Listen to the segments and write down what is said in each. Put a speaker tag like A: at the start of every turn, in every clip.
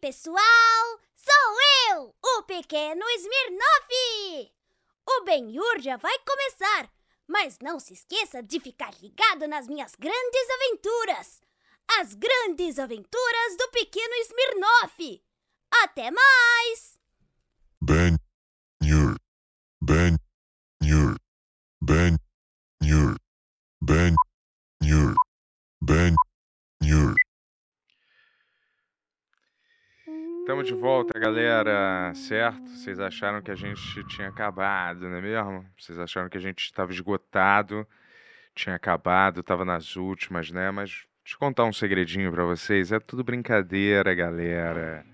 A: Pessoal! Sou eu, o pequeno Smirnoff! O Ben-Hur já vai começar, mas não se esqueça de ficar ligado nas minhas grandes aventuras! As grandes aventuras do pequeno Smirnoff! Até mais!
B: Ben. Ben. Ben. Ben. Ben
C: Estamos de volta, galera. Certo? Vocês acharam que a gente tinha acabado, não é mesmo? Vocês acharam que a gente estava esgotado, tinha acabado, estava nas últimas, né? Mas deixa eu contar um segredinho para vocês. É tudo brincadeira, galera.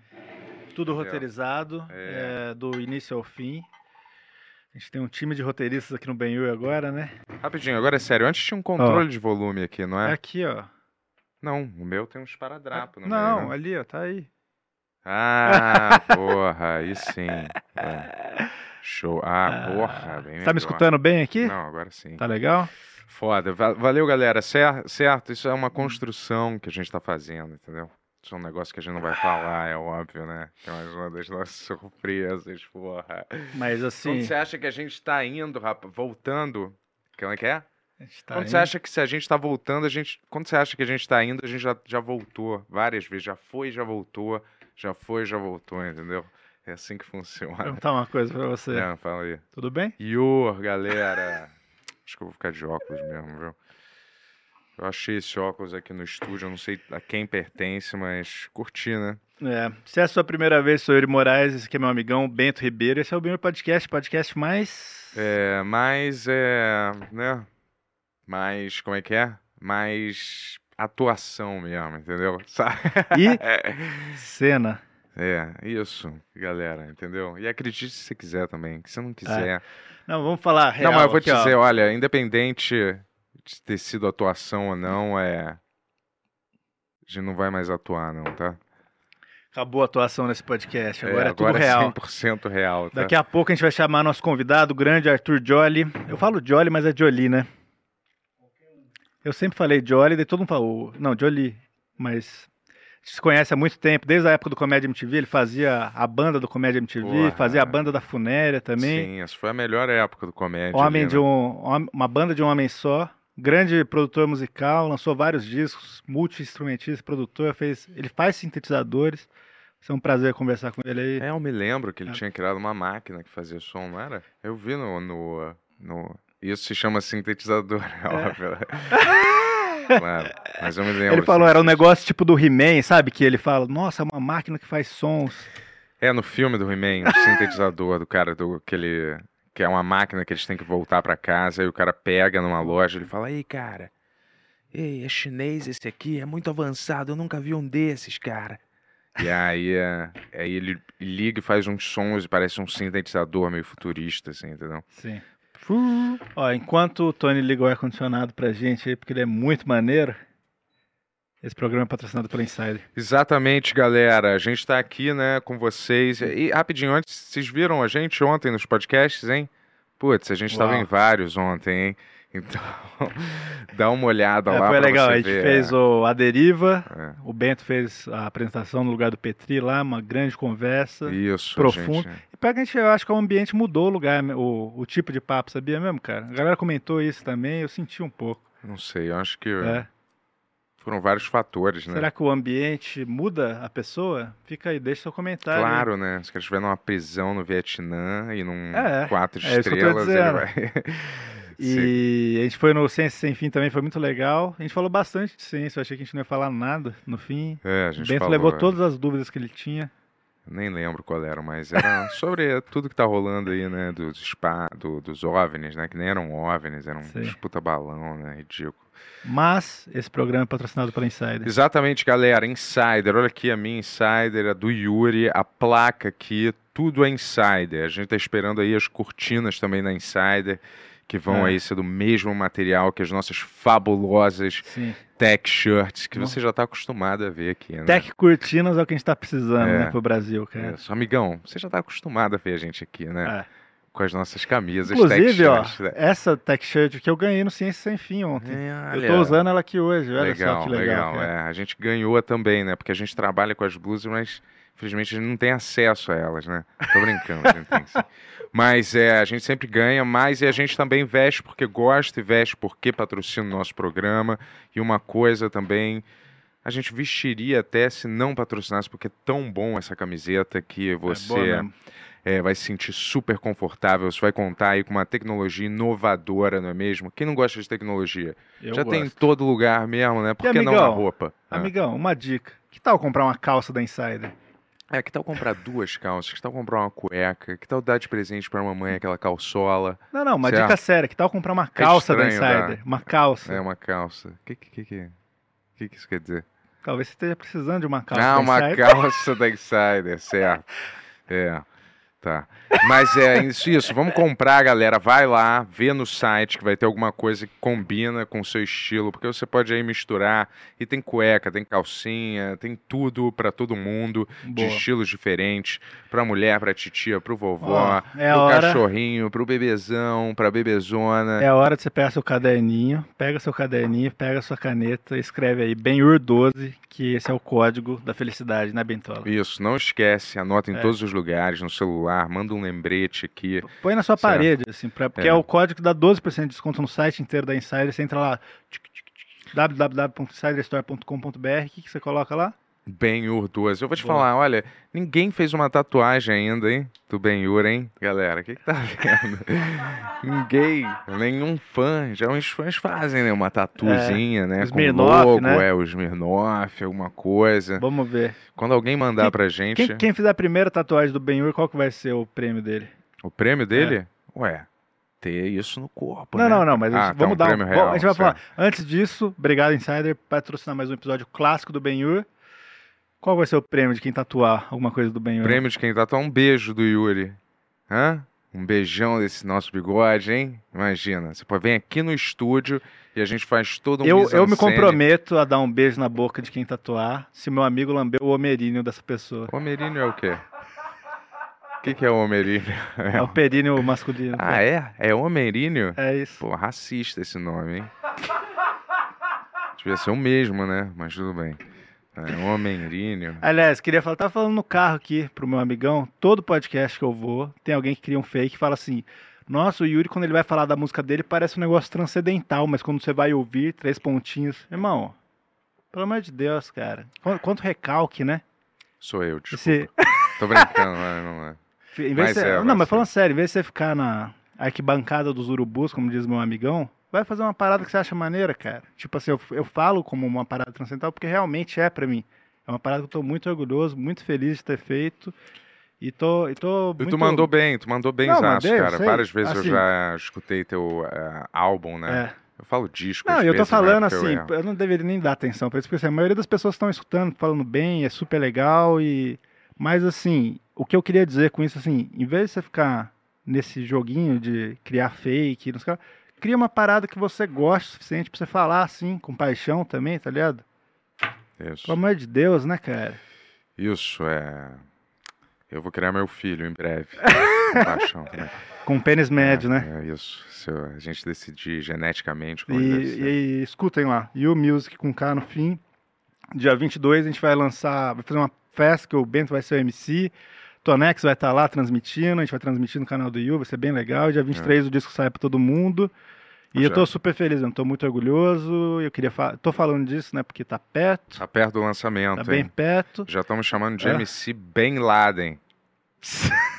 D: Tudo roteirizado,
C: É.
D: é, do início ao fim. A gente tem um time de roteiristas aqui no Benhur agora, né?
C: Rapidinho, agora é sério. Antes tinha um controle de volume aqui, não é?
D: Aqui, ó.
C: Não, o meu tem um esparadrapo no
D: Não,
C: meio, né?
D: ali, ó, tá aí.
C: Ah, porra, aí sim. É. Show. Ah, porra, bem
D: Você tá
C: melhor.
D: me escutando bem aqui?
C: Não, agora sim.
D: Tá legal?
C: Foda. Va- Valeu, galera. Cer- Certo, isso é uma construção que a gente tá fazendo, entendeu? Isso é um negócio que a gente não vai falar, é óbvio, né? Que é mais uma das nossas surpresas, porra.
D: Mas assim.
C: Quando você acha que a gente tá indo, rapaz, voltando. Como é que é?
D: a gente tá
C: Quando
D: indo-
C: você acha que se a gente tá voltando, a gente. Quando você acha que a gente tá indo, a gente já, já voltou várias vezes. Já foi, já voltou. Já foi, já voltou, entendeu? É assim que
D: Vou
C: funciona.
D: perguntar uma coisa pra você.
C: É, fala aí.
D: Tudo bem?
C: Ior, galera. Acho que eu vou ficar de óculos mesmo, viu? Eu achei esse óculos aqui no estúdio, eu não sei a quem pertence, mas curti, né?
D: É, se é a sua primeira vez, sou Yuri Moraes, esse aqui é meu amigão Bento Ribeiro. Esse é o Benhur Podcast, podcast mais.
C: É, mas é, né? Mais, como é que é? Mais atuação mesmo, entendeu?
D: E
C: É,
D: cena.
C: é, isso, galera, entendeu? E acredite se você quiser também, que se não quiser.
D: Não, vamos falar real
C: não, mas eu vou
D: aqui,
C: te
D: ó.
C: dizer, olha, independente de ter sido atuação ou não, é. A gente não vai mais atuar, não, tá?
D: Acabou a atuação nesse podcast. Agora é,
C: é,
D: tudo
C: agora
D: real.
C: é 100% real, tá?
D: Daqui a pouco a gente vai chamar nosso convidado, o grande Arthur Jolly. Eu falo Jolly, mas é Jolie, né? Eu sempre falei Jolly, daí todo mundo falou. Não, Jolie. Mas a gente se conhece há muito tempo, desde a época do Comédia MTV. Ele fazia a banda do Comédia MTV,
C: Porra.
D: fazia a banda da Funéria também.
C: Sim, essa foi a melhor época do comédia.
D: Homem
C: ali,
D: de
C: né?
D: um, hom- uma banda de um homem só. Grande produtor musical, lançou vários discos, multi-instrumentista, produtor, fez, ele faz sintetizadores. Ser um prazer conversar com ele aí.
C: É, eu me lembro que ele
D: É.
C: tinha criado uma máquina que fazia som, não era? Eu vi no. no, no- Isso se chama sintetizador, é óbvio. claro, mas eu me lembro.
D: Ele falou,
C: assim,
D: era um negócio tipo do He-Man, sabe? Que ele fala, nossa, é uma máquina que faz sons.
C: É, no filme do He-Man, um sintetizador do cara do que ele. Que é uma máquina que eles têm que voltar pra casa, e o cara pega numa loja ele fala, ei, cara, ei, é chinês esse aqui, é muito avançado, eu nunca vi um desses, cara. E aí, é, aí ele liga e faz uns sons e parece um sintetizador meio futurista, assim, entendeu?
D: Sim. Ó, enquanto o Tony liga o ar-condicionado pra gente aí, porque ele é muito maneiro, esse programa é patrocinado pela Insider.
C: Exatamente, galera. A gente tá aqui, né, com vocês. E rapidinho, antes, vocês viram a gente ontem nos podcasts, hein? Putz, a gente tava
D: Uau.
C: em vários ontem, hein? Então, dá uma olhada
D: É,
C: lá
D: foi legal, a gente
C: ver.
D: fez o A Deriva,
C: É,
D: o Bento fez a apresentação no lugar do Petri lá, uma grande conversa.
C: Isso,
D: Profundo.
C: gente.
D: E pra gente, eu acho que o ambiente mudou o lugar, o, o tipo de papo, sabia mesmo, cara? A galera comentou isso também, eu senti um pouco.
C: Não sei, eu acho que
D: É.
C: foram vários fatores, né?
D: Será que o ambiente muda a pessoa? Fica aí, deixa seu comentário.
C: Claro, né? Se ele estiver numa prisão no Vietnã e num
D: É,
C: quatro
D: é que
C: estrelas, ele vai. Sim.
D: E a gente foi no Ciência Sem Fim também, foi muito legal. A gente falou bastante de ciência, eu achei que a gente não ia falar nada no fim.
C: É, a
D: O
C: gente
D: Bento
C: falou,
D: levou
C: é.
D: todas as dúvidas que ele tinha.
C: Nem lembro qual era, mas era sobre tudo que tá rolando aí, né? Dos, spa, do- dos OVNIs, né? Que nem eram OVNIs, eram
D: Sim.
C: uns puta balão, né? Ridículo.
D: Mas esse programa é patrocinado pela Insider.
C: Exatamente, galera. Insider. Olha aqui a minha Insider, a do Yuri, a placa aqui. Tudo é Insider. A gente tá esperando aí as cortinas também na Insider, que vão
D: É.
C: aí ser do mesmo material que as nossas fabulosas
D: Sim.
C: tech shirts, que
D: Nossa.
C: você já tá acostumado a ver aqui, né?
D: Tech Cortinas é o que a gente tá precisando,
C: É.
D: né, pro Brasil, cara.
C: Isso. Amigão, você já tá acostumado a ver a gente aqui, né?
D: É.
C: com as nossas camisas
D: Inclusive, ó,
C: né?
D: essa tech shirt que eu ganhei no Ciência Sem Fim ontem.
C: É,
D: eu tô usando ela aqui hoje, olha
C: legal,
D: só que legal. cara.
C: É, a gente ganhou também, né? Porque a gente trabalha com as blusas, mas infelizmente a gente não tem acesso a elas, né? Tô brincando, a gente tem sim. Mas é, a gente sempre ganha mais e a gente também veste porque gosta e veste porque patrocina o nosso programa. E uma coisa também, a gente vestiria até se não patrocinasse, porque é tão bom essa camiseta que
D: É
C: você
D: mesmo.
C: é, vai se sentir super confortável. Você vai contar aí com uma tecnologia inovadora, não é mesmo? Quem não gosta de tecnologia?
D: Eu
C: Já tem em
D: gosto.
C: todo lugar mesmo, né? Por que não na
D: amigão?
C: roupa? Ah.
D: Amigão, uma dica. Que tal comprar uma calça da Insider?
C: É, que tal comprar duas calças? Que tal comprar uma cueca? Que tal dar de presente pra mamãe aquela calçola?
D: Não, não, uma
C: Certo.
D: dica séria. Que tal comprar uma calça da
C: estranho,
D: Insider?
C: tá?
D: Uma calça.
C: É uma calça. O que, que, que, que, que isso quer dizer?
D: Talvez você esteja precisando de uma calça
C: ah,
D: da
C: uma
D: Insider.
C: calça da Insider, certo. É, tá. Mas é isso, isso. Vamos comprar, galera. Vai lá, vê no site que vai ter alguma coisa que combina com o seu estilo, porque você pode aí misturar. E tem cueca, tem calcinha, tem tudo pra todo mundo, de
D: Boa.
C: estilos diferentes. Pra mulher, pra titia, pro vovó,
D: Ó, é
C: pro
D: hora-
C: cachorrinho, pro bebezão, pra bebezona.
D: É a hora de você pegar seu caderninho, pega seu caderninho, pega sua caneta, escreve aí BENHUR12, que esse é o código da felicidade, né, Bentola?
C: Isso, não esquece, anota em
D: É.
C: todos os lugares, no celular, manda um lembrete aqui.
D: Põe na sua
C: Certo.
D: parede, assim, pra, porque
C: É.
D: é. o código que dá 12% de desconto no site inteiro da Insider. Você entra lá, www.insiderstore.com.br, o que, que você coloca lá?
C: Ben-Hur 12. Eu vou te
D: Boa.
C: falar, olha, ninguém fez uma tatuagem ainda, hein? Do Ben-Hur, hein? Galera, o que que tá vendo? ninguém, nenhum fã. Já os fãs fazem, né? Uma tatuzinha, né?
D: o
C: Com
D: Smirnoff,
C: logo,
D: né?
C: é, o Smirnoff, alguma coisa.
D: Vamos ver.
C: Quando alguém mandar pra gente,
D: Quem, quem fizer a primeira tatuagem do Ben-Hur, qual que vai ser o prêmio dele?
C: o prêmio dele, ué, ter isso no corpo,
D: não,
C: né?
D: não, não, mas
C: Ah, tá,
D: vamos
C: um
D: dar um.
C: prêmio
D: bom,
C: real,
D: a gente vai falar.
C: certo.
D: Antes disso, obrigado, Insider, patrocinar mais um episódio clássico do Ben-Hur. Qual vai ser o prêmio de quem tatuar alguma coisa do Ben-Hur?
C: Prêmio de quem tatua um beijo do Yuri. Hã? Um beijão desse nosso bigode, hein? Imagina. Você pode vir aqui no estúdio e a gente faz todo um
D: Eu, eu me comprometo a dar um beijo na boca de quem tatuar se meu amigo lamber o homeríneo dessa pessoa.
C: Homeríneo é o quê? O que, que é homeríneo?
D: É o períneo masculino.
C: Ah, é? É homeríneo?
D: É isso.
C: Pô, racista esse nome, hein? Devia ser o mesmo, né? Mas tudo bem. É, homeríneo.
D: Aliás, queria falar, tava falando no carro aqui pro meu amigão, todo podcast que eu vou, tem alguém que cria um fake e fala assim: Nossa, o Yuri, quando ele vai falar da música dele, parece um negócio transcendental, mas quando você vai ouvir, três pontinhos. Irmão, pelo amor de Deus, cara. Qu- Quanto recalque, né?
C: Sou eu, desculpa.
D: Esse,
C: Tô brincando, não é.
D: em vez
C: Mas
D: você-
C: é,
D: não,
C: mas
D: falando sério, em vez de você ficar na arquibancada dos urubus, como diz meu amigão, vai fazer uma parada que você acha maneira, cara. Tipo assim, eu, eu falo como uma parada transcendental porque realmente é pra mim. É uma parada que eu tô muito orgulhoso, muito feliz de ter feito. E tô, e tô
C: E
D: muito...
C: tu mandou bem, tu mandou bem,
D: Não, mandei, eu
C: cara. Várias vezes eu
D: Assim-
C: já escutei teu eh, álbum, né?
D: É.
C: Eu falo disco.
D: Não, e eu tô
C: vezes, né,
D: falando
C: eu
D: assim,
C: erro.
D: eu não deveria nem dar atenção pra isso, porque assim, a maioria das pessoas estão escutando, falando bem, é super legal e mas assim, o que eu queria dizer com isso assim, em vez de você ficar nesse joguinho de criar fake, nos caras, cria uma parada que você gosta o suficiente pra você falar assim, com paixão também, tá ligado?
C: Isso.
D: Pelo amor de Deus, né, cara?
C: Isso, é. Eu vou criar meu filho em breve. Com paixão também.
D: Com pênis médio,
C: é,
D: né?
C: É isso. Se a gente decidir geneticamente
D: E, e escutem lá, You Music com K no fim. Dia 22 a gente vai lançar, vai fazer uma festa que o Bento vai ser o MC. Tonex vai estar lá transmitindo, a gente vai transmitir no canal do You, vai ser bem legal. Dia 23 o disco sai pra todo mundo. E eu
C: Já.
D: tô super feliz, eu tô muito orgulhoso. Eu queria falar, tô falando disso, né, porque tá perto,
C: Tá perto do lançamento,
D: tá bem
C: hein?
D: perto.
C: Já estamos chamando de
D: É.
C: MC Bin Laden.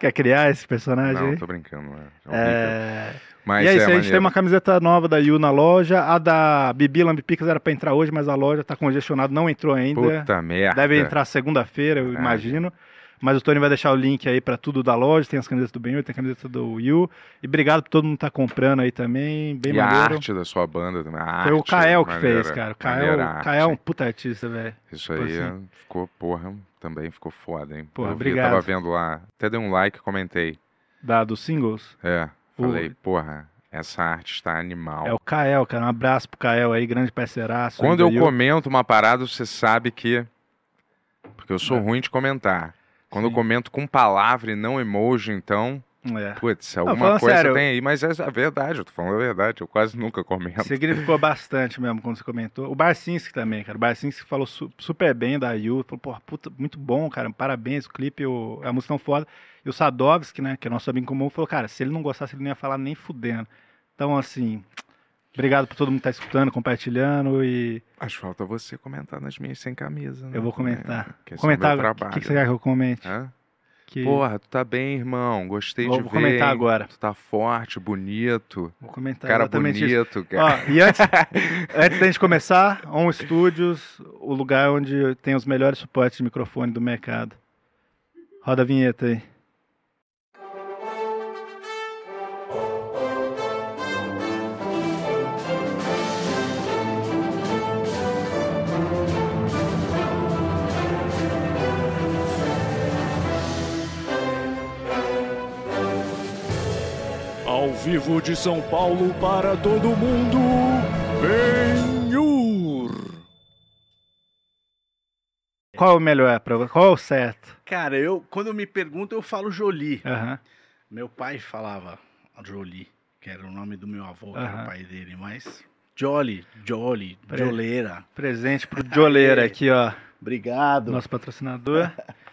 D: Quer criar esse personagem
C: Não,
D: aí?
C: tô brincando. É, é.
D: É...
C: Mas
D: e é
C: é
D: isso, a gente tem uma camiseta nova da Yu na loja. A da Bibi Lambipicas era pra entrar hoje, mas a loja tá congestionada, não entrou ainda.
C: Puta merda.
D: Deve entrar segunda-feira, eu
C: Ah,
D: imagino. Mas o Tony vai deixar o link aí pra tudo da loja. Tem as camisetas do Benhur, tem a camiseta do Yu. E obrigado por todo mundo que tá comprando aí também. Bem
C: E a
D: maneiro.
C: arte da sua banda também. a
D: Foi o
C: arte
D: Kael que
C: maneira,
D: fez, cara. O Kael,
C: arte.
D: Kael é um puta artista, velho.
C: Isso
D: tipo
C: aí
D: assim.
C: ficou, porra, também ficou foda, hein?
D: Porra,
C: eu vi,
D: obrigado.
C: tava vendo lá. Até dei um like e comentei.
D: Da, dos singles.
C: É, falei, porra, essa arte está animal.
D: É o Kael, cara. Um abraço pro Kael aí, grande parceiraço.
C: Quando eu comento uma parada, você sabe que. Porque eu sou
D: É.
C: ruim de comentar. Quando eu
D: Sim.
C: comento com palavra e não emoji, então,
D: É.
C: putz, alguma coisa
D: sério,
C: tem aí, mas é a verdade, eu tô falando a verdade, eu quase nunca comento.
D: Significou bastante mesmo, como você comentou. O Barcinski também, cara. O Barcinski falou su- super bem da Yu. Falou, porra, puta, muito bom, cara. Parabéns, o clipe, o, a música tão foda. E o Sadovski, né, que é nosso amigo comum, falou, cara, se ele não gostasse, ele não ia falar nem fudendo. Então, assim, obrigado por todo mundo estar escutando, compartilhando e
C: Acho que falta você comentar nas minhas sem camisa. né?
D: eu vou comentar.
C: Que
D: comentar
C: é o meu
D: agora. O que, que você quer que eu comente?
C: Hã?
D: Que...
C: Porra, tu tá bem, irmão. Gostei
D: Vou
C: de ver.
D: comentar
C: hein?
D: agora.
C: Tu tá forte, bonito.
D: Vou comentar
C: Cara
D: exatamente isso.
C: bonito, cara.
D: Ó, e antes, antes da gente começar, On Studios, o lugar onde tem os melhores suportes de microfone do mercado. Roda a vinheta aí.
E: Vivo de São Paulo para todo mundo, Benhur.
D: Qual é o melhor pra você? Qual é o certo?
F: Cara, eu quando me perguntam, eu falo Jolie.
D: Aham.
F: Meu pai falava Jolie, que era o nome do meu avô, que era o pai dele, mas Jolly, Jolly,
D: Pre-
F: Joleira.
D: Presente pro Joleira aqui, ó.
F: Obrigado.
D: Nosso patrocinador.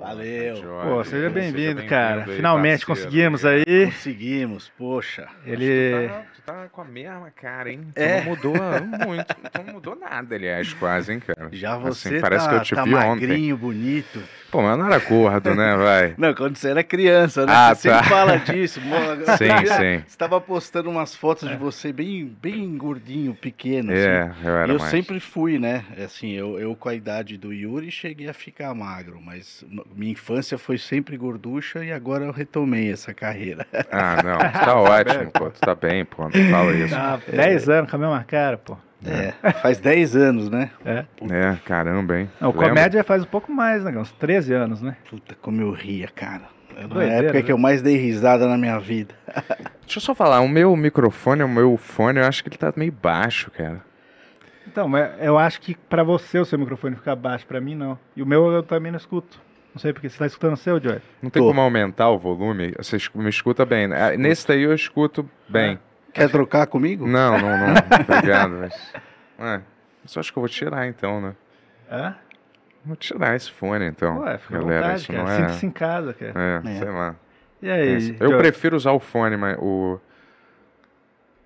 F: Valeu.
C: Joia.
D: Pô, seja bem-vindo, cara.
C: aí,
D: Finalmente
C: parceiro.
D: conseguimos aí.
F: Conseguimos, poxa.
D: Ele.
C: Tu tá, tu tá com a mesma cara, hein? Tu
F: É.
C: não mudou muito. Tu não mudou nada, aliás, quase, hein, cara?
F: Já você
C: Assim, parece
F: tá,
C: que eu te
F: tá
C: vi ontem.
F: magrinho, bonito.
C: Pô, mas não era gordo, né, vai?
F: Não, quando você era criança, né?
C: Ah,
F: você sempre
C: tá.
F: fala disso. mo-
C: Sim, sim.
F: Você tava postando umas fotos de você bem, bem gordinho, pequeno.
C: É,
F: assim.
C: eu era
F: eu
C: mais.
F: sempre fui, né? Assim, eu, eu com a idade do Yuri cheguei a ficar magro, mas minha infância foi sempre gorducha e agora eu retomei essa carreira.
C: Ah, não, tu tá ótimo, pô. Tu tá bem, pô. Não fala isso.
D: Tá 10 anos com a mesma cara, pô.
F: É, faz 10 anos, né?
D: É.
C: É, caramba, hein?
D: Não, o
C: Lembra?
D: comédia faz um pouco mais, né? Uns 13 anos, né?
F: Puta, como eu ria, cara. É na
D: Doideira,
F: época que
D: né?
F: eu mais dei risada na minha vida.
C: Deixa eu só falar, o meu microfone, o meu fone, eu acho que ele tá meio baixo, cara.
D: Então, mas eu acho que pra você o seu microfone fica baixo, pra mim não. E o meu eu também não escuto. Não sei porque você tá escutando o seu, Joy.
C: Não tem
F: Tô.
C: como aumentar o volume? Você me escuta bem, né? Nesse daí eu escuto bem.
F: Quer trocar comigo?
C: Não, não, não. Obrigado, mas... É, eu só acho que eu vou tirar então, né?
D: É?
C: Vou tirar esse fone então.
D: Ué, fica à
C: Galera,
D: vontade,
C: isso
D: cara.
C: não é...
D: Sinta-se em casa, cara.
C: É,
F: É.
C: sei lá.
D: E aí,
C: esse- Eu prefiro usar o fone, mas o...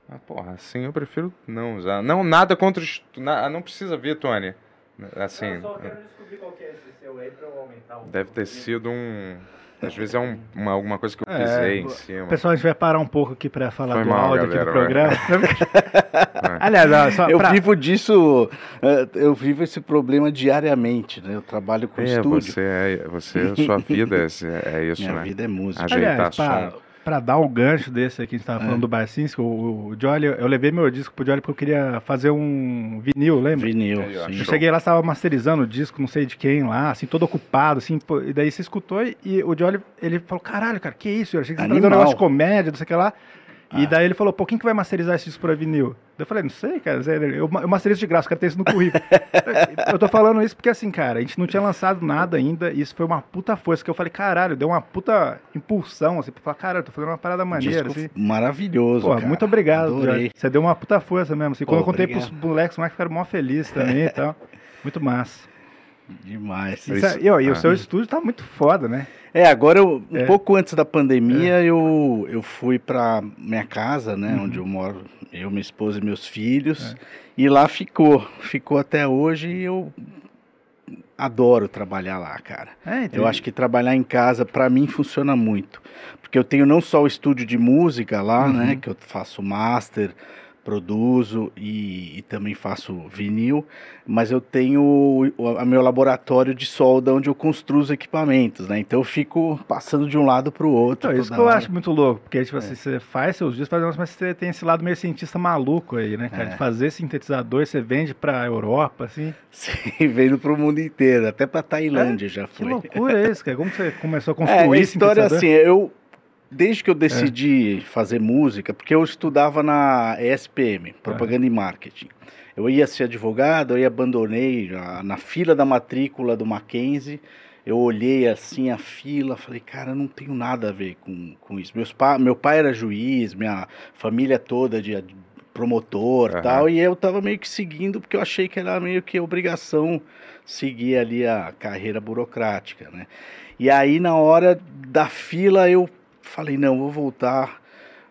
C: Ah, porra, assim eu prefiro não usar. Não, nada contra os... na- Não precisa vir, Tony. Assim...
D: descobrir qual que é esse seu aí pra eu aumentar o...
C: Deve ter sido um. Às vezes é um, uma, alguma coisa que eu
D: É,
C: pisei em
D: o-
C: cima.
D: Pessoal, a gente vai parar um pouco aqui pra falar
C: Foi
D: do
C: mal,
D: áudio
C: galera,
D: aqui do programa. Aliás, ó, só
F: Eu
D: pra...
F: vivo disso, eh, eu vivo esse problema diariamente, né? Eu trabalho com
C: É,
F: estúdio.
C: você é, você, sua vida é, é isso,
F: Minha
C: né?
F: vida é música.
C: Ajeitar
D: Aliás,
C: som.
D: pra dar um gancho desse aqui, a gente tava falando do Barcinski, o, o Jolly, eu levei meu disco pro Jolly porque eu queria fazer um vinil, lembra?
F: Vinil, sim.
D: Eu cheguei lá, estava masterizando o disco, não sei de quem lá, assim, todo ocupado, assim, pô, e daí você escutou e, e o Jolly, ele falou, caralho, cara, que isso? Eu achei que você tava fazendo um negócio de comédia, não sei o que lá. E
F: Ah.
D: daí ele falou, pô, quem que vai masterizar esse disco pra vinil? Eu falei, não sei, cara, Zé, eu, eu masterizo de graça, quero ter isso no currículo. eu tô falando isso porque, assim, cara, a gente não tinha lançado nada ainda, e isso foi uma puta força, que eu falei, caralho, deu uma puta impulsão, assim, pra falar, caralho, tô fazendo uma parada maneira,
F: Disco
D: assim.
F: maravilhoso, cara.
D: muito obrigado,
F: Adorei.
D: Você deu uma puta força mesmo, assim,
F: Pô,
D: quando eu contei
F: obrigado.
D: pros moleques, os moleques ficaram mó felizes também e tal. Muito massa.
F: Demais.
D: Isso é- e, ó, e
C: Ah.
D: o seu estúdio tá muito foda, né?
F: É, agora eu, um
D: É.
F: pouco antes da pandemia, eu, eu fui pra minha casa, né,
D: Uhum.
F: onde eu moro, eu, minha esposa e meus filhos,
D: É.
F: e lá ficou, ficou até hoje e eu adoro trabalhar lá, cara.
D: É,
F: Eu acho que trabalhar em casa, pra mim, funciona muito. Porque eu tenho não só o estúdio de música lá,
D: Uhum.
F: né? Que eu faço master, produzo e, e também faço vinil, mas eu tenho o o meu laboratório de solda onde eu construo os equipamentos, né? Então eu fico passando de um lado pro outro.
D: Então, isso que eu
F: hora.
D: acho muito louco, porque tipo assim, você faz seus discos, faz mas você tem esse lado meio cientista maluco aí, né, cara?
F: É.
D: De fazer sintetizador, você vende pra Europa, assim.
F: Sim, vendo pro mundo inteiro, até pra Tailândia já
D: Que
F: foi.
D: loucura é isso, cara? Como que você começou a
F: É,
D: construir
F: a história é assim, eu desde que eu decidi fazer música, porque eu estudava na ESPM, propaganda e marketing. Eu ia ser advogado, aí abandonei na, na fila da matrícula do Mackenzie. eu olhei assim a fila, falei, cara, não tenho nada a ver com, com isso. Meus pa, meu pai era juiz, minha família toda de promotor e
C: Aham.
F: tal, e eu tava meio que seguindo porque eu achei que era meio que obrigação seguir ali a carreira burocrática, né? E aí na hora da fila eu falei, não, vou voltar,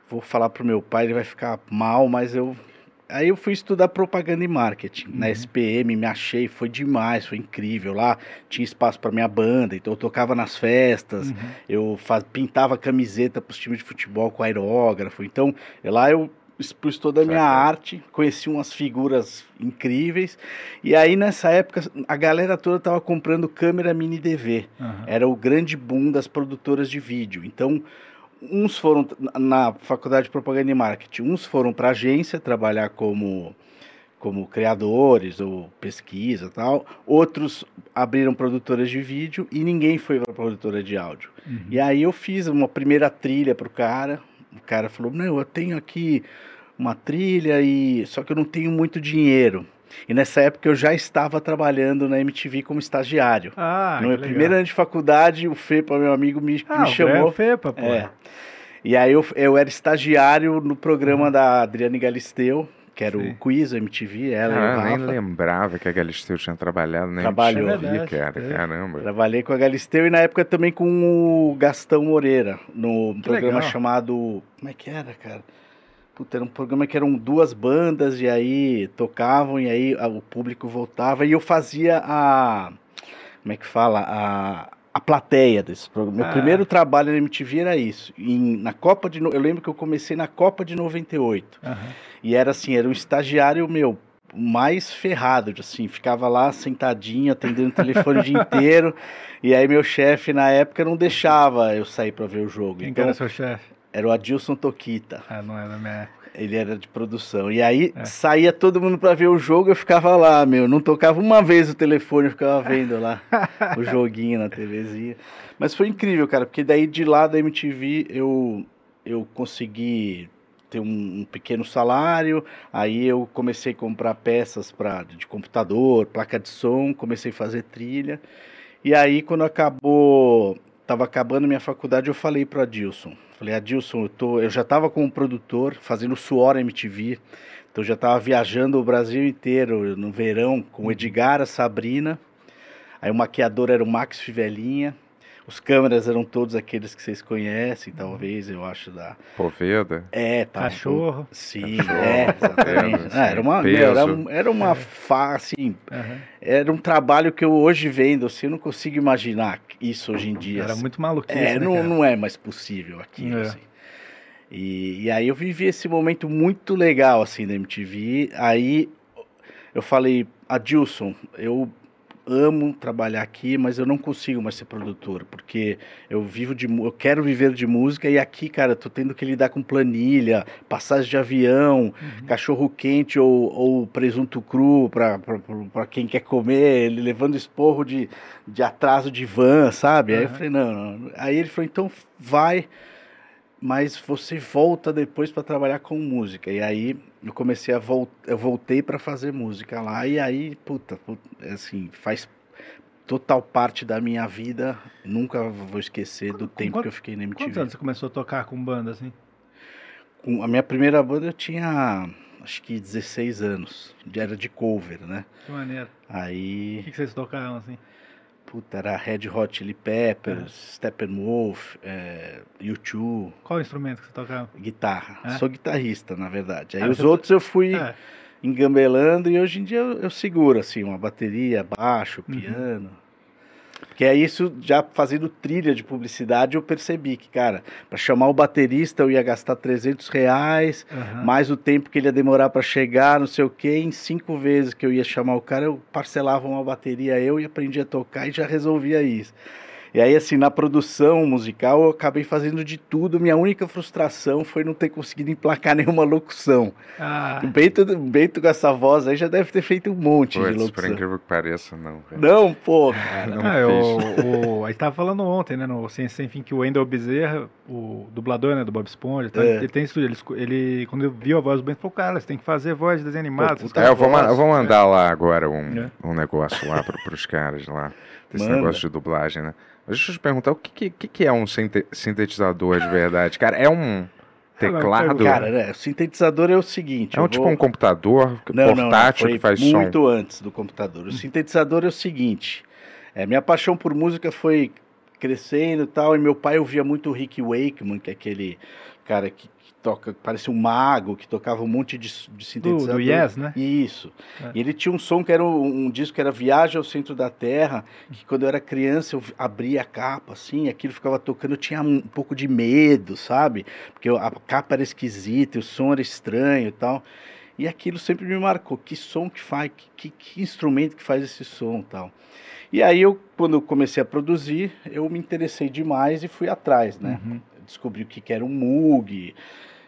F: vou falar pro meu pai, ele vai ficar mal, mas eu Aí eu fui estudar propaganda e marketing na SPM, me achei, foi demais, foi incrível. Lá tinha espaço para minha banda, então eu tocava nas festas,
D: Uhum.
F: eu faz, pintava camiseta para os times de futebol com aerógrafo. Então lá eu expus toda a minha
C: Saquei.
F: arte, conheci umas figuras incríveis. E aí nessa época a galera toda tava comprando câmera mini DV.
D: Aham.
F: Era o grande boom das produtoras de vídeo. Então, uns foram na faculdade de propaganda e marketing, uns foram para agência trabalhar como como criadores ou pesquisa tal. Outros abriram produtoras de vídeo e ninguém foi para produtora de áudio.
D: Uhum.
F: E aí eu fiz uma primeira trilha pro cara. O cara falou: "Não, eu tenho aqui uma trilha e só que eu não tenho muito dinheiro". E nessa época eu já estava trabalhando na MTV como estagiário.
D: Ah,
F: no meu
D: legal.
F: primeiro ano de faculdade, o Fepa, meu amigo, me,
D: ah,
F: me
D: o
F: chamou.
D: Graham Fepa, pô.
F: É. E aí eu, eu era estagiário no programa da Adriane Galisteu, que era
D: Sim.
F: o Quiz, o MTV, ela e
C: Ah,
F: o
C: nem
F: Rafa.
C: lembrava que a Galisteu tinha trabalhado na
F: Trabalhou.
C: MTV,
D: É verdade,
C: cara.
D: é.
C: Caramba.
F: Trabalhei com a Galisteu e na época também com o Gastão Moreira, no
D: Que
F: programa
D: legal.
F: chamado. Como é que era, cara? Puta, era um programa que eram duas bandas e aí tocavam e aí o público voltava e eu fazia a. Como é que fala? A, a plateia desse programa. Meu
D: Ah.
F: primeiro trabalho na MTV era isso. Em, na Copa de. Eu lembro que eu comecei na Copa de 98.
D: Aham.
F: E era assim, era um estagiário meu mais ferrado, assim, ficava lá sentadinho, atendendo o telefone o dia inteiro. E aí meu chefe na época não deixava eu sair para ver o jogo.
D: Quem que
F: então
D: era seu chefe?
F: Era o Adilson Toquita.
D: Ah, não da minha época.
F: Ele era de produção. E aí
D: É.
F: saía todo mundo para ver o jogo, eu ficava lá, meu, não tocava uma vez o telefone, eu ficava vendo lá o joguinho na TVzinha. Mas foi incrível, cara, porque daí de lá da MTV eu eu consegui ter um, um pequeno salário, aí eu comecei a comprar peças pra, de computador, placa de som, comecei a fazer trilha. E aí quando acabou, tava acabando minha faculdade, eu falei pro Adilson, falei, Adilson, eu tô, eu já tava como produtor, fazendo Suor MTV, então já tava viajando o Brasil inteiro no verão com Edgar, a Sabrina, aí o maquiador era o Max Fivelinha, os câmeras eram todos aqueles que vocês conhecem, talvez, eu acho, da...
C: Poveda.
F: É, tá.
D: Cachorro.
F: Sim,
C: Cachorro,
F: é, exatamente.
C: peso,
F: Ah, era uma,
C: peso.
F: era, um- era uma fa, assim,
D: Aham.
F: era um trabalho que eu hoje vendo, assim, eu não consigo imaginar isso hoje em dia.
D: Era
F: assim.
D: muito maluquice,
F: É,
D: né,
F: não,
D: cara?
F: não é mais possível aquilo,
D: É.
F: assim. E, e aí eu vivi esse momento muito legal, assim, da MTV. Aí eu falei, Adilson, eu amo trabalhar aqui, mas eu não consigo mais ser produtor, porque eu vivo de, eu quero viver de música e aqui, cara, tô tendo que lidar com planilha, passagem de avião,
D: Uhum.
F: cachorro quente ou, ou presunto cru para quem quer comer, ele levando esporro de, de atraso de van, sabe? Aí eu falei, não, não. Aí ele falou, então vai, mas você volta depois para trabalhar com música. E aí eu comecei a voltar, eu voltei para fazer música lá e aí, puta, puta, assim, faz total parte da minha vida. Nunca vou esquecer do tempo
D: quanto-
F: que eu fiquei na
D: Quantos
F: MTV.
D: anos você começou a tocar com banda, assim?
F: Com a minha primeira banda eu tinha acho que 16 anos. Era de cover, né?
D: Que maneiro. O
F: Aí,
D: que, que vocês tocaram, assim?
F: Puta, era Red Hot Chili Peppers, Steppenwolf, é, U2,
D: Qual instrumento que você tocava?
F: guitarra.
D: É?
F: Sou guitarrista, na verdade. Aí
D: Ah,
F: os
D: você-
F: outros eu fui
D: É,
F: engambelando e hoje em dia eu, eu seguro, assim, uma bateria, baixo,
D: Uhum.
F: Porque é isso, já fazendo trilha de publicidade, eu percebi que, cara, para chamar o baterista eu ia gastar 300 reais,
D: aham.
F: mais o tempo que ele ia demorar para chegar, não sei o quê. Em cinco vezes que eu ia chamar o cara, eu parcelava uma bateria eu e aprendia a tocar e já resolvia isso. E aí, assim, na produção musical, eu acabei fazendo de tudo. Minha única frustração foi não ter conseguido emplacar nenhuma locução.
D: Ah,
F: O Bento, o Bento com essa voz aí já deve ter feito um monte de
C: Putz, por
F: locução.
C: incrível que pareça, não.
F: Não, pô, cara.
C: Não
D: ah, o, o, a gente tava falando ontem, né, no Sem Sem Fim, que o Wendell Bezerra, o dublador, né, do Bob Esponja, tá,
F: É.
D: ele tem estúdio, ele, ele, quando viu a voz do Bento, falou, cara, você tem que fazer voz de desenho animado. caras-
C: É, eu vou, ma- eu vou
F: voz,
C: mandar lá agora um,
D: É.
C: um negócio lá pro, pros caras lá. Desse
F: Manda.
C: negócio de dublagem, né? Mas deixa eu te perguntar, o que, que, que é um sinte- sintetizador de verdade? Cara, é um teclado?
F: Cara, né, o sintetizador é o seguinte.
C: é um tipo
F: vou-
C: um computador
F: Não, não, não,
C: portátil
F: foi
C: que faz som?
F: muito antes do computador. O sintetizador é o seguinte: é, minha paixão por música foi crescendo e tal, e meu pai ouvia muito o Rick Wakeman, que é aquele cara que toca, parece um mago, que tocava um monte de, de
D: do,
F: sintetizador.
D: do Yes, né?
F: Isso.
D: É.
F: E ele tinha um som que era um, um disco que era Viagem ao Centro da Terra, que quando eu era criança eu abria a capa assim, aquilo ficava tocando, eu tinha um pouco de medo, sabe? Porque a capa era esquisita, o som era estranho e tal. E aquilo sempre me marcou, que som que faz, que, que, instrumento que faz esse som e tal. E aí eu, quando eu comecei a produzir, eu me interessei demais e fui atrás, né?
D: Uhum.
F: descobri o que, que era um Moog,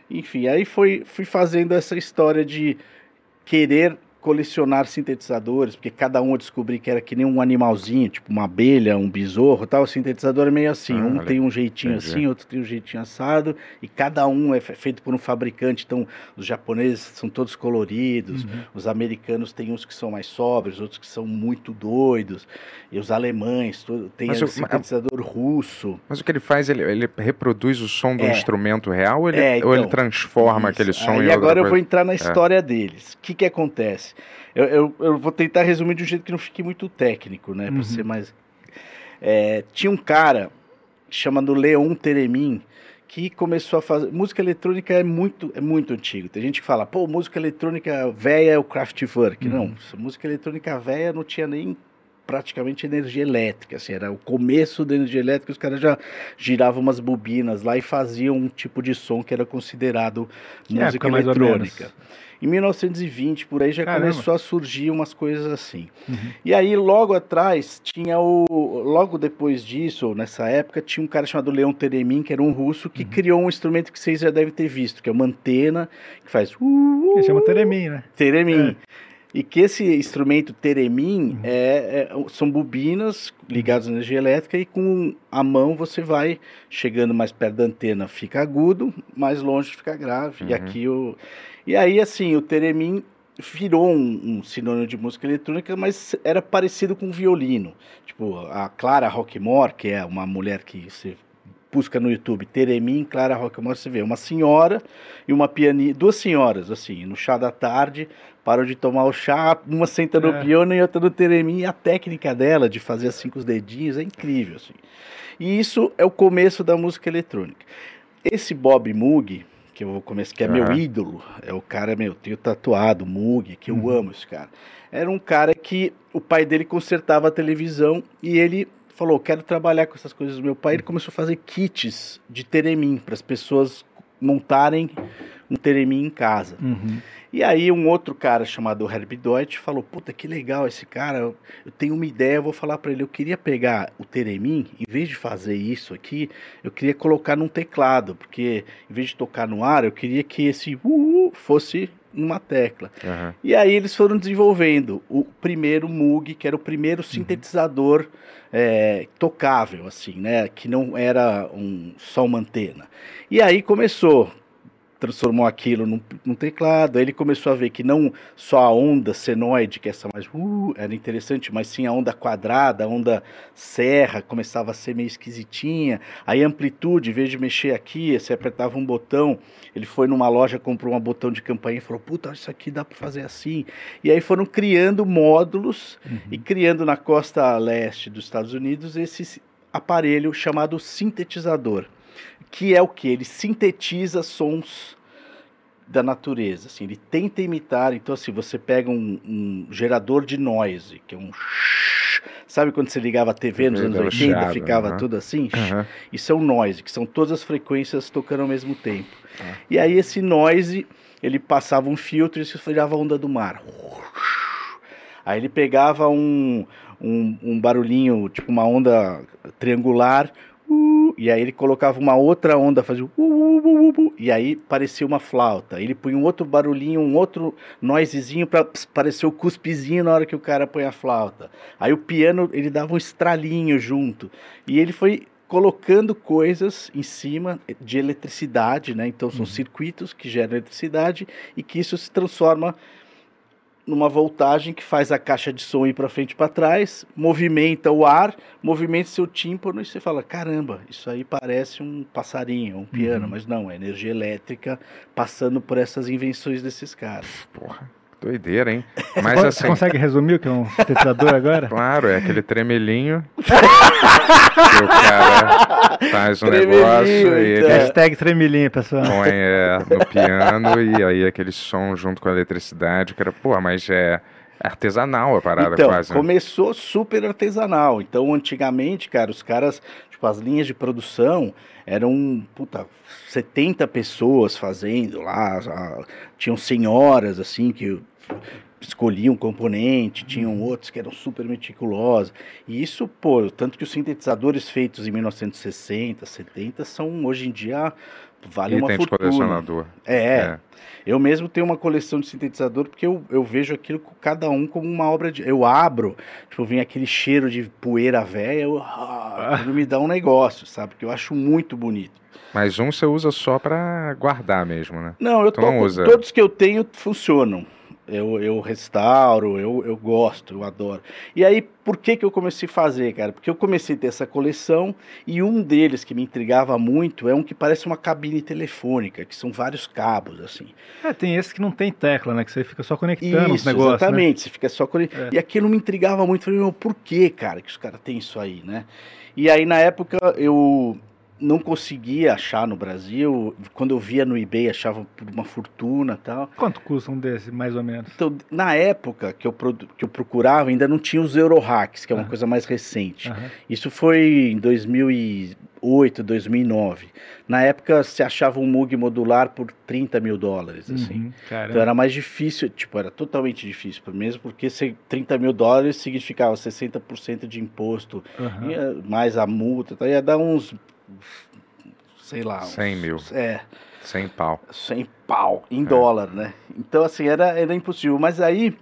F: enfim, aí foi, fui fazendo essa história de querer colecionar sintetizadores, porque cada um eu descobri que era que nem um animalzinho, tipo uma abelha, um besouro, tal. O sintetizador é meio assim,
C: Ah,
F: um tem um jeitinho
C: entendi.
F: assim, outro tem um jeitinho assado, e cada um é fe- feito por um fabricante. Então, os japoneses são todos coloridos,
D: Uhum.
F: os americanos têm uns que são mais sóbrios, outros que são muito doidos, e os alemães, todo, tem
C: Mas
F: o sintetizador russo.
C: Mas o que ele faz, ele, ele reproduz o som do
F: É.
C: instrumento real ou ele,
F: É,
C: ou ele
F: então,
C: transforma
F: Isso.
C: aquele som
F: Aí
C: em outra
F: agora eu
C: coisa? É.
F: vou entrar na história deles. O que que acontece? Eu, eu, eu vou tentar resumir de um jeito que não fique muito técnico, né?
D: Uhum.
F: Pra ser mais... É, tinha um cara chamado Leon Teremin que começou a fazer... Música eletrônica é muito, é muito antigo. Tem gente que fala, pô, música eletrônica velha é o Kraftwerk.
D: Uhum.
F: Não, música eletrônica velha não tinha nem praticamente energia elétrica, assim, era o começo da energia elétrica, os caras já giravam umas bobinas lá e faziam um tipo de som que era considerado
D: Que
F: música
D: ou
F: eletrônica. Em 1920, por aí, já
D: Caramba.
F: começou a surgir umas coisas assim.
D: Uhum.
F: E aí, logo atrás, tinha o. Logo depois disso, ou nessa época, tinha um cara chamado Leon Teremin, que era um russo,
D: Uhum.
F: que criou um instrumento que vocês já devem ter visto, que é uma antena que faz. uh,
D: Ele chama Teremin, né?
F: Teremin. E que esse instrumento Teremin
D: Uhum.
F: é, é- são bobinas ligadas à energia elétrica e com a mão você vai chegando mais perto da antena, fica agudo, mais longe fica grave. E
C: Uhum.
F: aqui o. E aí, assim, o Teremin virou um, um sinônimo de música eletrônica, mas era parecido com violino. Tipo, a Clara Rockmore, que é uma mulher que você busca no YouTube, Teremin, Clara Rockmore, você vê uma senhora e uma pianista, duas senhoras, assim, no chá da tarde, param de tomar o chá, uma senta no
D: É.
F: piano e outra no Teremin, e a técnica dela de fazer assim com os dedinhos é incrível, assim. E isso é o começo da música eletrônica. Esse Bob Moog, que eu vou começar, que é meu
C: Aham.
F: ídolo, é o cara, meu, tenho tatuado, Moog, que eu
D: Uhum.
F: amo esse cara. Era um cara que o pai dele consertava a televisão e ele falou, quero trabalhar com essas coisas do meu pai. Ele começou a fazer kits de Teremin para as pessoas montarem um Teremin em casa.
D: Uhum.
F: E aí um outro cara chamado Herbie Deutsch falou, puta, que legal esse cara, eu tenho uma ideia, eu vou falar para ele, eu queria pegar o Teremin, em vez de fazer isso aqui, eu queria colocar num teclado, porque em vez de tocar no ar, eu queria que esse uh, fosse numa tecla.
C: Aham.
F: E aí eles foram desenvolvendo o primeiro Moog, que era o primeiro sintetizador é, tocável, assim, né? Que não era um, só uma antena. E aí começou, transformou aquilo num, num teclado, aí ele começou a ver que não só a onda senoide, que é essa mais uh, era interessante, mas sim a onda quadrada, a onda serra, começava a ser meio esquisitinha. Aí a amplitude, em vez de mexer aqui, você apertava um botão, ele foi numa loja, comprou um botão de campainha e falou: Puta, isso aqui dá para fazer assim. E aí foram criando módulos e criando na costa leste dos Estados Unidos esse aparelho chamado sintetizador, que é o que? Ele sintetiza sons da natureza. Assim, ele tenta imitar. Então, assim, você pega um, um gerador de noise, que é um. Sabe quando você ligava a TV nos anos
C: Dava
F: 80,
C: chiado,
F: ficava
C: aham.
F: tudo assim?
C: Aham.
F: Isso é um noise, que são todas as frequências tocando ao mesmo tempo.
C: Ah.
F: E aí esse noise, ele passava um filtro e isso virava a onda do mar. Aí ele pegava um, um, um barulhinho, tipo uma onda triangular, uh, e aí ele colocava uma outra onda, fazia uh, uh, uh, uh, uh, e aí parecia uma flauta. Ele punha um outro barulhinho, um outro noisezinho para parecer o cuspezinho na hora que o cara põe a flauta. Aí o piano, ele dava um estralinho junto. E ele foi colocando coisas em cima de eletricidade, né? Então são circuitos que geram eletricidade e que isso se transforma numa voltagem que faz a caixa de som ir para frente e para trás, movimenta o ar, movimenta seu tímpano e você fala: caramba, isso aí parece um passarinho, um piano, mas não, é energia elétrica passando por essas invenções desses caras.
C: Porra, doideira, hein? Mas
D: Você
C: assim,
D: consegue resumir o que é um sintetizador agora?
C: claro, é aquele tremelinho que o cara faz um
F: Tremelinho,
C: negócio e ele
F: então.
D: Hashtag tremelinha, pessoal.
C: põe é, no piano e aí aquele som junto com a eletricidade, que era, pô, mas é artesanal a parada
F: Então,
C: quase. né?
F: começou super artesanal. Então, antigamente, cara, os caras, tipo, as linhas de produção eram, puta, 70 pessoas fazendo lá. tinham senhoras, assim, que escolhiam componente, tinham outros que eram super meticulosos. E isso, pô, tanto que os sintetizadores feitos em 1960, 70 são, hoje em dia, valem uma
C: Item de
F: fortuna.
C: colecionador.
F: É, eu mesmo tenho uma coleção de sintetizador porque eu, eu vejo aquilo com cada um como uma obra de. Eu abro, tipo, vem aquele cheiro de poeira velha, eu, ah, me dá um negócio, sabe? Porque eu acho muito bonito.
C: Mas um você usa só pra guardar mesmo, né?
F: Não, eu
C: Tu não usa?
F: todos que eu tenho funcionam. Eu, eu restauro, eu, eu gosto, eu adoro. E aí, por que, que eu comecei a fazer, cara? Porque eu comecei a ter essa coleção e um deles que me intrigava muito é um que parece uma cabine telefônica, que são vários cabos, assim.
D: É, tem esse que não tem tecla, né? Que você fica só conectando os
F: Isso,
D: negócios. Né?
F: exatamente. Você fica só ele.
D: É.
F: E aquilo me intrigava muito. Falei, meu, por que, cara, que os caras têm isso aí, né? E aí, na época, eu não conseguia achar no Brasil. Quando eu via no eBay, achava por uma fortuna tal.
D: Quanto custa um desse, mais ou menos?
F: Então, na época que eu, que eu procurava, ainda não tinha os Eurohacks, que é uma
D: Ah.
F: coisa mais recente.
D: Aham.
F: Isso foi em 2008, 2009. Na época, se achava um Moog modular por 30 mil dólares, assim.
D: Uhum.
F: Então era mais difícil, tipo, era totalmente difícil, mesmo porque se 30 mil dólares significava 60% de imposto, ia- mais a multa, tá? ia dar uns, sei lá, uns-
C: 100 mil.
F: É,
C: Sem pau.
F: 100 pau em dólar, né? Então, assim, era, era impossível. Mas aí,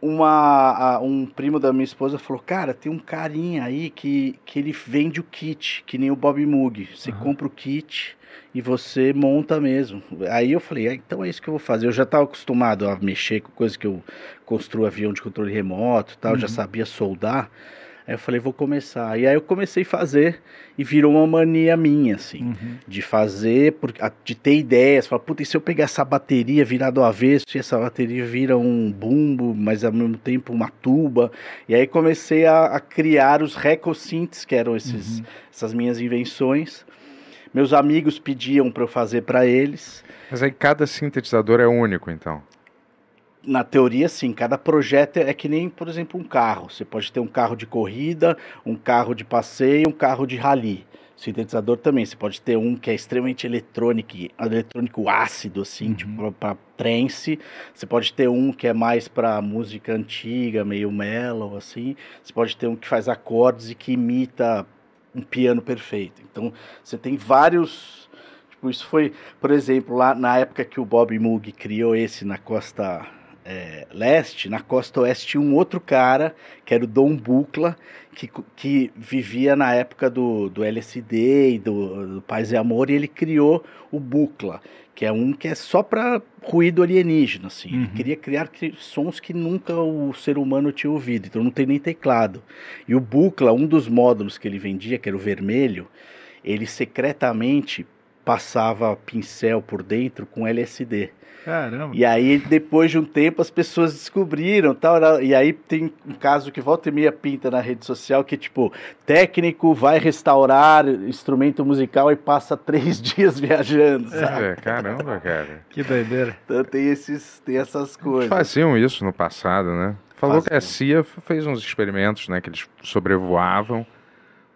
F: uma, a- um primo da minha esposa falou, cara, tem um carinha aí que, que ele vende o kit, que nem o Bob Moog. Você
D: Aham.
F: compra o kit e você monta mesmo. Aí eu falei, ah, então é isso que eu vou fazer. Eu já estava acostumado a mexer com coisas que eu construo avião de controle remoto tal, já
D: Uhum.
F: sabia soldar. Aí eu falei, vou começar. E aí eu comecei a fazer e virou uma mania minha, assim
D: Uhum.
F: de fazer, por- de ter ideias, falar, puta, e se eu pegar essa bateria virar do avesso e essa bateria vira um bumbo, mas ao mesmo tempo uma tuba, e aí comecei a, a criar os recosynths, que eram esses, essas minhas invenções. Meus amigos pediam para eu fazer para eles.
C: Mas aí cada sintetizador é único, então.
F: Na teoria, sim, cada projeto é que nem, por exemplo, um carro. Você pode ter um carro de corrida, um carro de passeio, um carro de rally. Sintetizador também. Você pode ter um que é extremamente eletrônico, eletrônico ácido, assim,
D: Uhum.
F: tipo para trance. Você pode ter um que é mais para música antiga, meio mellow, assim. Você pode ter um que faz acordes e que imita um piano perfeito. Então, você tem vários. Tipo, isso foi, por exemplo, lá na época que o Bob Moog criou esse na costa é, leste, na costa oeste tinha um outro cara, que era o Dom Bucla, que, que vivia na época do, do LSD e do, do Paz e Amor, e ele criou o Bucla, que é um que é só para ruído alienígena, assim. Ele
D: Uhum.
F: queria criar cri- sons que nunca o ser humano tinha ouvido, então não tem nem teclado. E o Bucla, um dos módulos que ele vendia, que era o vermelho, ele secretamente passava pincel por dentro com LSD.
D: Caramba.
F: E aí, depois de um tempo, as pessoas descobriram tal. E aí tem um caso que volta e meia pinta na rede social que, tipo, técnico vai restaurar instrumento musical e passa três dias viajando, sabe?
C: É, caramba, cara.
D: Que doideira.
F: Então tem, esses, tem essas coisas.
C: Faziam isso no passado, né? Falou que a. CIA fez uns experimentos, né? Que eles sobrevoavam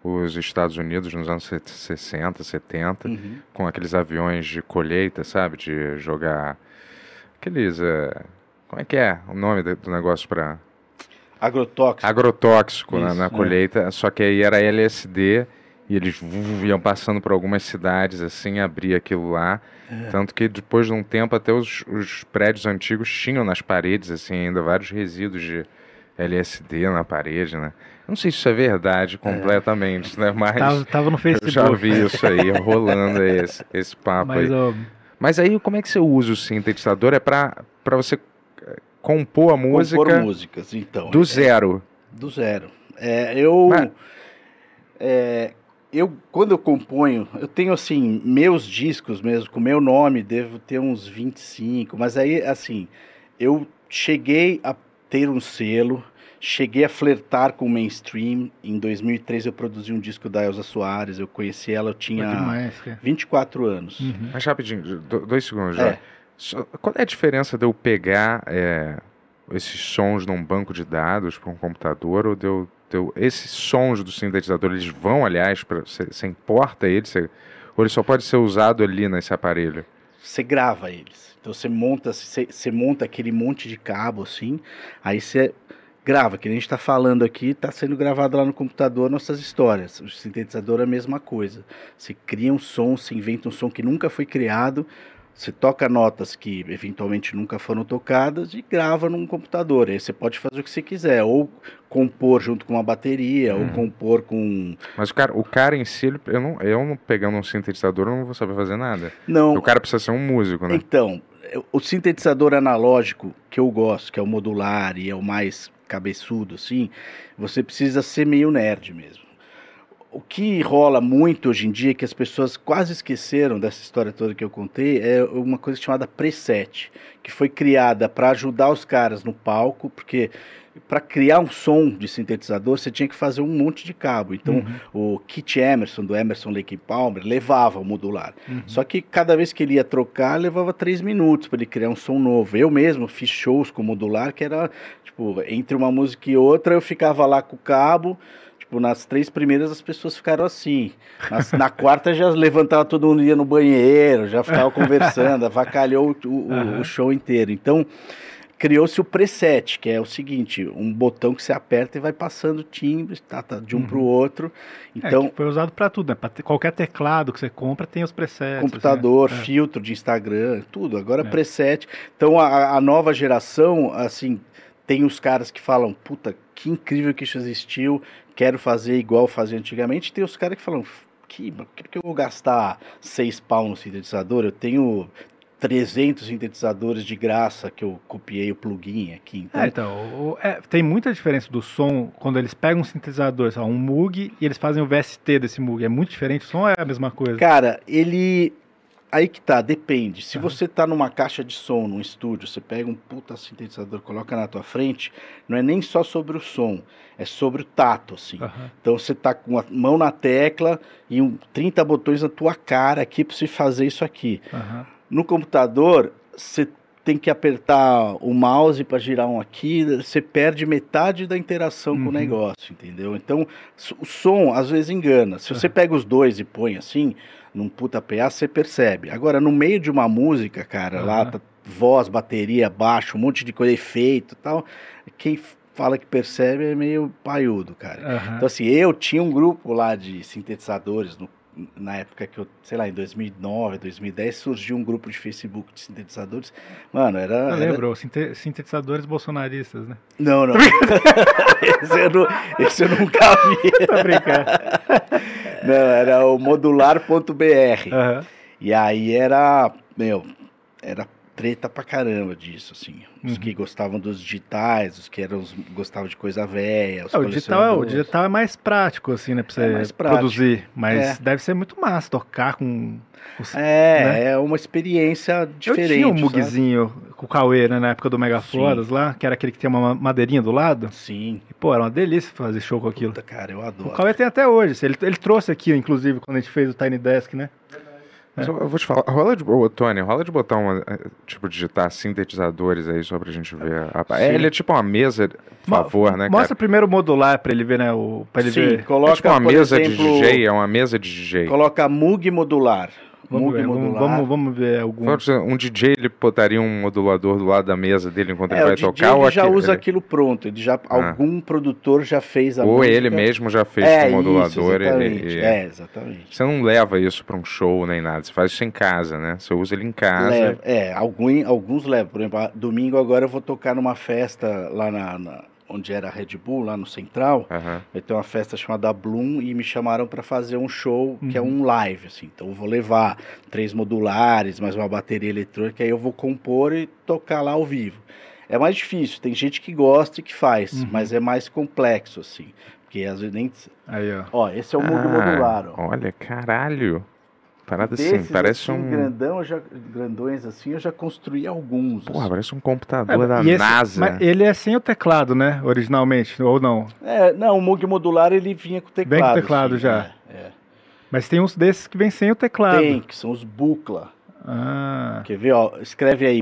C: os Estados Unidos nos anos 60, 70,
F: Uhum.
C: com aqueles aviões de colheita, sabe? De jogar aqueles... eh, como é que é o nome do negócio pra...
F: Agrotóxico.
C: agrotóxico na,
F: Isso,
C: na
F: é.
C: colheita, só que aí era LSD e eles iam passando por algumas cidades assim, abria aquilo lá.
F: É.
C: Tanto que depois de um tempo até os, os prédios antigos tinham nas paredes assim ainda vários resíduos de LSD na parede, né? Não sei se isso é verdade completamente, né? Mas
D: Tava, tava no
C: eu
D: Facebook.
C: já vi isso aí rolando esse, esse papo aí.
D: Mas, ó,
C: Mas aí como é que você usa o sintetizador? É pra, pra você eh, compor a música
F: Compor músicas, então.
C: do
F: é-
C: zero.
F: Do zero. É, eu,
C: Mas-
F: é, eu, quando eu componho, eu tenho, assim, meus discos mesmo, com meu nome, devo ter uns 25, mas aí, assim, eu cheguei a ter um selo, cheguei a flertar com o mainstream. Em 2003 eu produzi um disco da Elza Soares, eu conheci ela, eu tinha
D: demais, cara.
F: 24 anos.
D: Uhum.
C: Mas rapidinho, do- dois segundos já.
F: É.
C: Qual é a diferença de eu pegar é, esses sons num banco de dados para um computador ou de eu, de eu- esses sons do sintetizador eles vão, aliás, pra, você, você importa eles, você- ou ele só pode ser usado ali nesse aparelho?
F: você grava eles. Então você monta, você, você monta aquele monte de cabo assim, aí você grava, que a gente está falando aqui, está sendo gravado lá no computador nossas histórias. O sintetizador é a mesma coisa. Você cria um som, você inventa um som que nunca foi criado, você toca notas que eventualmente nunca foram tocadas e grava num computador. Aí você pode fazer o que você quiser, ou compor junto com uma bateria, ou
C: Hum.
F: compor com.
C: Mas o cara, o cara em si, ele- eu não, eu não pegando um sintetizador, eu não vou saber fazer nada.
F: Não,
C: O cara precisa ser um músico, né?
F: Então, o sintetizador analógico que eu gosto, que é o modular e é o mais cabeçudo, assim, você precisa ser meio nerd mesmo. O que rola muito hoje em dia, que as pessoas quase esqueceram dessa história toda que eu contei, é uma coisa chamada preset, que foi criada para ajudar os caras no palco, porque para criar um som de sintetizador você tinha que fazer um monte de cabo. Então,
D: Uhum.
F: o Kit Emerson, do Emerson Lake Palmer, levava o modular.
D: Uhum.
F: Só que cada vez que ele ia trocar, levava três minutos para ele criar um som novo. Eu mesmo fiz shows com modular, que era, tipo, entre uma música e outra, eu ficava lá com o cabo. Tipo, nas três primeiras as pessoas ficaram assim. Nas- na quarta já levantava todo mundo ia no banheiro, já ficava conversando, avacalhou o, o-
D: Aham.
F: o show inteiro. Então, criou-se o preset, que é o seguinte, um botão que você aperta e vai passando timbres, tá, tá, de um
D: Uhum.
F: para o outro.
D: É,
F: Então,
D: que foi usado pra tudo, né? Pra qualquer teclado que você compra tem os presets.
F: computador,
D: assim, né?
F: filtro de Instagram, tudo. Agora
D: É.
F: preset. Então a, a nova geração, assim, tem os caras que falam, puta, que incrível que isso existiu, quero fazer igual fazia antigamente. Tem os caras que falam, que que eu vou gastar seis pau no sintetizador? Eu tenho 300 sintetizadores de graça que eu copiei o plugin aqui. Então,
D: É, então, é, tem muita diferença do som quando eles pegam um sintetizador, um Moog, e eles fazem o VST desse Moog. É muito diferente, o som é a mesma coisa.
F: Cara, ele. Aí que tá, depende. Se
D: Aham.
F: você tá numa caixa de som, num estúdio, você pega um puta sintetizador, coloca na tua frente, não é nem só sobre o som, é sobre o tato, assim.
D: Aham.
F: Então você tá com a mão na tecla e um, 30 botões na tua cara aqui pra você fazer isso aqui.
D: aham.
F: No computador, você tem que apertar o mouse para girar um aqui, você perde metade da interação com
D: Uhum.
F: o negócio, entendeu? Então, o som às vezes engana. Se você pega os dois e põe assim, num puta PA, você percebe. Agora, no meio de uma música, cara, lá
D: Aham.
F: tá voz, bateria, baixo, um monte de coisa, efeito e tal, quem fala que percebe é meio paiudo, cara.
D: aham.
F: Então, assim, eu tinha um grupo lá de sintetizadores no- na época que eu, sei lá, em 2009, 2010, surgiu um grupo de Facebook de sintetizadores. Mano, era.
D: Eu
F: era-
D: lembro, sinte- sintetizadores bolsonaristas, né?
F: Não, não. esse, eu não- esse eu nunca vi.
D: Tá brincando.
F: Não, era o modular.br.
D: Aham.
F: E aí era, meu, era treta pra caramba disso, assim. Os
D: Uhum.
F: que gostavam dos digitais, os que eram, os- gostavam de coisa velha. os
D: É, o, digital, é- o digital é mais prático, assim, né? Pra você
F: É
D: produzir. Mas
F: É.
D: deve ser muito massa tocar com. os-
F: É,
D: né?
F: é uma experiência diferente.
D: Eu tinha um mugzinho com o Cauê, né, na época do Mega Floras lá, que era aquele que tem uma madeirinha do lado.
F: Sim.
D: E, pô, era uma delícia fazer show com aquilo.
F: Puta, cara, eu
D: O
F: adoro.
D: Cauê tem até hoje. Ele, ele trouxe aqui, inclusive, quando a gente fez o Tiny Desk, né?
C: Mas eu, eu vou te falar, rola de. Ô, Tony, rola de botar uma. eh, Tipo, digitar sintetizadores aí só pra gente ver. A, é, ele é tipo uma mesa, por favor, né,
D: Mostra
C: cara?
D: primeiro o modular pra ele ver, né? O, pra ele
F: Sim,
D: ver.
C: É
F: coloca,
C: tipo uma
F: por
C: mesa
F: exemplo,
C: de DJ, é uma mesa de DJ.
F: coloca Moog modular.
D: Vamos ver, vamos,
F: modular.
D: vamos, vamos ver algum.
C: Um DJ ele botaria um modulador do lado da mesa dele enquanto
F: É,
C: ele vai
F: o DJ
C: tocar ou
F: ele já
C: aqui-
F: usa
C: ele-
F: aquilo pronto. Ele já, Algum produtor já fez a
C: ou
F: música.
C: ele mesmo já fez
F: é,
C: com o modulador.
F: Isso, exatamente.
C: ele-
F: É, exatamente.
C: Você não leva isso pra um show nem nada, você faz isso em casa, né? Você usa ele em casa.
F: Leva- é, algum, alguns levam. Por exemplo, a- domingo agora eu vou tocar numa festa lá na, na- onde era a Red Bull, lá no Central.
C: Aham.
F: Vai ter uma festa chamada Bloom e me chamaram para fazer um show que é
D: Uhum.
F: um live, assim. Então eu vou levar três modulares, mais uma bateria eletrônica, aí eu vou compor e tocar lá ao vivo. É mais difícil, tem gente que gosta e que faz,
D: Uhum.
F: mas é mais complexo, assim. Porque às vezes nem.
D: Aí, ó.
F: Ó, esse é o mundo
C: Ah,
F: modular, ó.
C: Olha, caralho. Parada assim,
F: Desses,
C: parece
F: assim,
C: um.
F: grandão, eu já, grandões assim, eu já construí alguns.
C: Porra,
F: assim.
C: parece um computador da
D: É, E esse-
C: NASA.
D: Mas ele é sem o teclado, né? Originalmente, ou não?
F: É, não, o Moog modular ele vinha com teclado.
D: Vem com teclado
F: assim,
D: já.
F: é, é.
D: Mas tem uns desses que vem sem o teclado.
F: Tem, que são os Bucla.
D: Ah,
F: Quer ver, ó? Escreve aí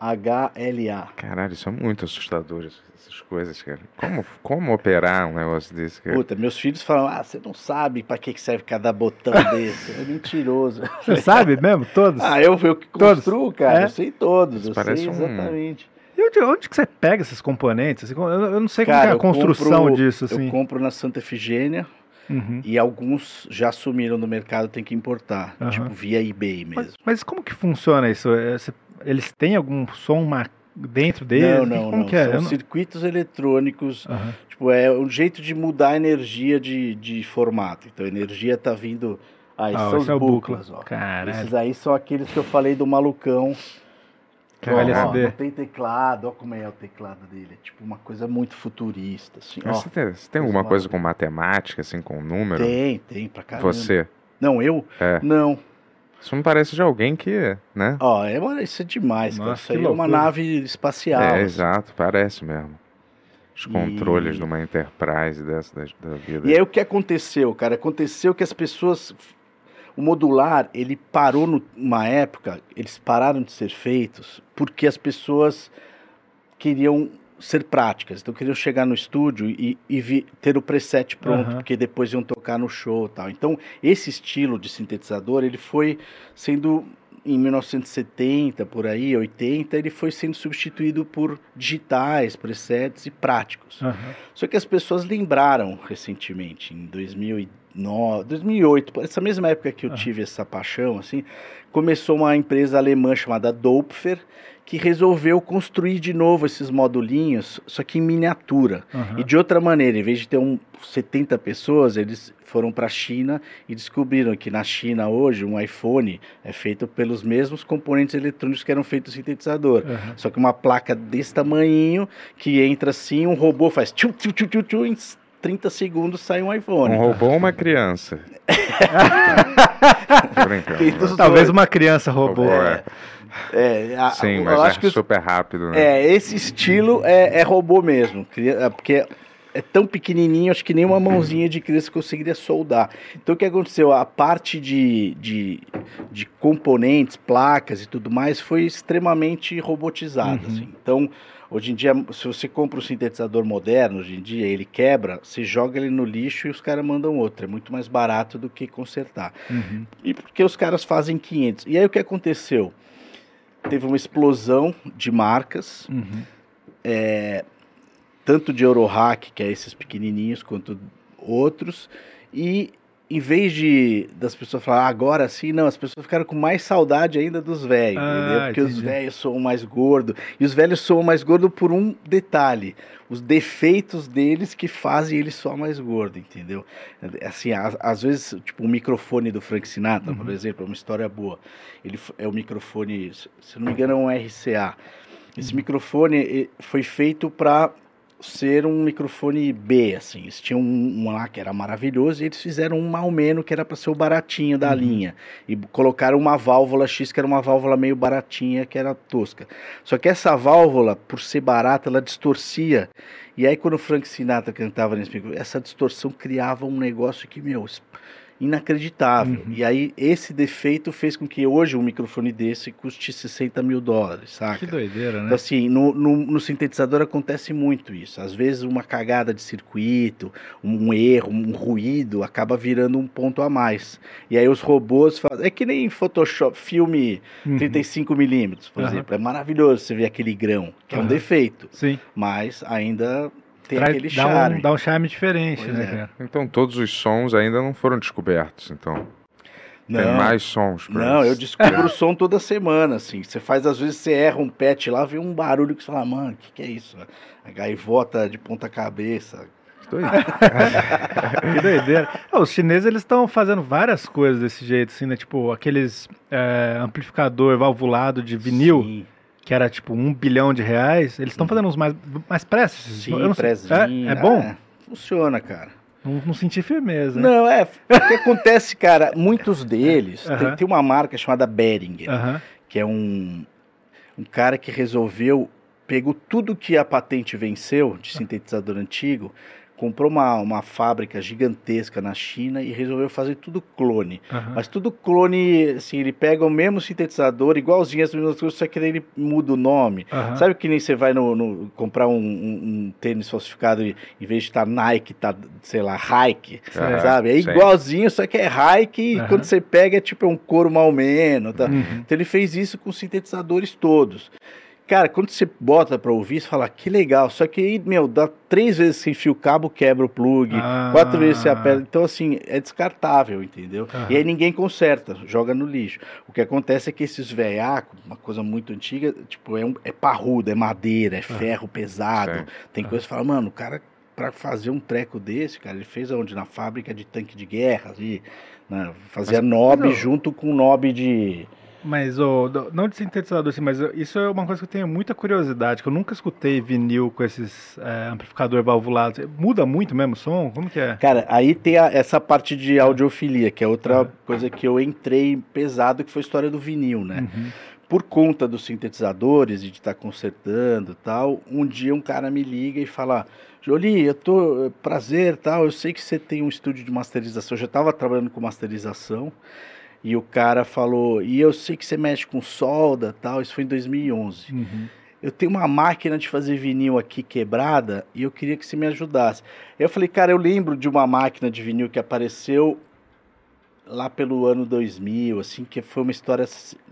F: B-U-C-H-L-A.
C: Caralho, isso é muito assustador, essas coisas, cara. Como, como operar um negócio desse, cara?
F: Puta, meus filhos falam, ah, você não sabe pra que que serve cada botão desse. É mentiroso.
D: você sabe mesmo? Todos?
F: ah, eu, eu que
D: Todos?
F: construo, cara.
D: É?
F: Eu sei todos,
C: Isso
F: eu
C: parece
F: sei
C: um-
F: exatamente.
D: E onde, onde que você pega esses componentes? Assim, Eu, eu não sei como
F: Cara,
D: que é a
F: eu
D: construção
F: compro-
D: disso, assim.
F: Eu compro na Santa Efigênia
D: Uhum.
F: e alguns já assumiram no mercado, tem que importar.
D: Aham.
F: Tipo, via eBay
D: Mas,
F: mesmo.
D: mas como que funciona isso? É, você- eles têm algum som dentro deles?
F: Não, não,
D: como
F: não.
D: que é?
F: São
D: não-
F: circuitos eletrônicos
D: Aham.
F: Tipo, é um jeito de mudar a energia de, de formato. Então, a energia tá vindo. Ah, esses
D: Ah,
F: são os
D: é o
F: buclas,
D: bucla.
F: ó.
D: Caralho.
F: Esses aí são aqueles que eu falei do malucão.
D: Que é o
F: Ó, ó,
D: LSD.
F: não tem teclado, ó como é o teclado dele. É tipo uma coisa muito futurista, assim.
C: Mas
F: Ó,
C: você tem, você tem alguma coisa com matemática, assim, com número?
F: tem, tem pra caramba.
C: Você.
F: Não, eu?
C: É.
F: Não.
C: Isso não parece de alguém que, né?
F: Ó, é, uma- isso é demais, cara.
D: Nossa,
F: Isso aí é uma nave espacial.
C: é,
F: assim.
C: exato, parece mesmo. Os
F: E-
C: controles de uma Enterprise dessa da, da vida.
F: E aí o que aconteceu, cara? Aconteceu que as pessoas. O modular, ele parou nu- numa época, eles pararam de ser feitos porque as pessoas queriam ser práticas. Então queriam chegar no estúdio e, e vi- ter o preset pronto,
D: Aham.
F: porque depois iam tocar no show e tal. Então, esse estilo de sintetizador, ele foi sendo em 1970, por aí, 80, ele foi sendo substituído por digitais, presets e práticos.
D: Aham.
F: Só que as pessoas lembraram recentemente, em 2009, 2008, essa mesma época que eu
D: Ah.
F: tive essa paixão, assim, começou uma empresa alemã chamada Doepfer, que resolveu construir de novo esses modulinhos, só que em miniatura.
D: Aham.
F: E de outra maneira, em vez de ter um 70 pessoas, eles foram para a China e descobriram que na China hoje um iPhone é feito pelos mesmos componentes eletrônicos que eram feitos no sintetizador.
D: Aham.
F: Só que uma placa desse tamanhinho, que entra assim, um robô faz tchu, tchu, tchu, tchu, tchu, em 30 segundos sai um iPhone.
C: Um robô ou uma criança?
F: Dos
D: Talvez uma criança roubou.
C: Robô, é.
F: É, a-
C: Sim, mas
F: acho
C: é
F: que
C: super rápido, né?
F: é, esse estilo é, é robô mesmo. é, Porque é tão pequenininho, acho que nem uma mãozinha de criança conseguiria soldar. Então o que aconteceu? A parte de, de, de componentes, placas e tudo mais foi extremamente robotizada.
D: Uhum.
F: assim. Então, hoje em dia, se você compra um sintetizador moderno, hoje em dia ele quebra, você joga ele no lixo e os caras mandam outro. É muito mais barato do que consertar.
D: Uhum.
F: E porque os caras fazem 500. E aí o que aconteceu? Teve uma explosão de marcas,
D: Uhum.
F: tanto de Eurohack, que é esses pequenininhos, quanto outros. E em vez de das pessoas falar "Ah, agora sim, não, as pessoas ficaram com mais saudade ainda dos velhos,
D: Ah,
F: entendeu? Porque os
D: entendi.
F: velhos soam mais gordos. E os velhos soam mais gordo por um detalhe. Os defeitos deles que fazem eles soar mais gordo, entendeu? Assim, às, às vezes, tipo, o microfone do Frank Sinatra, por
D: Uhum.
F: exemplo, é uma história boa. Ele é o microfone, se não me engano, é um RCA. Esse microfone eh, foi feito para ser um microfone B, assim. Eles tinham um, um lá que era maravilhoso e eles fizeram um mal menos que era para ser o baratinho da
D: Uhum.
F: linha. E colocaram uma válvula X que era uma válvula meio baratinha, que era tosca. Só que essa válvula, por ser barata, ela distorcia. E aí quando o Frank Sinatra cantava nesse microfone, essa distorção criava um negócio que, meu, inacreditável.
D: Uhum.
F: E aí esse defeito fez com que hoje um microfone desse custe 60 mil dólares, saca?
D: Que doideira, né?
F: Então, assim, no, no, no sintetizador acontece muito isso. Às vezes, uma cagada de circuito, um erro, um ruído, acaba virando um ponto a mais. E aí os robôs fazem. É que nem Photoshop, filme
D: Uhum.
F: 35mm, por
D: Aham.
F: exemplo. É maravilhoso você ver aquele grão, que é um defeito,
D: Sim.
F: mas ainda tem
D: Traz-
F: aquele
D: dá, um,
F: charme.
D: dá um charme diferente,
F: Pois
D: né,
F: é.
D: cara?
C: Então todos os sons ainda não foram descobertos, então. Tem
F: Não,
C: mais sons pra
F: Não, eu descubro o som toda semana, assim. Você faz, às vezes, você erra um patch lá, vem um barulho que você fala, mano, o que, que é isso? A gaivota de ponta cabeça.
C: Que doideira.
D: Que doideira. Ah, os chineses eles estão fazendo várias coisas desse jeito, assim, né? Tipo, aqueles é, amplificador valvulado de vinil,
F: Sim,
D: que era tipo um bilhão de reais, eles estão fazendo uns mais, mais presses.
F: sim
D: não. É, é bom?
F: É, funciona, cara.
D: Não, não senti firmeza.
F: Não, é. O que acontece, cara, muitos deles. Tem,
D: Aham.
F: tem uma marca chamada Behringer,
D: Aham.
F: que é um, um cara que resolveu, pegou tudo que a patente venceu de sintetizador antigo, comprou uma, uma fábrica gigantesca na China e resolveu fazer tudo clone.
D: aham.
F: Mas tudo clone, assim, ele pega o mesmo sintetizador, igualzinho as mesmas coisas, só que ele muda o nome.
D: aham.
F: Sabe que nem você vai no, no- comprar um, um- um tênis falsificado e em vez de estar Nike, tá, sei lá, Hike,
C: Aham,
F: sabe? É
C: sim.
F: igualzinho, só que é Hike e quando você pega é tipo um couro mal menos, tá?
D: Uhum.
F: Então ele fez isso com sintetizadores todos. Cara, quando você bota pra ouvir, você fala, "Ah, que legal. Só que aí, meu, dá três vezes que enfia o cabo, quebra o plug.
D: Ah.
F: Quatro vezes você aperta. Então, assim, é descartável, entendeu? E aí ninguém conserta, joga no lixo. O que acontece é que esses veiacos, uma coisa muito antiga, tipo, é, um, é parrudo, é madeira, é ferro pesado.
C: Sim.
F: Tem coisa que fala, mano, o cara, pra fazer um treco desse, cara, ele fez aonde? Na fábrica de tanque de guerra, ali. né? Fazia nob
D: não.
F: junto com nob de.
D: Mas, do- não de sintetizador, assim, mas isso é uma coisa que eu tenho muita curiosidade, que eu nunca escutei vinil com esses é, amplificador valvulado. Muda muito mesmo o som? Como que é?
F: Cara, aí tem a- essa parte de audiofilia, que é outra
D: Ah.
F: coisa que eu entrei pesado, que foi a história do vinil, né?
D: Uhum.
F: por conta dos sintetizadores e de estar consertando e tal, um dia um cara me liga e fala: Jolie, eu tô. Prazer tal, eu sei que você tem um estúdio de masterização. Eu já estava trabalhando com masterização. E o cara falou: E eu sei que você mexe com solda tal. Isso foi em 2011.
D: Uhum.
F: Eu tenho uma máquina de fazer vinil aqui quebrada e eu queria que você me ajudasse. Eu falei: Cara, eu lembro de uma máquina de vinil que apareceu lá pelo ano 2000, assim, que foi uma história.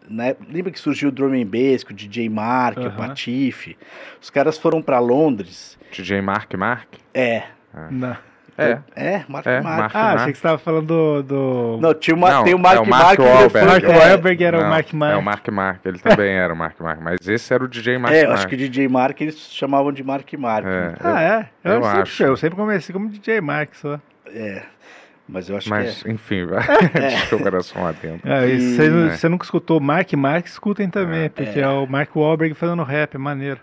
F: Né? Lembra que surgiu o Drum and Bass, com o DJ Mark, o
D: Aham.
F: Patife? Os caras foram para Londres.
C: DJ Mark Mark?
F: É,
D: Não.
C: É.
F: é, Mark
C: É,
F: Mark.
C: Mark.
D: Ah, achei que você estava falando do. do...
F: Não, tinha uma,
C: Não,
F: tem o Mark
C: é o
F: Mark.
C: Mark Wahlberg.
D: Mark
F: é,
D: Wahlberg era o
C: Não,
D: Mark Mark.
C: É o Mark Mark, ele também era o Mark Mark, mas esse era o DJ Mark
F: É, eu
C: Mark.
F: acho que DJ Mark eles chamavam de Mark Mark.
C: É.
D: Ah, é? Eu,
C: eu
D: sempre,
C: acho.
D: eu sempre comecei como DJ Mark só.
F: É, mas eu acho
C: Mas,
F: que é.
C: enfim, vai. Era só um adendo.
D: Ah, e se você,
C: É.
D: você nunca escutou Mark Mark, escutem também, porque é. o Mark Wahlberg fazendo rap, é maneiro.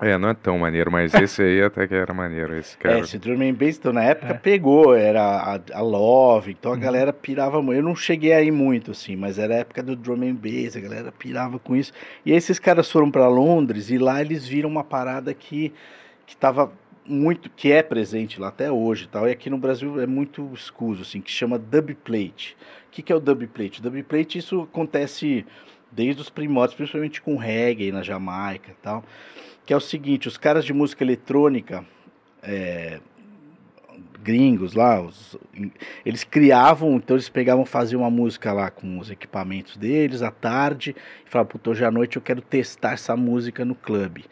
C: É, não é tão maneiro, mas esse aí até que era maneiro, esse
F: É,
C: cara.
F: esse Drum and Bass, então, na época
D: É.
F: pegou, era a, a Love, então a
C: Uhum.
F: galera pirava muito. Eu não cheguei aí muito, assim, mas era a época do Drum and Bass, a galera pirava com isso. E aí esses caras foram para Londres e lá eles viram uma parada que, que tava muito, que é presente lá até hoje tal, e aqui no Brasil é muito escuso, assim, que chama dub plate. O que, que é o dub plate? O dub plate, isso acontece desde os primórdios, principalmente com reggae na Jamaica tal, que é o seguinte, os caras de música eletrônica, é, gringos lá, os- eles criavam, então eles pegavam, faziam uma música lá com os equipamentos deles à tarde e falavam, puta, hoje à noite eu quero testar essa música no clube.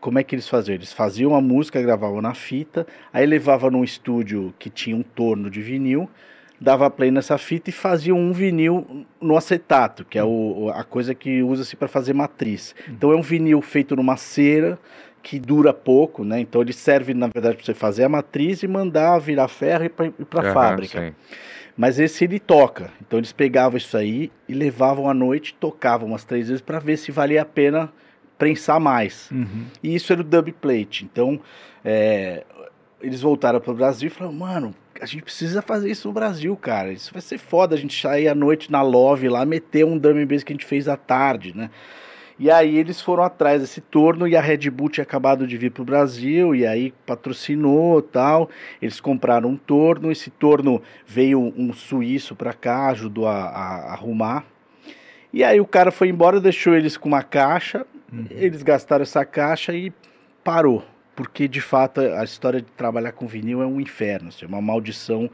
F: Como é que eles faziam? Eles faziam a música, gravavam na fita, aí levavam num estúdio que tinha um torno de vinil, dava play nessa fita e faziam um vinil no acetato, que é o, a coisa que usa-se para fazer matriz. Então é um vinil feito numa cera que dura pouco, né? Então ele serve, na verdade, para você fazer a matriz e mandar virar ferro e para a
C: Aham,
F: fábrica.
C: sim.
F: Mas esse ele toca. Então eles pegavam isso aí e levavam à noite, tocavam umas três vezes para ver se valia a pena prensar mais.
D: Uhum.
F: E isso era o dub plate. Então é, eles voltaram para o Brasil e falaram, mano, a gente precisa fazer isso no Brasil, cara. Isso vai ser foda a gente sair à noite na Love lá, meter um bass que a gente fez à tarde, né? E aí eles foram atrás desse torno e a Red Bull tinha acabado de vir para o Brasil e aí patrocinou tal. Eles compraram um torno, esse torno veio um suíço para cá, ajudou a, a, arrumar. E aí o cara foi embora, deixou eles com uma caixa, uhum. eles gastaram essa caixa e parou. Porque de fato a história de trabalhar com vinil é um inferno, assim, é uma maldição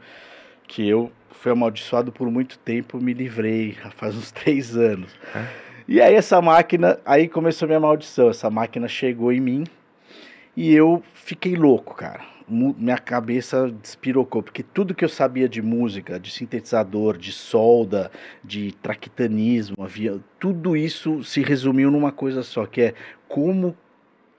F: que eu fui amaldiçoado por muito tempo, me livrei faz uns três anos. É. E aí essa máquina, aí começou a minha maldição. Essa máquina chegou em mim e eu fiquei louco, cara. Minha cabeça despirocou, porque tudo que eu sabia de música, de sintetizador, de solda, de traquitanismo, havia, tudo isso se resumiu numa coisa só, que é como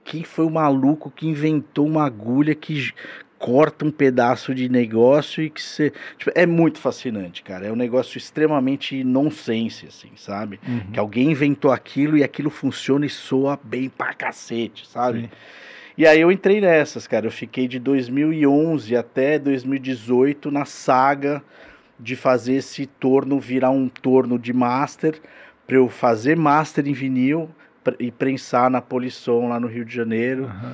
F: quem foi o maluco que inventou uma agulha que corta um pedaço de negócio e que você. Tipo, é muito fascinante, cara. É um negócio extremamente nonsense, assim, sabe? Uhum. Que alguém inventou aquilo e aquilo funciona e soa bem pra cacete, sabe? Sim. E aí eu entrei nessas, cara. Eu fiquei de 2011 até 2018 na saga de fazer esse torno virar um torno de master, para eu fazer master em vinil e prensar na Polisson lá no Rio de Janeiro. Uhum.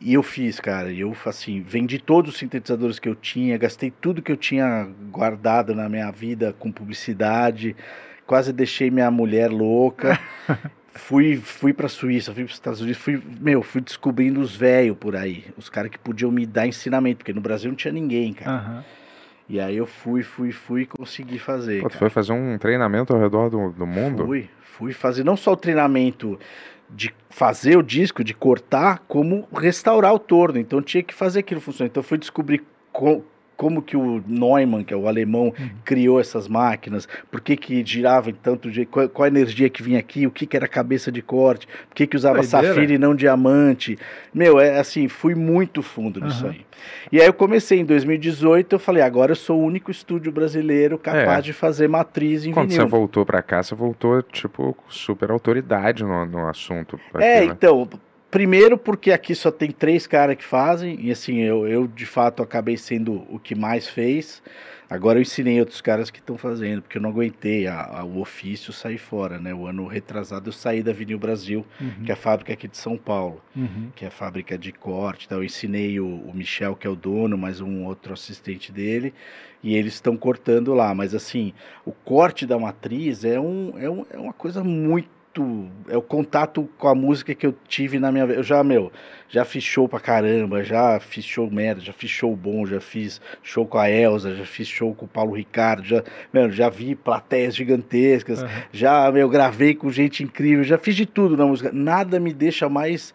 F: E eu fiz, cara. Eu, assim, vendi todos os sintetizadores que eu tinha, gastei tudo que eu tinha guardado na minha vida com publicidade, quase deixei minha mulher louca. fui fui para Suíça, fui para os Estados Unidos, fui, meu, fui descobrindo os velhos por aí, os caras que podiam me dar ensinamento, porque no Brasil não tinha ninguém, cara. Uhum. E aí eu fui, fui, fui e consegui fazer.
C: Pô, tu foi fazer um treinamento ao redor do, do mundo?
F: Fui, fui fazer não só o treinamento de fazer o disco, de cortar, como restaurar o torno. Então tinha que fazer aquilo funcionar. Então fui descobrir como que o Neumann, que é o alemão, uhum. criou essas máquinas, por que que girava em tanto jeito, qual, qual, a energia que vinha aqui, o que que era cabeça de corte, por que que usava safira e não diamante. Meu, é assim, fui muito fundo nisso uhum. aí. E aí eu comecei em 2018, eu falei, agora eu sou o único estúdio brasileiro capaz é. de fazer matriz em
C: Quando
F: vinil.
C: você voltou para cá, você voltou, tipo, super autoridade no, no assunto.
F: É, aqui, né? então, Primeiro porque aqui só tem três caras que fazem, e assim, eu, eu de fato acabei sendo o que mais fez. Agora eu ensinei outros caras que estão fazendo, porque eu não aguentei a, a, o ofício sair fora, né? O ano retrasado eu saí da Vinil Brasil, uhum. que é a fábrica aqui de São Paulo, uhum. que é a fábrica de corte. Então eu ensinei o, o Michel, que é o dono, mais um outro assistente dele, e eles estão cortando lá. Mas assim, o corte da matriz é, um, é, um, é uma coisa muito É o contato com a música que eu tive na minha vida. Eu já, meu, já fiz show pra caramba, já fiz show merda, já fiz show bom, já fiz show com a Elza, já fiz show com o Paulo Ricardo, já, meu, já vi plateias gigantescas, uhum. já, meu, gravei com gente incrível, já fiz de tudo na música. Nada me deixa mais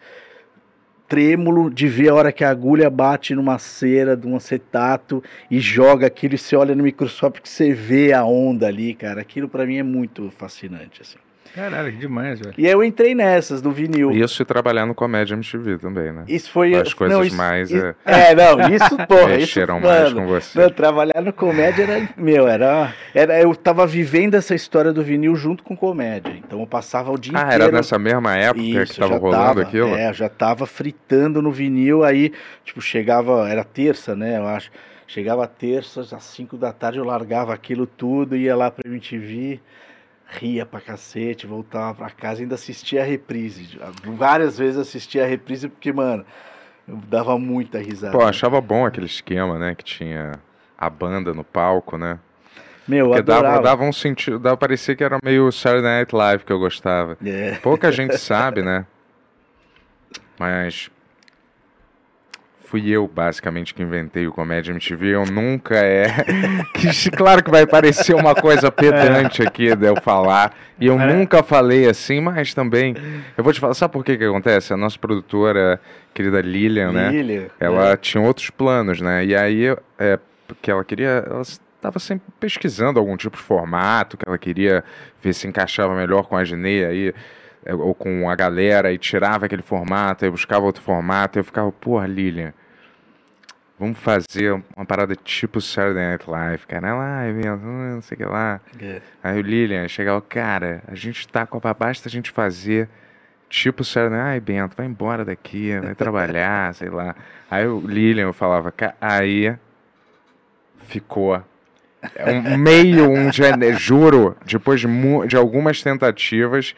F: trêmulo de ver a hora que a agulha bate numa cera de um acetato e joga aquilo e você olha no microscópio que você vê a onda ali, cara. Aquilo para mim é muito fascinante, assim.
D: Caralho, que demais, velho.
F: E aí eu entrei nessas, no vinil.
C: Isso e trabalhar no Comédia MTV também, né?
F: Isso foi...
C: As coisas
F: não, isso,
C: mais...
F: Isso, é... é, não, isso, porra,
C: Mexeram
F: isso,
C: mais
F: mano,
C: com você.
F: Não, trabalhar no Comédia era... Meu, era, era... Eu tava vivendo essa história do vinil junto com Comédia. Então eu passava o dia
C: ah,
F: inteiro...
C: Ah, era nessa mesma época isso, que tava rolando
F: tava,
C: aquilo?
F: É, já tava fritando no vinil, aí, tipo, chegava... Era terça, né, eu acho. Chegava terça, às 5 da tarde eu largava aquilo tudo, ia lá pra MTV ria pra cacete, voltava pra casa e ainda assistia a reprise. Várias vezes assistia a reprise porque, mano, eu dava muita risada.
C: Pô, achava bom aquele esquema, né? Que tinha a banda no palco, né?
F: Meu,
C: Porque
F: adorava.
C: dava, dava um sentido, dava parecer que era meio Saturday Night Live que eu gostava.
F: É.
C: Pouca gente sabe, né? Mas fui eu, basicamente, que inventei o Comédia MTV. Eu nunca é. claro que vai parecer uma coisa pedante aqui de eu falar. E eu é. nunca falei assim, mas também. Eu vou te falar, sabe por que que acontece? A nossa produtora, querida Lilian, né?
F: Lilian.
C: Ela é. tinha outros planos, né? E aí, é, porque ela queria. Ela estava sempre pesquisando algum tipo de formato que ela queria ver se encaixava melhor com a Ginei aí é, ou com a galera e tirava aquele formato, aí buscava outro formato, e eu ficava, porra, Lilian, vamos fazer uma parada tipo Saturday Night Live, cara. Ai, meu, não sei o que lá. É. Aí o Lilian chegava, cara, a gente tá com a basta a gente fazer tipo Saturday Night, ai, Bento, vai embora daqui, vai trabalhar, sei lá. Aí o Lilian falava, aí ficou um meio, um juro, depois de, de algumas tentativas,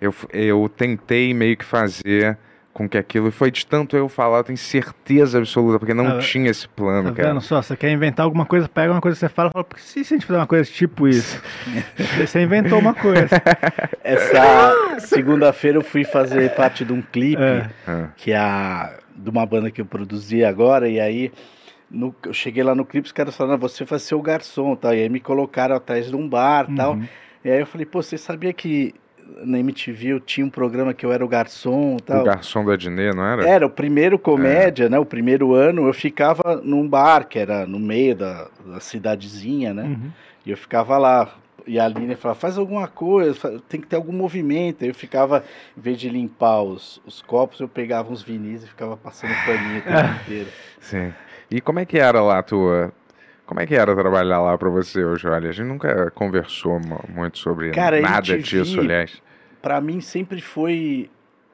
C: eu, eu tentei meio que fazer com que aquilo. Foi de tanto eu falar, eu tenho certeza absoluta, porque não
D: Ah,
C: tinha esse plano,
D: Tá
C: cara.
D: vendo só? Você quer inventar alguma coisa, pega uma coisa que você fala e fala, "Por que se a gente fizer uma coisa tipo isso? Você inventou uma coisa.
F: Essa segunda-feira eu fui fazer parte de um clipe
D: É.
C: Ah,
F: que é a, de uma banda que eu produzi agora, e aí no- eu cheguei lá no clipe, os caras falaram, "Ah, você vai ser o garçom, tá? E aí me colocaram atrás de um bar e tal.
D: Uhum.
F: E aí eu falei, pô, você sabia que na MTV eu tinha um programa que eu era o garçom e tal?
C: o garçom da Adnet, não era?
F: Era o primeiro comédia, né? O primeiro ano eu ficava num bar que era no meio da, da cidadezinha, né?
D: Uhum.
F: E eu ficava lá. E a Aline falava, faz alguma coisa, tem que ter algum movimento. Aí eu ficava, em vez de limpar os, os copos, eu pegava uns vinis e ficava passando paninho o tempo inteiro.
C: Sim. E como é que era lá a tua. Como é que era trabalhar lá pra você, ô Jolie? A gente nunca conversou muito sobre
F: Cara,
C: nada disso, aliás.
F: Pra mim sempre foi.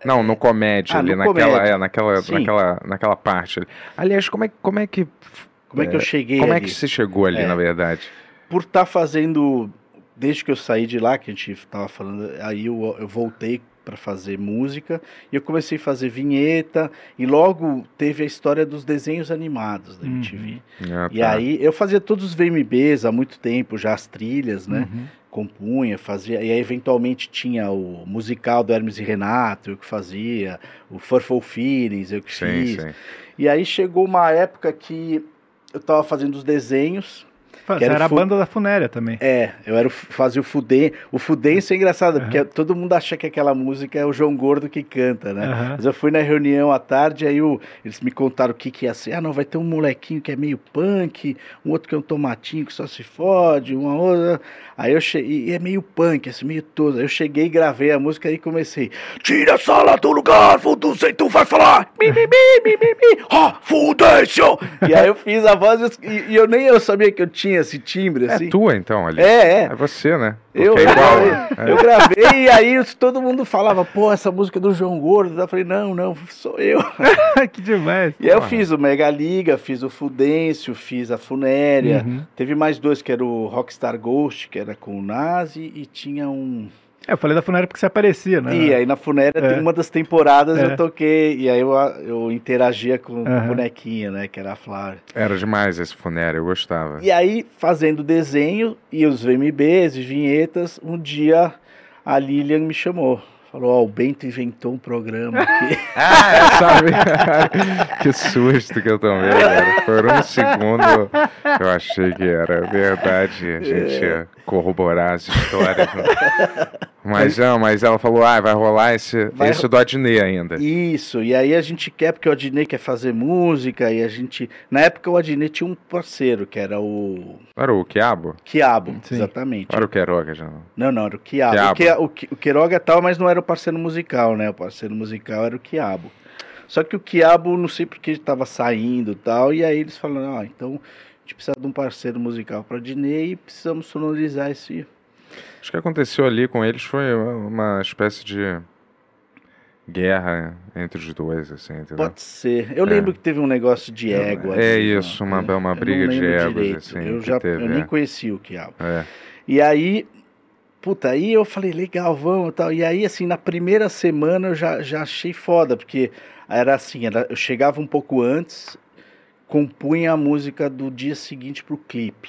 C: Não, no comédia,
F: Ah,
C: ali,
F: no
C: naquela,
F: comédia.
C: é, naquela,
F: Sim.
C: naquela, naquela parte. ali. Aliás, como é, como é que.
F: Como é que eu cheguei
C: Como é
F: ali?
C: que você chegou ali,
F: É.
C: na verdade?
F: Por estar fazendo. Desde que eu saí de lá, que a gente tava falando, aí eu, eu voltei para fazer música e eu comecei a fazer vinheta e logo teve a história dos desenhos animados da
D: Uhum.
F: MTV.
C: Ah,
F: E
C: tá.
F: aí eu fazia todos os VMBs há muito tempo, já as trilhas, né?
D: Uhum.
F: Compunha, fazia. E aí eventualmente tinha o musical do Hermes e Renato, eu que fazia, o Furful Feelings, eu que
C: Sim,
F: fiz.
C: sim.
F: E aí chegou uma época que eu tava fazendo os desenhos.
D: Você
F: Quero
D: era a banda da Funéria também.
F: É, eu era o- fazia o Fudem. O Fudense é engraçado,
D: Aham.
F: porque todo mundo acha que aquela música é o João Gordo que canta, né?
D: Aham.
F: Mas eu fui na reunião à tarde, aí eles me contaram o que, que ia ser. Ah, não, vai ter um molequinho que é meio punk, um outro que é um tomatinho que só se fode, uma outra. Aí eu cheguei, e é meio punk, assim, meio todo. Aí eu cheguei, gravei a música e comecei. Tira essa lá do lugar, Fudense, tu vai falar. Mi, mi, mi, mi, mi, mi. Ah, Fudense! E aí eu fiz a voz e e, e eu nem eu sabia que eu tinha esse timbre,
C: É
F: assim.
C: tua, então, ali.
F: É, é.
C: É você, né?
F: Eu,
C: é igual.
F: gravei,
C: né?
F: eu gravei e aí todo mundo falava, pô, essa música é do João Gordo. Eu falei, não, não, sou eu.
D: que demais.
F: E aí eu fiz o Mega Liga, fiz o Fudêncio, fiz a Funéria.
D: Uhum.
F: Teve mais dois, que era o Rockstar Ghost, que era com o Nazi, e tinha um.
D: É, eu falei da Funéria porque você aparecia, né?
F: E aí na Funéria,
D: É.
F: tem uma das temporadas
D: É.
F: eu toquei, e aí eu, eu interagia com, com a
D: Aham.
F: bonequinha, né, que era a Flávia.
C: Era demais esse funério, eu gostava.
F: E aí, fazendo desenho e os VMBs e vinhetas, um dia a Lilian me chamou. Falou, ó, o Bento inventou um programa aqui.
C: Ah, eu sabia. que susto que eu tomei, cara. Por um segundo eu achei que era verdade. A gente ia corroborar as histórias. né? Mas não, mas ela falou: ah, vai rolar esse,
F: Vai
C: esse do Adnê ainda.
F: Isso, e aí a gente quer, porque o Adnet quer fazer música, e a gente... Na época o Adnet tinha um parceiro, que era o
C: Não era o Quiabo?
F: Quiabo,
D: Sim.
F: exatamente.
C: Não era o Queiroga já não.
F: Não, não, era o Quiabo.
C: Quiabo.
F: O, Qui- o, Queiroga tal, mas não era o parceiro musical, né? O parceiro musical era o Quiabo. Só que o Quiabo, não sei porque estava saindo e tal, e aí eles falaram, ah, então gente precisa de um parceiro musical para Dinei e precisamos sonorizar esse...
C: Acho que aconteceu ali com eles foi uma- espécie de guerra entre os dois, assim, entendeu?
F: Pode ser. Eu
C: É.
F: lembro que teve um negócio de ego ali,
C: É
F: né?
C: isso, uma,
F: Eu
C: uma briga de
F: direito.
C: assim.
F: Eu,
C: que
F: já,
C: teve,
F: eu nem
C: é.
F: conhecia o Quiabo.
C: É.
F: E aí, puta, aí eu falei, legal, vamos e tal. E aí, assim, na primeira semana eu já, já achei foda, porque era assim, era- eu chegava um pouco antes, compunha a música do dia seguinte pro clipe.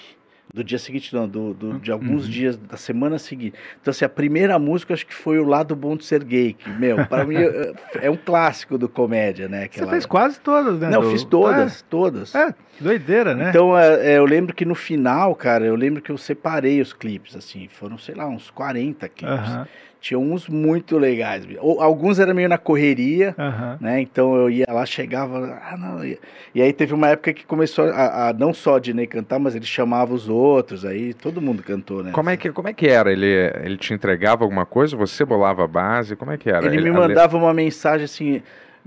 F: Do dia seguinte, não, do, do- de alguns
D: Uhum.
F: dias da semana seguinte. Então, assim, a primeira música acho que foi o Lado Bom de Ser Gay, que, meu, para mim é- é um clássico do comédia, né?
D: Você
F: aquela-
D: fez quase todas, né?
F: Não,
D: do-
F: fiz todas, todas.
D: É, é, que doideira, né?
F: Então, é, é, eu lembro que no final, cara, eu lembro que eu separei os clipes, assim, foram, sei lá, uns 40 clipes.
D: Aham,
F: Tinha uns muito legais. Ou, alguns eram meio na correria,
D: aham.
F: né? Então eu ia lá, chegava. Ah, não. E, e aí teve uma época que começou a, a não só a Dinei cantar, mas ele chamava os outros, aí todo mundo cantou, né?
C: Como é, que, como é que era? Ele, ele te entregava alguma coisa? Você bolava a base? Como é que era?
F: Ele me
C: a le-
F: mandava uma mensagem assim: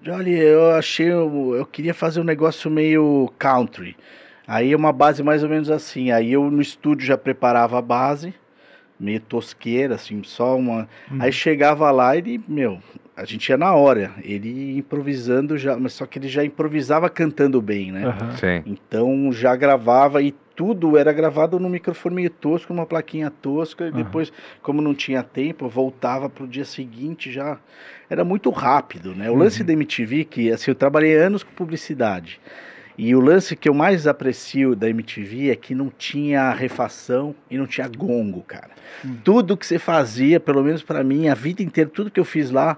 F: Olha, eu achei. Eu, eu queria fazer um negócio meio country. Aí uma base mais ou menos assim. Aí eu no estúdio já preparava a base, meio tosqueira, assim, só uma.
D: Uhum.
F: Aí chegava lá e ele, meu, a gente ia na hora. Ele improvisando já, mas só que ele já improvisava cantando bem, né?
C: Sim.
F: Então já gravava e tudo era gravado num microfone meio tosco, numa plaquinha tosca, e depois, como não tinha tempo, eu voltava pro dia seguinte já. Era muito rápido, né? O
D: Uhum.
F: lance da MTV, que assim, eu trabalhei anos com publicidade. E o lance que eu mais aprecio da MTV é que não tinha refação e não tinha gongo, cara.
D: Hum.
F: Tudo que você fazia, pelo menos pra mim, a vida inteira, tudo que eu fiz lá,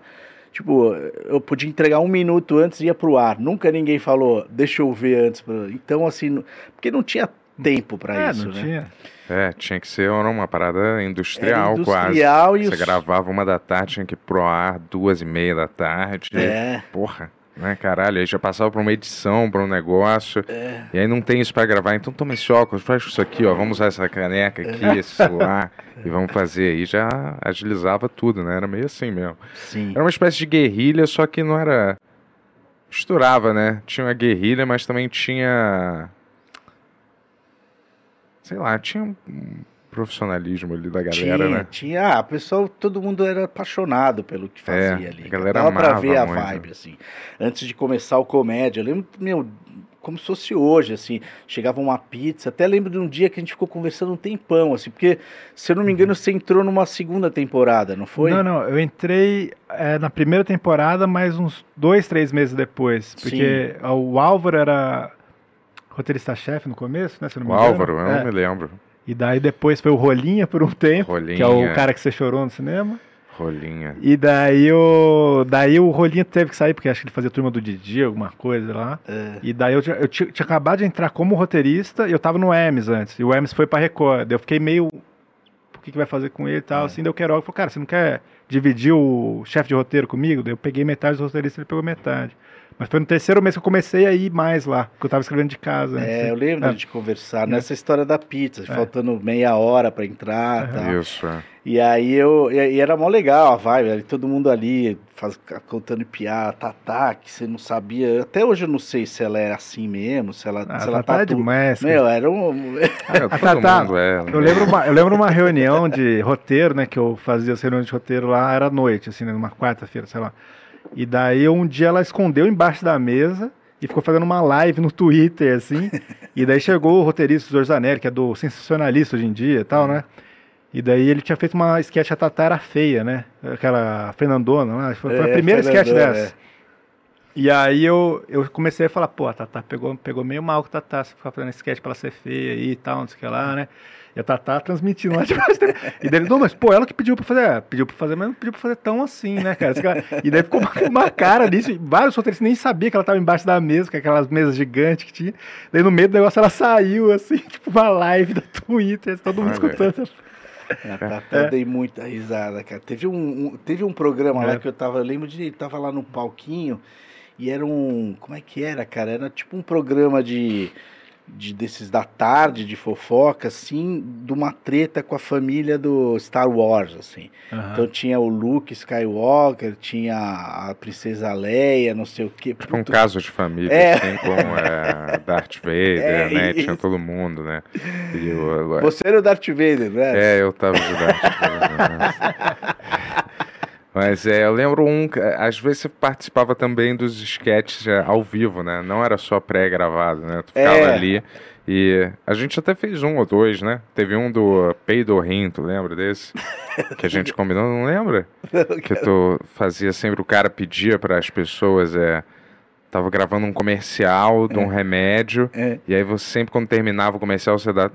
F: tipo, eu podia entregar um minuto antes e ia pro ar. Nunca ninguém falou, deixa eu ver antes. pra-" Então, assim, porque não tinha tempo pra
D: É,
F: isso,
D: não
F: né?
D: tinha.
C: É, tinha que ser uma parada industrial,
F: Era industrial e
C: quase.
F: os...
C: Você gravava uma da tarde, tinha que ir pro ar duas e meia da tarde.
F: É,
C: Porra, né, caralho? Aí já passava pra uma edição, pra um negócio.
F: é.
C: E aí não tem isso pra gravar, então toma esse óculos, faz isso aqui, ó. Vamos usar essa caneca aqui, esse celular, e vamos fazer. Aí já agilizava tudo, né? Era meio assim mesmo.
F: Sim.
C: Era uma espécie de guerrilha, só que não era. Misturava, né? Tinha uma guerrilha, mas também tinha. Sei lá, tinha um profissionalismo ali da galera,
F: tinha,
C: né?
F: tinha. Ah, o pessoal, todo mundo era apaixonado pelo que
C: É,
F: fazia ali.
C: a galera
F: Dava pra ver a
C: muito.
F: vibe, assim. Antes de começar o comédia, eu lembro, meu, como se fosse hoje, assim. Chegava uma pizza. Até lembro de um dia que a gente ficou conversando um tempão, assim, porque, se eu não me engano, você entrou numa segunda temporada, não foi?
D: Não, não, eu entrei é, na primeira temporada, mas uns dois, três meses depois. Porque o Álvaro era roteirista-chefe no começo, né? Se não
C: O
D: me engano.
C: Álvaro, eu
D: É.
C: não me lembro.
D: E daí depois foi o Rolinha por um tempo,
C: Rolinha.
D: que é o cara que você chorou no cinema.
C: Rolinha.
D: E daí o, daí o Rolinha teve que sair, porque acho que ele fazia turma do Didi, alguma coisa lá.
F: É.
D: E daí eu, tinha- eu tinha, tinha acabado de entrar como roteirista e eu tava no Hermes antes. E o Hermes foi pra Record. Daí eu fiquei meio. O que, que vai fazer com ele e tal? Assim, daí o Queiroga falou, cara, você não quer dividir o chefe de roteiro comigo? Daí eu peguei metade do roteirista e ele pegou metade. Mas foi no terceiro mês que eu comecei a ir mais lá, porque eu tava escrevendo de casa. antes.
F: É, eu lembro
D: É.
F: de conversar nessa história da pizza,
D: É.
F: faltando meia hora pra entrar tal.
C: Isso, é.
F: E aí eu. E, e era mó legal a vibe, todo mundo ali faz, contando piada, Tatá, que você não sabia. Até hoje eu não sei se ela é assim mesmo, se ela,
D: Ah,
F: se ela
D: tá, tá
F: tu-
D: demais.
F: Meu, era um.
C: É, todo
D: Tatá,
C: é.
D: Eu lembro, uma, eu lembro uma reunião de roteiro, né? Que eu fazia as reuniões de roteiro lá, era à noite, assim, né, numa quarta-feira, sei lá. E daí um dia ela escondeu embaixo da mesa e ficou fazendo uma live no Twitter, assim. e daí chegou o roteirista Zorzanelli, que é do sensacionalista hoje em dia e tal, né? E daí ele tinha feito uma sketch, a Tatá era feia, né? Aquela Fernandona lá. Foi, foi a
F: É,
D: primeira sketch dessa. E aí eu, eu comecei a falar, pô, a Tatá pegou, pegou meio mal com a Tatá, você ficar fazendo sketch pra ela ser feia e tal, não sei o que lá, né? E a Tatá transmitindo lá de baixo. E daí, não, mas pô, ela que pediu pra fazer, é, pediu pra fazer, mas não pediu pra fazer tão assim, né, cara? E daí ficou uma, uma cara nisso, vários roteiristas nem sabiam que ela tava embaixo da mesa, com aquelas mesas gigantes que tinha. Daí no meio do negócio ela saiu, assim, tipo uma live da Twitter, todo mundo
C: Olha.
D: escutando.
F: A Tatá eu dei muita risada, cara. Teve um, um- teve um programa lá
D: É.
F: que eu tava, eu lembro de ele tava lá no palquinho e era um. Como é que era, cara? Era tipo um programa de. De desses da tarde, de fofoca, assim, de uma treta com a família do Star Wars, assim.
D: Aham.
F: Então tinha o Luke Skywalker, tinha a Princesa Leia, não sei o quê.
C: Tipo um caso de família,
F: É.
C: assim, com é, Darth Vader,
F: É,
C: né?
F: isso.
C: Tinha todo mundo, né? E o-
F: Você era o Darth Vader, né?
C: É, eu tava de Darth Vader. Mas é, eu lembro um. que, Às vezes você participava também dos sketches é, ao vivo, né? Não era só pré-gravado, né? Tu ficava
F: É.
C: ali. E a gente até fez um ou dois, né? Teve um do Peidorrim, tu lembra desse? Que a gente combinou, não lembra? Que tu fazia sempre, o cara pedia para as pessoas, é. Tava gravando um comercial de um remédio,
F: É.
C: e aí você sempre, quando terminava o comercial, você dá.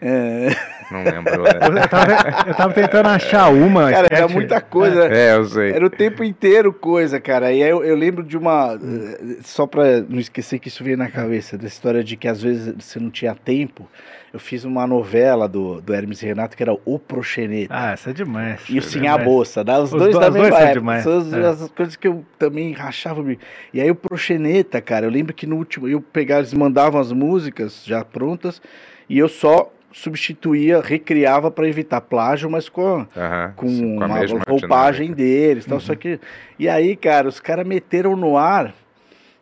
F: É.
C: Não lembro. é.
D: Eu tava, eu tava tentando achar uma.
F: Cara, era
D: sketch-
F: muita coisa.
C: É, eu sei.
F: Era o tempo inteiro coisa, cara. E aí eu, eu lembro de uma. eh, Só pra não esquecer que isso veio na cabeça, da história de que às vezes você não tinha tempo. Eu fiz uma novela do, do Hermes e Renato que era O Proxeneta.
D: Ah, essa é demais.
F: E o
D: É
F: Sim a
D: demais.
F: Bolsa, né? Os,
D: Os
F: dois
D: do-
F: da
D: dois
F: mesma
D: são
F: época.
D: demais,
F: São as,
D: é.
F: as coisas que eu também rachava. E aí o Proxeneta, cara, eu lembro que no último, eu pegava, eles mandavam as músicas já prontas e eu só substituía, recriava pra evitar plágio, mas com a, com
C: sim,
F: uma roupagem
C: dinâmica.
F: deles, tal, só que e aí, cara, os caras meteram no ar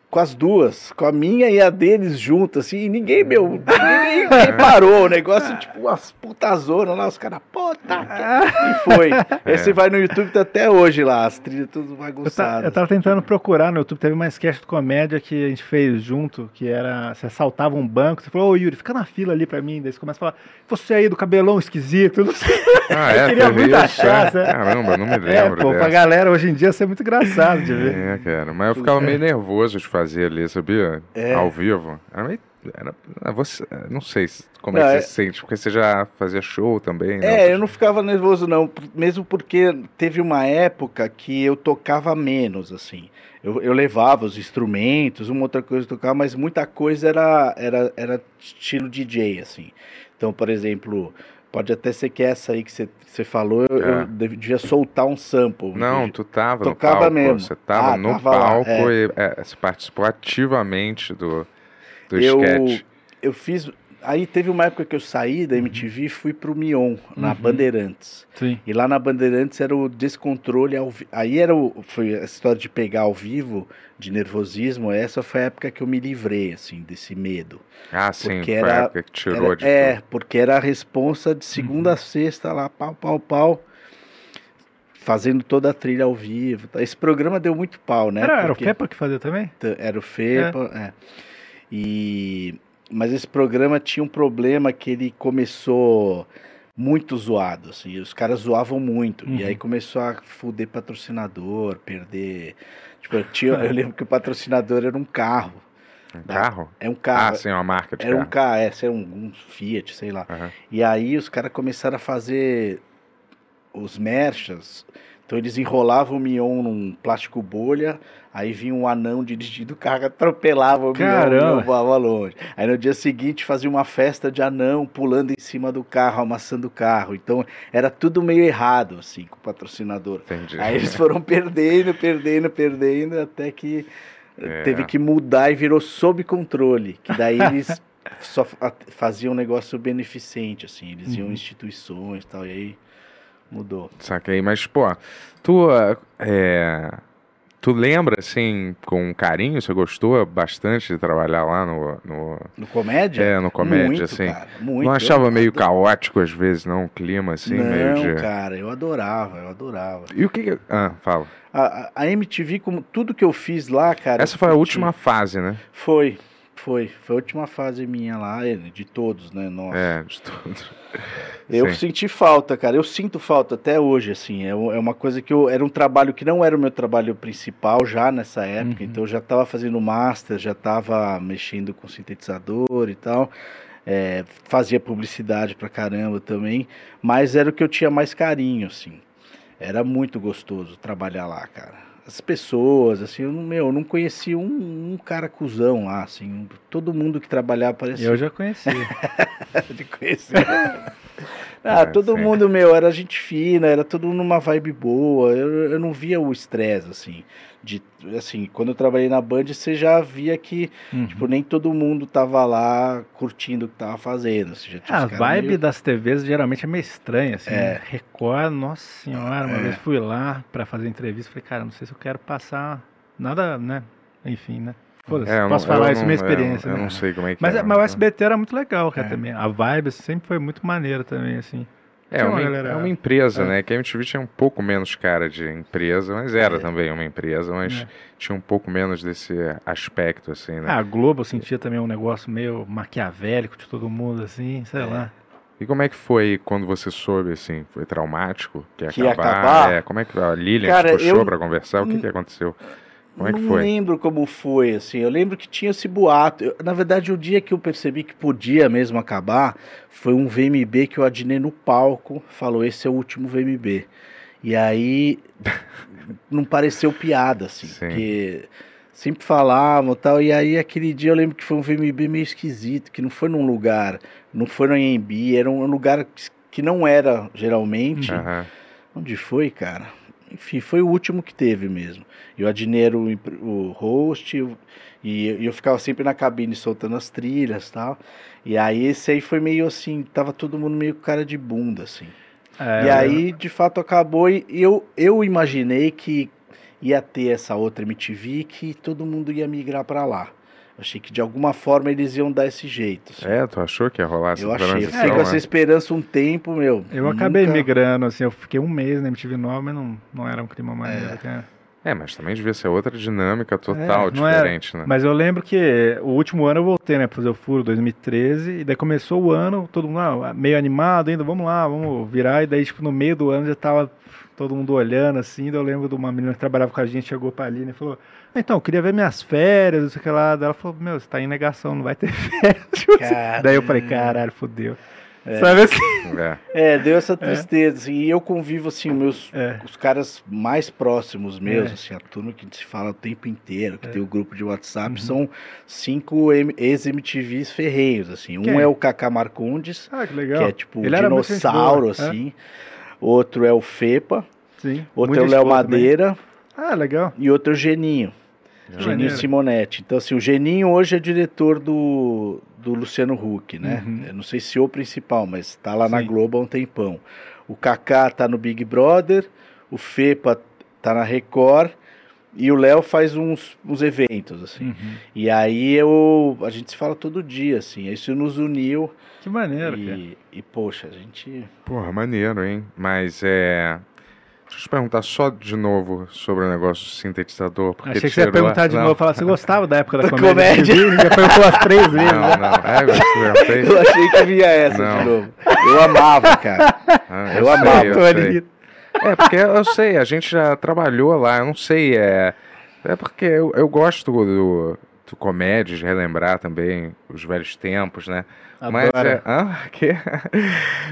F: com as duas, com a minha e a deles juntas, assim, e ninguém, meu, ninguém, ninguém parou. O negócio, tipo, umas putazonas lá, os caras, puta, que... e foi. Aí você vai no YouTube, tá até hoje lá, as trilhas tudo
D: Eu, ta-
F: bagunçadas.
D: eu tava tentando procurar no YouTube, teve uma sketch de comédia que a gente fez junto, que era, você assaltava um banco, você falou, ô Yuri, fica na fila ali pra mim, daí você começa a falar, você aí do cabelão esquisito, eu não sei.
C: Ah, é?
D: Eu queria muito
C: isso,
D: achar,
C: é?
D: né?
C: Caramba, não me
D: É,
C: lembro
D: pô, pra
C: dessa.
D: galera hoje em dia isso é muito engraçado de ver.
C: É, cara, mas eu ficava meio nervoso de fazer ali, sabia?
F: É.
C: Ao vivo. Era meio. Era, ah, você, não sei se- como é
F: Não,
C: que
F: é-
C: você se sente, porque você já fazia show também, né?
F: É, eu não ficava nervoso não, mesmo porque teve uma época que eu tocava menos, assim. Eu, eu levava os instrumentos, uma outra coisa eu tocava, mas muita coisa era, era, era estilo DJ, assim. Então, por exemplo, pode até ser que essa aí que você, falou, eu,
C: É.
F: eu dev- devia soltar um sample.
C: Não, tu tava
F: Tocava
C: no palco.
F: mesmo.
C: Você tava
F: Ah,
C: no
F: tava lá,
C: palco
F: é.
C: e é, você participou ativamente do, do
F: eu,
C: sketch.
F: eu fiz... Aí teve uma época que eu saí da MTV e fui pro Mion, na
D: Uhum.
F: Bandeirantes.
D: Sim.
F: E lá na Bandeirantes era o descontrole ao vi... Aí era o... foi a história de pegar ao vivo, de nervosismo. Essa foi a época que eu me livrei, assim, desse medo.
C: Ah, sim,
F: porque
C: foi a
F: era-
C: época que tirou
F: Era-
C: de
F: é,
C: tudo.
F: porque era a responsa de segunda a sexta lá, pau, pau, pau, fazendo toda a trilha ao vivo. tá? Esse programa deu muito pau, né?
D: Era, era o Fepa que fazia também?
F: Era o FEPA, é. E... Mas esse programa tinha um problema que ele começou muito zoado, assim, os caras zoavam muito, e
D: Uhum.
F: aí começou a fuder patrocinador, perder... Tipo, eu, tinha, eu lembro que o patrocinador era um carro,
C: Um carro?
F: é um
C: Ah,
F: carro,
C: sim, uma marca de
F: era um
C: carro.
F: carro, é, era um, um Fiat, sei lá.
C: Aham.
F: E aí os caras começaram a fazer os merchas. Então eles enrolavam o Mion num plástico bolha, aí vinha um anão dirigindo o carro, atropelava o
D: Caramba!
F: Mion voava longe. Aí no dia seguinte fazia uma festa de anão pulando em cima do carro, amassando o carro. Então era tudo meio errado, assim, com o patrocinador.
C: Entendi.
F: Aí eles foram perdendo, perdendo, perdendo, até que
C: É.
F: teve que mudar e virou sob controle. Que daí eles só fa- faziam um negócio beneficente, assim, eles iam em
D: Uhum.
F: instituições e tal, e aí mudou.
C: Saquei, mas, pô, tu, é, tu lembra, assim, com carinho, você gostou bastante de trabalhar lá no, no,
F: No comédia?
C: é, no comédia,
F: muito,
C: assim?
F: cara, muito.
C: não achava meio caótico às vezes, não? O clima, assim,
F: Não,
C: meio de...
F: cara, eu adorava, eu adorava.
C: E o que que... Ah, fala.
F: A, a- MTV, como tudo que eu fiz lá, cara...
C: Essa foi a última fase, né?
F: Foi, foi. Foi a última fase minha lá, eh, de todos, né? Nossa.
C: É, de tudo.
F: Eu
C: Sim.
F: senti falta, cara. Eu sinto falta até hoje, assim. É, é uma coisa que eu. Era um trabalho que não era o meu trabalho principal já nessa época.
D: Uhum.
F: Então eu já estava fazendo master, já estava mexendo com sintetizador e tal. É, fazia publicidade pra caramba também. Mas era o que eu tinha mais carinho, assim. Era muito gostoso trabalhar lá, cara. As pessoas, assim, eu não, meu, eu não conheci um, um cara cuzão lá, assim. Todo mundo que trabalhava parecia
D: Eu já conhecia.
F: de conhecer. Ah,
C: É,
F: todo mundo, meu, era gente fina, era todo mundo numa vibe boa. Eu, eu não via o estresse, assim. De, assim, quando eu trabalhei na Band, você já via que,
D: Uhum.
F: tipo, nem todo mundo tava lá curtindo o que tava fazendo.
D: Ah, a
F: caras
D: vibe
F: meio-
D: das TVs geralmente é meio estranha, assim.
F: É.
D: né? Record, nossa senhora, uma
F: É.
D: vez fui lá pra fazer entrevista, falei, cara, não sei se eu quero passar nada, né? Enfim, né? Foda-se,
C: É,
D: posso
C: não-
D: falar isso
C: não-
D: minha
C: é,
D: experiência,
C: Eu,
D: né?
C: não sei como é que
D: Mas,
C: é.
D: mas o SBT era muito legal, cara,
F: É.
D: também. A vibe sempre foi muito maneira também, assim.
C: É uma, é uma empresa,
D: É.
C: né? Que a MTV tinha um pouco menos cara de empresa, mas era
F: É.
C: também uma empresa, mas
D: É.
C: tinha um pouco menos desse aspecto, assim, né?
D: Ah, a Globo eu sentia também um negócio meio maquiavélico de todo mundo, assim, sei
F: É.
D: lá.
C: E como é que foi quando você soube, assim? Foi traumático? Que ia
F: Que ia
C: acabar?
F: acabar?
C: É, como é que a Lilian
F: Cara,
C: te puxou
F: eu-
C: pra conversar? O que, que aconteceu? Como é que
F: não
C: foi?
F: lembro como foi, assim. Eu lembro que tinha esse boato. Eu- na verdade, o dia que eu percebi que podia mesmo acabar foi um VMB que eu adinei no palco. Falou: esse é o último VMB. E aí não pareceu piada, assim.
C: Sim.
F: Porque sempre falavam e tal. E aí aquele dia eu lembro que foi um VMB meio esquisito, que não foi num lugar, não foi no AMB, era um lugar que não era geralmente.
C: Aham.
F: Onde foi, cara? Enfim, foi o último que teve mesmo. E o Adnet era o, host, eu- e eu, eu ficava sempre na cabine soltando as trilhas e tal. E aí esse aí foi meio assim, tava todo mundo meio com cara de bunda, assim.
D: É,
F: e aí, de fato, acabou e eu, eu imaginei que ia ter essa outra MTV que todo mundo ia migrar pra lá. Achei que de alguma forma eles iam dar esse jeito. assim.
C: É, tu achou que ia rolar essa
F: Eu achei. Eu
C: transição?
F: fiquei com
C: né?
F: essa esperança um tempo, meu.
D: Eu acabei
F: nunca-
D: migrando, assim, eu fiquei um mês na MTV Nova, mas não, não era um clima maneiro. até.
C: É, mas também devia ser outra dinâmica total
D: É, não era.
C: diferente, né?
D: Mas eu lembro que o último ano eu voltei, né, pra fazer o furo, 2013, e daí começou o ano, todo mundo ah, meio animado ainda, vamos lá, vamos virar, e daí, tipo, no meio do ano já tava todo mundo olhando, assim, daí eu lembro de uma menina que trabalhava com a gente, chegou pra Aline e falou, então, eu queria ver minhas férias, não sei o que lá, daí ela falou, meu, você tá em negação, não vai ter férias. Daí eu falei, caralho, fodeu. Sabe assim?
C: É.
F: É, deu essa tristeza. assim, e eu convivo, assim, meus,
D: É.
F: os caras mais próximos meus,
D: É.
F: assim, a turma que se fala o tempo inteiro, que tem o grupo de WhatsApp,
D: Uhum.
F: são cinco ex-MTVs ferreiros, assim. Um
D: Quem?
F: é o Kaká Marcondes,
D: Ah, que
F: que é tipo
D: Ele gente
F: dinossauro,
D: é.
F: assim. Outro é o Fepa,
D: Sim.
F: outro é o
D: gente
F: Léo
D: boa também. Ah, legal.
F: e outro é o Geninho. Geninho
D: maneiro.
F: Simonetti. Então, assim, o Geninho hoje é diretor do, do Luciano Huck, né?
D: Uhum.
F: Eu não sei se o principal, mas tá lá na
D: Sim.
F: Globo há um tempão. O Kaká tá no Big Brother, o Fepa tá na Record e o Léo faz uns, uns eventos, assim.
D: Uhum.
F: E aí eu, a gente se fala todo dia, assim. Isso nos uniu
D: Que maneiro, cara.
F: e, e, poxa, a gente...
C: Porra, maneiro, hein? Mas é. Deixa eu te perguntar só de novo sobre o negócio do sintetizador. Porque
D: Achei que você ia perguntar de
C: Não,
D: novo, falar, você gostava da época da,
F: Da
D: comédia?
F: comédia.
D: Já perguntou umas três vezes.
C: Não,
D: né?
C: não. É, perguntei?
F: Eu achei que vinha essa
C: Não.
F: de novo. Eu amava, cara.
C: Ah,
F: Eu
C: sei,
F: amava,
C: eu
D: Tony.
C: sei. É, porque eu sei, a gente já trabalhou lá, eu não sei, é. É porque eu, eu gosto do, do comédia, de relembrar também os velhos tempos, né? Mas
D: Adoro.
C: é. Hã? Que?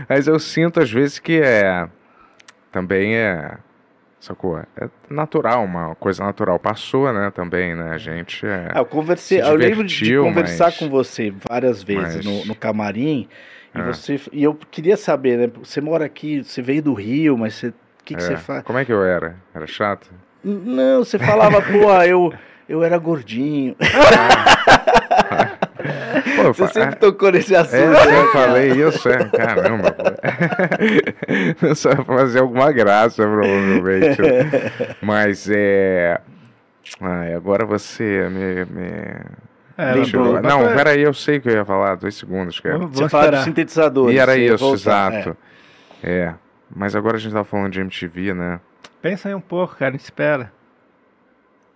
C: Mas eu sinto às vezes que é. Também é. Sacou? É natural, uma coisa natural. Passou, né? Também, né? A gente é.
F: Ah, eu conversei,
C: Se
F: eu lembro de
C: divertiu,
F: conversar
C: mas-
F: com você várias vezes
C: mas-
F: no, no camarim e
C: Ah.
F: você e eu queria saber, né? Você mora aqui, você veio do Rio, mas você, o que, que
C: é.
F: você faz?
C: Como é que eu era? Era chato?
F: Não, você falava, pô, eu eu era gordinho.
C: Pô, eu
F: Você
C: fa-
F: sempre tocou nesse assunto.
C: É,
F: né,
C: eu falei isso, é, caramba. pô. Só fazer alguma graça, provavelmente. Mas é. Ai, agora você me. me...
D: É,
F: Lembrou.
C: Não,
D: foi-
C: peraí, eu sei o que eu ia falar, dois segundos, cara.
D: Vamos,
F: Você
D: vamos
F: fala do
D: esperar.
F: sintetizador.
C: E era isso,
F: voltar,
C: exato. É. Mas agora a gente tava falando de MTV, né?
D: Pensa aí um pouco, cara, espera.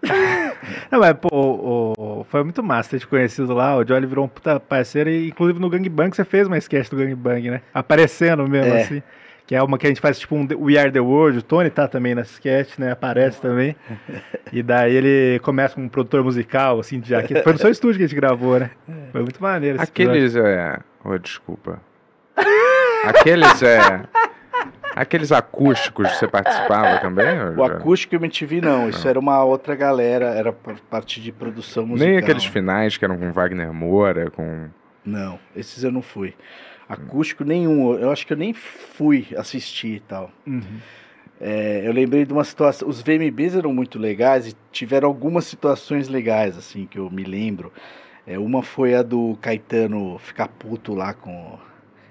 D: Não, mas, pô, o- o- foi muito massa ter te conhecido lá. O Jolly virou um puta parceiro, e inclusive no Gangbang você fez uma sketch do Gangbang, né? Aparecendo mesmo,
F: É.
D: assim. Que é uma que a gente faz tipo um We Are the World. O Tony tá também na sketch, né? Aparece também. E daí ele começa como um produtor musical, assim, já que foi no seu estúdio que a gente gravou, né? Foi muito maneiro esse episódio.
C: Aqueles é. Oh, desculpa. Aqueles é. Aqueles acústicos você participava também?
F: O
C: já?
F: acústico eu me tive não, isso era uma outra galera, era parte de produção musical.
C: Nem aqueles finais que eram com Wagner Moura, com.
F: Não, esses eu não fui. Acústico nenhum, eu acho que eu nem fui assistir e tal.
D: Uhum.
F: É, eu lembrei de uma situação. Os VMBs eram muito legais e tiveram algumas situações legais, assim, que eu me lembro. É, uma foi a do Caetano ficar puto lá com.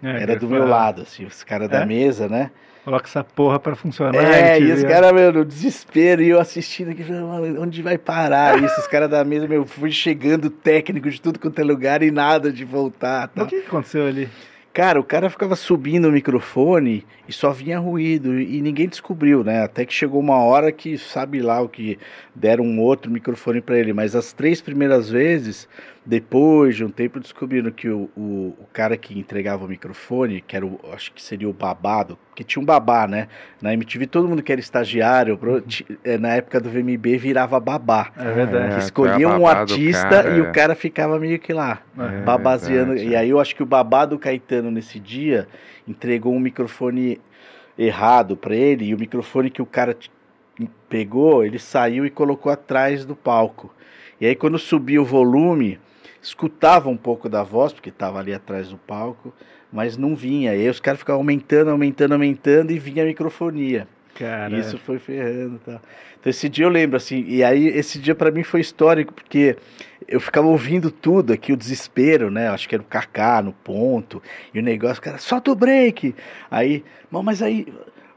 D: É,
F: Era do meu lado, assim, os caras da
D: É?
F: mesa, né?
D: Coloca essa porra pra funcionar.
F: É, e os caras, meu, no desespero, e eu assistindo aqui, falando, "Mano, onde vai parar isso? Os caras da mesa, meu, fui chegando técnico de tudo quanto é lugar e nada de voltar. Tá?
D: O que, que aconteceu ali?
F: Cara, o cara ficava subindo o microfone e só vinha ruído e ninguém descobriu, né? Até que chegou uma hora que sabe lá o que deram um outro microfone pra ele, mas as três primeiras vezes, depois de um tempo, descobriram que o, o, o cara que entregava o microfone, que era o, acho que seria o babado, que tinha um babá, né? Na MTV todo mundo que era estagiário, pro- ti- é, na época do VMB virava babá.
D: É verdade.
C: É,
F: Que escolhia
C: é
F: um artista
C: cara,
F: e
C: é.
F: o cara ficava meio que lá
D: É,
F: babaseando.
C: verdade.
F: E aí eu acho que o babá do Caetano nesse dia entregou um microfone errado pra ele e o microfone que o cara t- pegou, ele saiu e colocou atrás do palco. E aí quando subia o volume, escutava um pouco da voz, porque estava ali atrás do palco, mas não vinha. E aí os caras ficavam aumentando, aumentando, aumentando e vinha a microfonia.
D: Cara,
F: Isso foi ferrando e tal. Então esse dia eu lembro, assim, e aí esse dia pra mim foi histórico, porque eu ficava ouvindo tudo aqui, o desespero, né? Acho que era o Kaká no ponto, e o negócio, cara, solta o break! Aí, "Não, mas aí,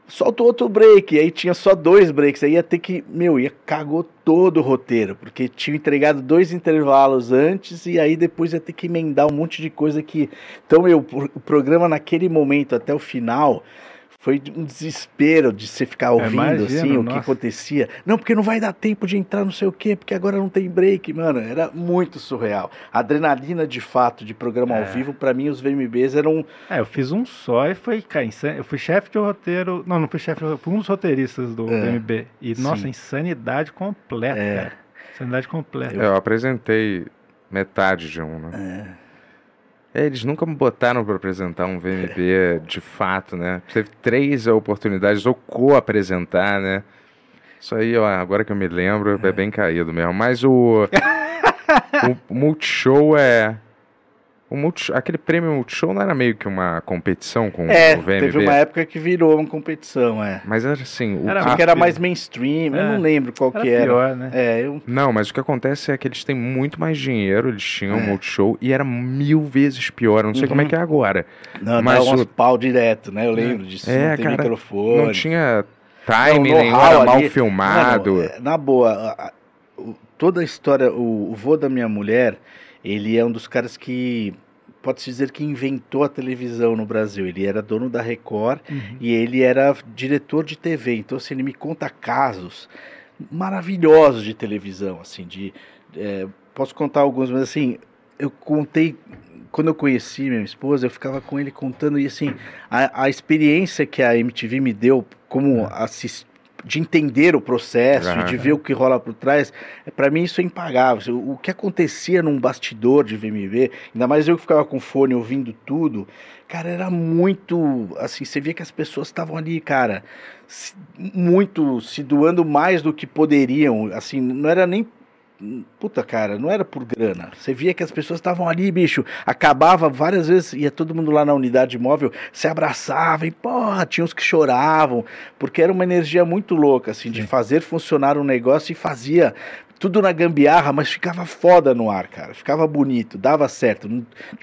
F: solta outro break. Aí tinha só dois breaks. Aí ia ter que, meu, ia cagou todo o roteiro, porque tinha entregado dois intervalos antes e aí depois ia ter que emendar um monte de coisa que. Então, meu, o programa naquele momento até o final foi um desespero de você ficar ouvindo
D: imagino,
F: assim o que
D: nossa.
F: acontecia. Não, porque não vai dar tempo de entrar não sei o quê, porque agora não tem break, mano. Era muito surreal. A adrenalina de fato de programa ao
D: É.
F: vivo, pra mim os VMBs eram
D: É, eu fiz um só e foi, cara, insan... eu fui chefe de roteiro. Não, não fui chefe, fui um dos roteiristas do
F: É,
D: MB. E, nossa,
F: sim.
D: insanidade completa,
F: É.
D: cara. Insanidade completa.
C: Eu apresentei metade de um, né? É, eles nunca me botaram pra apresentar um VMB de fato, né? Teve três oportunidades, ou co-apresentar, né? Isso aí, ó, agora que eu me lembro, é, bem caído mesmo. Mas o. o Multishow é. O Multishow, aquele prêmio Multishow não era meio que uma competição com
F: É,
C: o VMB?
F: teve uma época que virou uma competição, é.
C: Mas era assim. O...
D: Era
F: que era mais mainstream, eu
D: É.
F: não lembro qual
D: Era
F: que era.
D: pior, né?
F: É, eu.
C: Não, mas o que acontece é que eles têm muito mais dinheiro, eles tinham
F: É.
C: Multishow e era mil vezes pior. Eu não sei
F: Uhum.
C: como é que é agora.
F: Não,
C: Mas
F: dava
C: o-
F: pau direto, né? Eu lembro disso.
C: É,
F: não tem
C: cara,
F: microfone.
C: Não tinha time,
F: Não, know-how
C: era mal
F: ali.
C: filmado.
F: Mano, é, na boa, a- a- toda a história, o, o vô da minha mulher, ele é um dos caras que pode-se dizer que inventou a televisão no Brasil. Ele era dono da Record
D: Uhum.
F: e ele era diretor de TV. Então, assim, ele me conta casos maravilhosos de televisão, assim, de... é, posso contar alguns, mas assim, eu contei... Quando eu conheci minha esposa, eu ficava com ele contando e assim, a, a experiência que a MTV me deu como assist, de entender o processo,
C: Aham.
F: de ver o que rola por trás, é, para mim isso é impagável. O, o que acontecia num bastidor de VMB, ainda mais eu que ficava com fone ouvindo tudo, cara, era muito, assim, você via que as pessoas estavam ali, cara, se- muito se doando mais do que poderiam, assim, não era nem Puta, cara, não era por grana. Você via que as pessoas estavam ali, bicho. Acabava várias vezes, ia todo mundo lá na unidade móvel, se abraçava e, porra, tinha uns que choravam, porque era uma energia muito louca, assim, de
D: Sim.
F: fazer funcionar um negócio e fazia tudo na gambiarra, mas ficava foda no ar, cara. Ficava bonito, dava certo.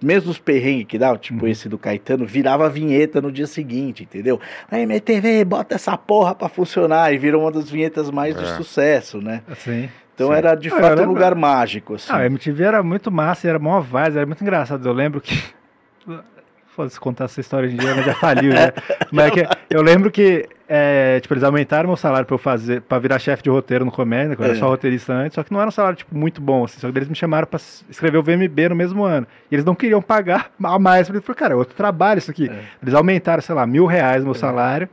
F: Mesmo os perrengues que dava, tipo esse do Caetano, virava a vinheta no dia seguinte, entendeu? Aí, MTV, bota essa porra pra funcionar. E virou uma das vinhetas mais de
C: É.
F: sucesso, né?
D: Assim.
F: Então
C: Sim.
F: era de fato um
D: lembro-
F: lugar mágico, assim.
D: Ah, a MTV era muito massa, era mó voz, era muito engraçado. Eu lembro que. Foda-se contar essa história em dia, mas já faliu, né? Mas é que eu lembro que, é, tipo, eles aumentaram meu salário pra eu fazer, pra virar chefe de roteiro no comédia, que eu era
F: É.
D: só roteirista antes, só que não era um salário, tipo, muito bom, assim, só que eles me chamaram pra escrever o VMB no mesmo ano. E eles não queriam pagar a mais, eu falei, cara, é outro trabalho isso aqui.
F: É.
D: Eles aumentaram, sei lá, mil reais meu salário.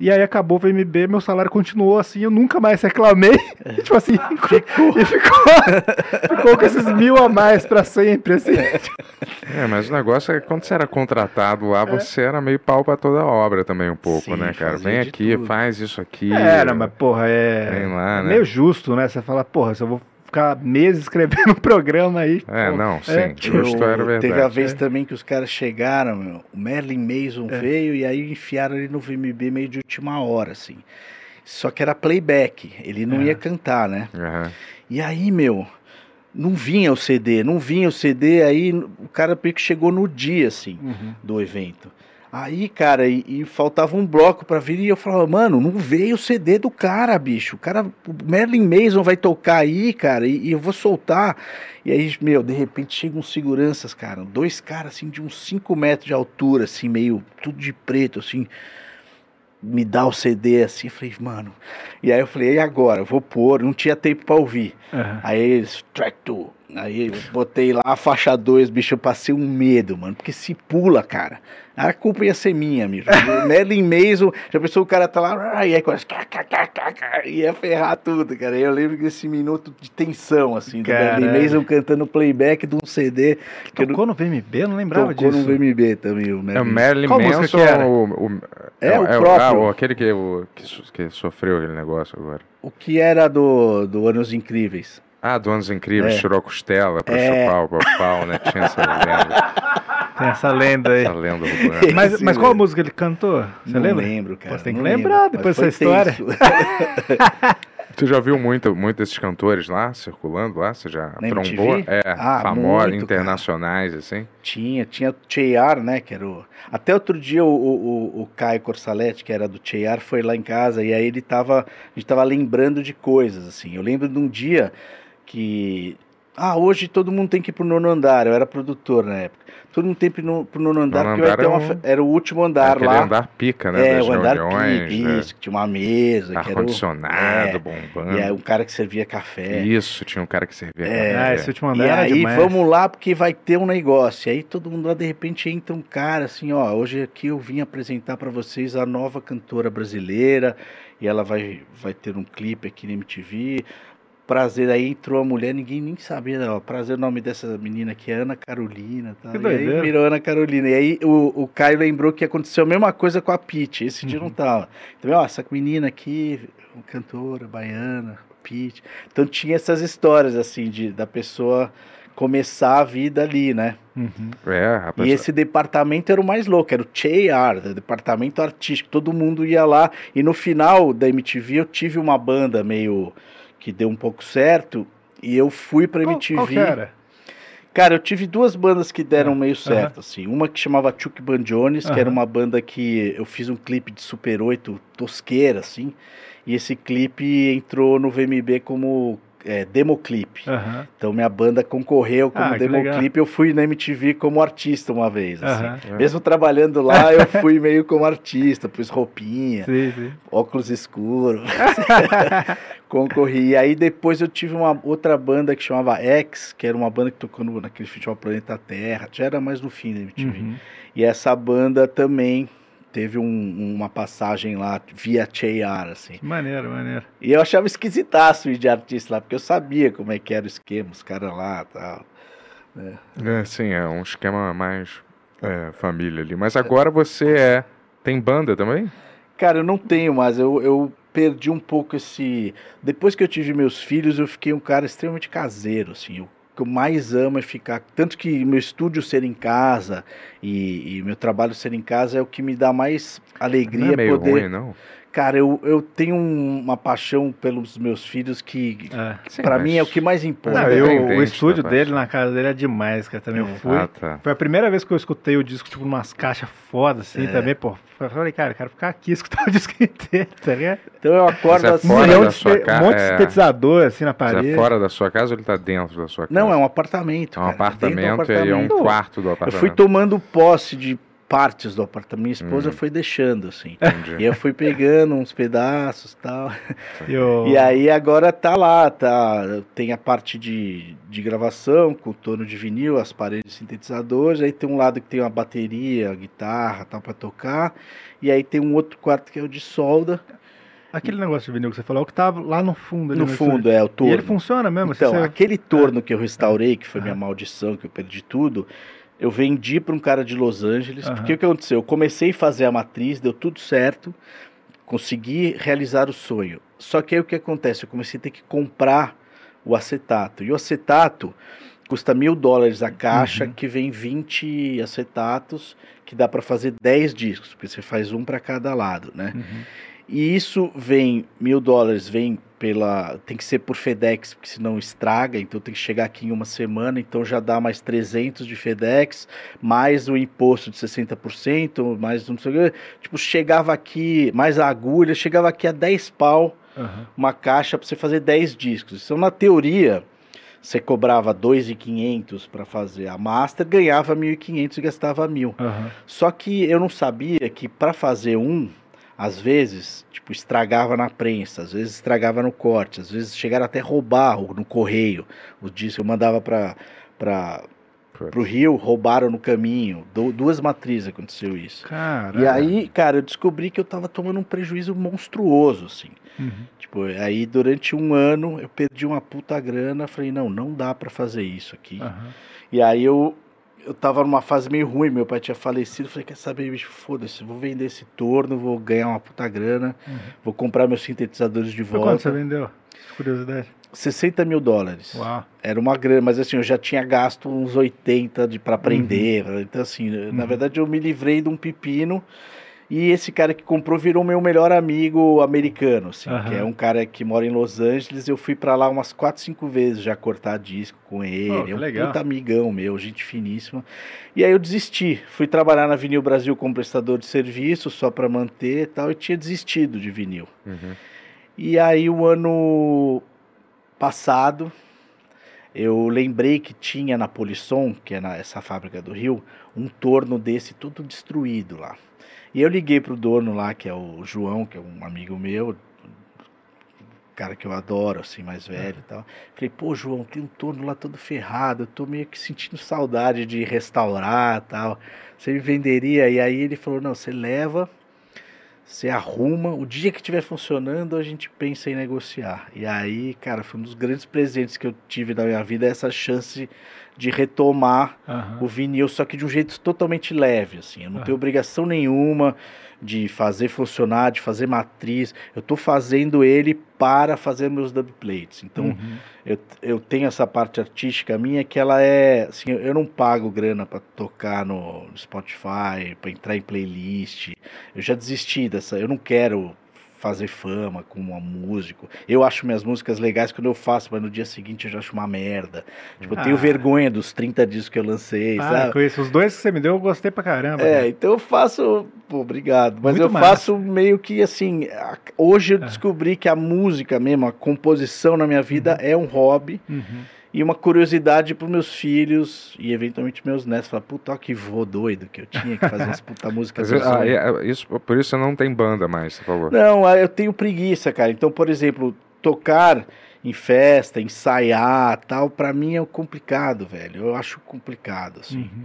D: E aí acabou o VMB, meu salário continuou assim, eu nunca mais reclamei. tipo assim, ficou. E ficou, ficou com esses mil a mais pra sempre, assim.
C: É, mas o negócio é que quando você era contratado lá, você era meio pau pra toda obra também um pouco,
F: Sim,
C: né, cara? Vem aqui,
F: tudo.
C: faz isso aqui.
D: Era, mas porra, é,
C: Vem lá,
D: é
C: né?
D: meio justo, né? Você fala, porra, se eu vou ficar meses escrevendo um programa aí.
C: É,
D: pô,
C: não, sim,
D: é.
C: justo era verdade.
F: Teve a vez também que os caras chegaram, meu, o Merlin Mason
D: É.
F: veio e aí enfiaram ele no VMB meio de última hora, assim. Só que era playback, ele não
D: É.
F: ia cantar, né?
C: Aham.
F: E aí, meu, não vinha o CD, não vinha o CD, aí o cara meio que chegou no dia, assim,
D: Uhum.
F: do evento. Aí, cara, e, e faltava um bloco pra vir e eu falava, mano, não veio o CD do cara, bicho. O cara, o Merlin Mason vai tocar aí, cara, e, e eu vou soltar. E aí, meu, de repente chegam uns seguranças, cara, dois caras assim de uns 5 metros de altura, assim, meio tudo de preto, assim. Me dá o CD assim, eu falei, mano. E aí eu falei, e agora? Eu vou pôr, não tinha tempo pra ouvir.
D: Aham.
F: Aí eles, track 2. Aí eu botei lá a faixa 2, bicho, eu passei um medo, mano, porque se pula, cara. A culpa ia ser minha, amigo. Merlin Mason, já pensou o cara tá lá, e aí começa, ia ferrar tudo, cara. Eu lembro desse minuto de tensão, assim, do
D: Caralho.
F: Merlin Mason cantando playback de um CD que eu não-
D: Tocou no VMB? Eu não lembrava
F: tocou
D: disso.
F: no VMB também, o
C: É o
F: Merlin.
D: Qual música
C: Manson,
D: que era?
C: o, o-
F: É, o
C: ah,
F: próprio.
C: o- aquele que, o, que, so- que sofreu aquele negócio agora.
F: O que era do, do Anos Incríveis?
C: Ah, do Anos Incríveis,
F: É.
C: tirou a costela pra
F: É.
C: chupar o pau, né? Tinha essa lenda,
D: Tem essa lenda aí.
C: essa lenda urbana.
D: Mas,
F: Esse
D: mas qual música ele cantou? Você
F: não
D: lembra?
F: lembro, cara.
D: Você tem que lembrar
F: lembro,
D: depois dessa
F: tenso.
C: Você já viu muito, muito desses cantores lá, circulando lá? Você já
F: Na
C: trombou?
F: MTV?
C: É,
F: Ah,
C: famosos,
F: muito,
C: internacionais, assim.
F: Tinha, tinha o Cheyar, né, que era o... Até outro dia o, o, o Caio Corsaletti, que era do Cheyar, foi lá em casa e aí ele tava, a gente tava lembrando de coisas, assim. Eu lembro de um dia que... Ah, hoje todo mundo tem que ir pro nono andar, eu era produtor na época. Todo mundo tem que ir no, pro nono andar,
C: Nono
F: porque vai
C: andar
F: ter
C: é
F: uma...
C: um-
F: Era o último andar lá.
C: andar pica, né?
F: é,
C: das
F: o andar
C: reuniões,
F: pique,
C: né?
F: isso, que tinha uma mesa,
C: ar-condicionado,
F: é,
C: bombando.
F: E aí um cara que servia café.
C: Isso, tinha um cara que servia
F: É,
D: Ah,
C: café.
D: esse último andar
F: E
D: era
F: aí,
D: demais.
F: vamos lá, porque vai ter um negócio. E aí todo mundo lá, de repente, entra um cara assim, ó, hoje aqui eu vim apresentar pra vocês a nova cantora brasileira, e ela vai, vai ter um clipe aqui na MTV. Prazer, aí entrou a mulher, ninguém nem sabia, ó, prazer, o nome dessa menina aqui é Ana Carolina, tá?
D: Que
F: E aí virou Ana Carolina. E aí o, o Caio lembrou que aconteceu a mesma coisa com a Pitty, esse dia
D: Uhum.
F: não tava. Então, ó, essa menina aqui, uma cantora baiana, Pitty. Então tinha essas histórias, assim, de, da pessoa começar a vida ali, né?
D: Uhum.
C: É,
F: E esse departamento era o mais louco, era o CHR, o departamento artístico, todo mundo ia lá. E no final da MTV eu tive uma banda meio que deu um pouco certo, e eu fui pra
D: Qual,
F: MTV.
D: qual que era?
F: Cara, eu tive duas bandas que deram
D: Ah,
F: meio certo, assim. Uma que chamava Chuck Band Jones, que era uma banda que eu fiz um clipe de Super 8 tosqueira, assim. E esse clipe entrou no VMB como é, democlipe.
D: Aham,
F: Então minha banda concorreu como
D: Ah,
F: democlipe. Eu fui na MTV como artista uma vez, assim.
D: aham.
F: Mesmo trabalhando lá, eu fui meio como artista, pus roupinha,
D: Sim, sim.
F: óculos escuros. Concorri. E aí depois eu tive uma outra banda que chamava X, que era uma banda que tocou naquele festival Planeta Terra. Já era mais no fim da MTV.
D: Uhum.
F: E essa banda também teve um- uma passagem lá via Cheyar, assim.
D: Que maneiro, maneiro.
F: E eu achava esquisitaço ir de artista lá, porque eu sabia como é que era o esquema, os caras lá e tal.
C: É, sim, é um esquema mais é, família ali. Mas agora você é. Tem banda também?
F: Cara, eu não tenho mais, eu, eu perdi um pouco esse. Depois que eu tive meus filhos, eu fiquei um cara extremamente caseiro, assim. O que eu mais amo é ficar. Tanto que meu estúdio ser em casa e, e meu trabalho ser em casa é o que me dá mais alegria
C: Não é meio
F: poder.
C: ruim, não?
F: Cara, eu, eu tenho um- uma paixão pelos meus filhos que,
D: É.
C: Mas-
F: mim, é o que mais importa.
D: Não, eu, o estúdio
C: da
D: dele na casa dele é demais, cara. Também eu
F: É.
D: fui.
C: Ah, tá.
D: Foi a primeira vez que eu escutei o disco, tipo, umas caixas foda, assim,
F: É.
D: também, pô. Eu falei, cara, eu quero ficar aqui e escutar o disco inteiro, tá ligado?
F: Então eu acordo
C: é
F: assim.
D: Um milhão de
C: sua ca-
D: um monte de
C: é.
D: sintetizador, assim, na
C: Mas
D: parede.
C: é fora da sua casa ou ele tá dentro da sua casa?
F: Não, é um apartamento.
C: É um apartamento, e é um quarto do
F: Eu
C: apartamento.
F: fui tomando posse de partes do apartamento. Minha esposa
C: Hum.
F: foi deixando, assim.
C: Entendi.
F: E eu fui pegando uns pedaços e tal.
D: E, o-
F: E aí agora tá lá, tá. Tem a parte de, de gravação, com o torno de vinil, as paredes de sintetizadores. Aí tem um lado que tem uma bateria, guitarra, tal, pra tocar. E aí tem um outro quarto que é o de solda.
D: Aquele negócio de vinil que você falou, é o que tava lá no fundo. ali
F: No fundo,
D: estúdio.
F: é o
D: E
F: torno.
D: ele funciona mesmo?
F: Então,
D: você...
F: aquele torno que eu restaurei, que foi minha
D: Aham.
F: maldição, que eu perdi tudo, eu vendi para um cara de Los Angeles.
D: Aham.
F: Porque o que aconteceu? Eu comecei a fazer a matriz, deu tudo certo, consegui realizar o sonho. Só que aí o que acontece? Eu comecei a ter que comprar o acetato. E o acetato custa mil dólares a caixa,
D: Uhum.
F: que vem 20 acetatos, que dá para fazer 10 discos, porque você faz um para cada lado, né?
D: Uhum.
F: E isso vem, mil dólares, vem pela. Tem que ser por FedEx, porque senão estraga, então tem que chegar aqui em uma semana, então já dá mais 300 de FedEx, mais o imposto de 60%, mais não sei o que. Tipo, chegava aqui, mais a agulha, chegava aqui a 10 pau
D: Aham.
F: uma caixa para você fazer 10 discos. Então, na teoria, você cobrava 2.500 para fazer a master, ganhava 1.500 e gastava 1.000.
D: Aham.
F: Só que eu não sabia que para fazer um, às vezes, tipo, estragava na prensa, às vezes estragava no corte, às vezes chegaram até roubar no correio. O disco eu mandava para para pro Rio, roubaram no caminho. Du- duas matrizes aconteceu isso. E aí, cara, eu descobri que eu tava tomando um prejuízo monstruoso, assim.
D: Uhum.
F: Tipo, aí durante um ano eu perdi uma puta grana, falei, não, não dá pra fazer isso aqui.
D: Aham.
F: E aí eu, eu tava numa fase meio ruim, meu pai tinha falecido, falei, quer saber, bicho, foda-se, vou vender esse torno, vou ganhar uma puta grana,
D: Uhum.
F: vou comprar meus sintetizadores de
D: Foi quanto você
F: volta.
D: vendeu? Curiosidade.
F: 60 mil dólares.
D: Uau.
F: Era uma grana, mas assim, eu já tinha gasto uns 80 de, pra aprender. Então, assim, na
D: Uhum.
F: verdade, eu me livrei de um pepino E esse cara que comprou virou meu melhor amigo americano, assim,
D: Aham.
F: que é um cara que mora em Los Angeles. Eu fui pra lá umas 4, 5 vezes já cortar disco com ele.
D: Que
F: é um
D: legal.
F: puta amigão meu, gente finíssima. E aí eu desisti. Fui trabalhar na Vinil Brasil como prestador de serviço, só pra manter e tal, e tinha desistido de vinil.
C: Uhum.
F: E aí o ano passado eu lembrei que tinha na Polisson, que é na, essa fábrica do Rio, um torno desse todo destruído lá. E eu liguei pro dono lá, que é o João, que é um amigo meu, cara que eu adoro, assim, mais velho e tal. Falei, pô, João, tem um torno lá todo ferrado, eu tô meio que sentindo saudade de restaurar tal. Você me venderia? E aí ele falou, não, você leva, você arruma, o dia que estiver funcionando a gente pensa em negociar. E aí, cara, foi um dos grandes presentes que eu tive na minha vida, essa chance de retomar
D: Aham.
F: o vinil, só que de um jeito totalmente leve, assim. Eu não
D: Ah.
F: tenho obrigação nenhuma de fazer funcionar, de fazer matriz. Eu tô fazendo ele para fazer meus dub plates. Então,
D: Uhum.
F: eu, eu tenho essa parte artística minha que ela é, assim, eu não pago grana para tocar no Spotify, para entrar em playlist. Eu já desisti dessa, eu não quero fazer fama como um músico. Eu acho minhas músicas legais quando eu faço, mas no dia seguinte eu já acho uma merda. Tipo, eu tenho
D: Ah.
F: vergonha dos 30 discos que eu lancei,
D: Ah,
F: sabe?
D: com isso. Os dois que você me deu, eu gostei pra caramba.
F: É,
D: cara.
F: então eu faço. Pô, obrigado. Mas
D: Muito
F: eu
D: massa.
F: faço meio que assim. Hoje eu
D: É.
F: descobri que a música mesmo, a composição na minha vida é um hobby
D: Uhum.
F: E uma curiosidade para meus filhos e eventualmente meus netos. Falar, puta, ó, que vô doido que eu tinha que fazer umas puta músicas.
C: Ah,
F: assim."
C: é- é- isso, por isso você não tem banda mais, você falou.
F: Não, eu tenho preguiça, cara. Então, por exemplo, tocar em festa, ensaiar, tal, para mim é complicado, velho. Eu acho complicado, assim.
D: Uhum.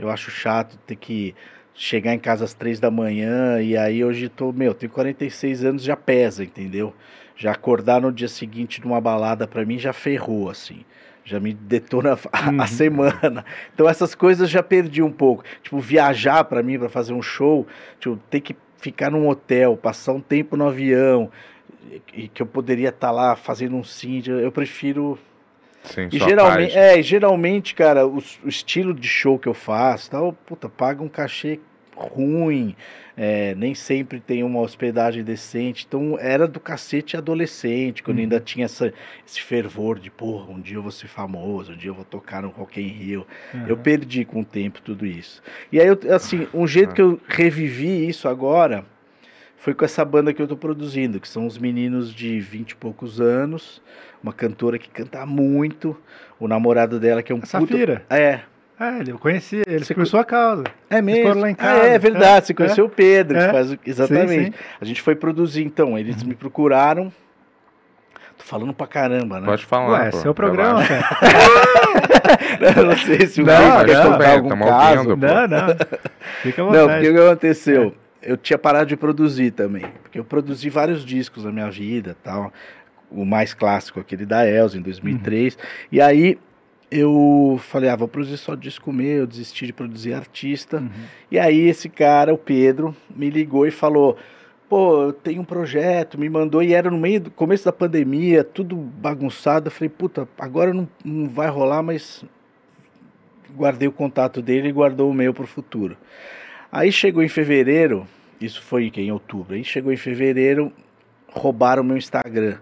F: Eu acho chato ter que chegar em casa às três da manhã e aí hoje tô, meu, tenho 46 anos, já pesa, entendeu? Já acordar no dia seguinte numa balada pra mim já ferrou, assim. Já me detona a,
D: Uhum.
F: a semana. Então essas coisas já perdi um pouco. Tipo, viajar pra mim pra fazer um show, tipo, ter que ficar num hotel, passar um tempo no avião e que eu poderia estar lá fazendo um sim, eu prefiro
C: Sim,
F: e geralmente, é, geralmente, cara, o, o estilo de show que eu faço, tal, puta, paga um cachê ruim, é, nem sempre tem uma hospedagem decente. Então era do cacete adolescente, quando
D: Uhum.
F: ainda tinha essa, esse fervor de, porra, um dia eu vou ser famoso, um dia eu vou tocar no Rock in Rio. Eu
D: Aham.
F: perdi com o tempo tudo isso. E aí, eu, assim, um jeito que eu revivi isso agora foi com essa banda que eu tô produzindo, que são os meninos de 20 e poucos anos, uma cantora que canta muito, o namorado dela que é um
D: A Safira.
F: É,
D: Ah, eu conheci ele,
F: Você
D: por sua causa.
F: é mesmo.
D: foram lá em
F: Ah,
D: casa.
F: é verdade, você
D: É,
F: conheceu o Pedro, que
D: é.
F: faz o- exatamente.
D: Sim, sim.
F: A gente foi produzir, então, eles me procuraram. Tô falando pra caramba, né?
C: Pode falar.
D: Ué,
C: pô,
D: seu programa,
C: relaxa.
D: cara.
F: Eu não sei se o
D: Não, não,
F: quer contar algum caso.
C: ouvindo.
D: Não, não. Fica à
F: Não,
D: vontade.
F: porque o que aconteceu? Eu tinha parado de produzir também. Porque eu produzi vários discos na minha vida tal. O mais clássico, aquele da Elza, em 2003. E aí eu falei, ah, vou produzir só disco meu, eu desisti de produzir artista.
D: Uhum.
F: E aí esse cara, o Pedro, me ligou e falou: Pô, eu tenho um projeto, me mandou, e era no meio do começo da pandemia, tudo bagunçado. Eu falei, puta, agora não, não vai rolar, mas guardei o contato dele e guardou o meu pro futuro. Aí chegou em fevereiro, isso foi em outubro, aí chegou em fevereiro, roubaram meu Instagram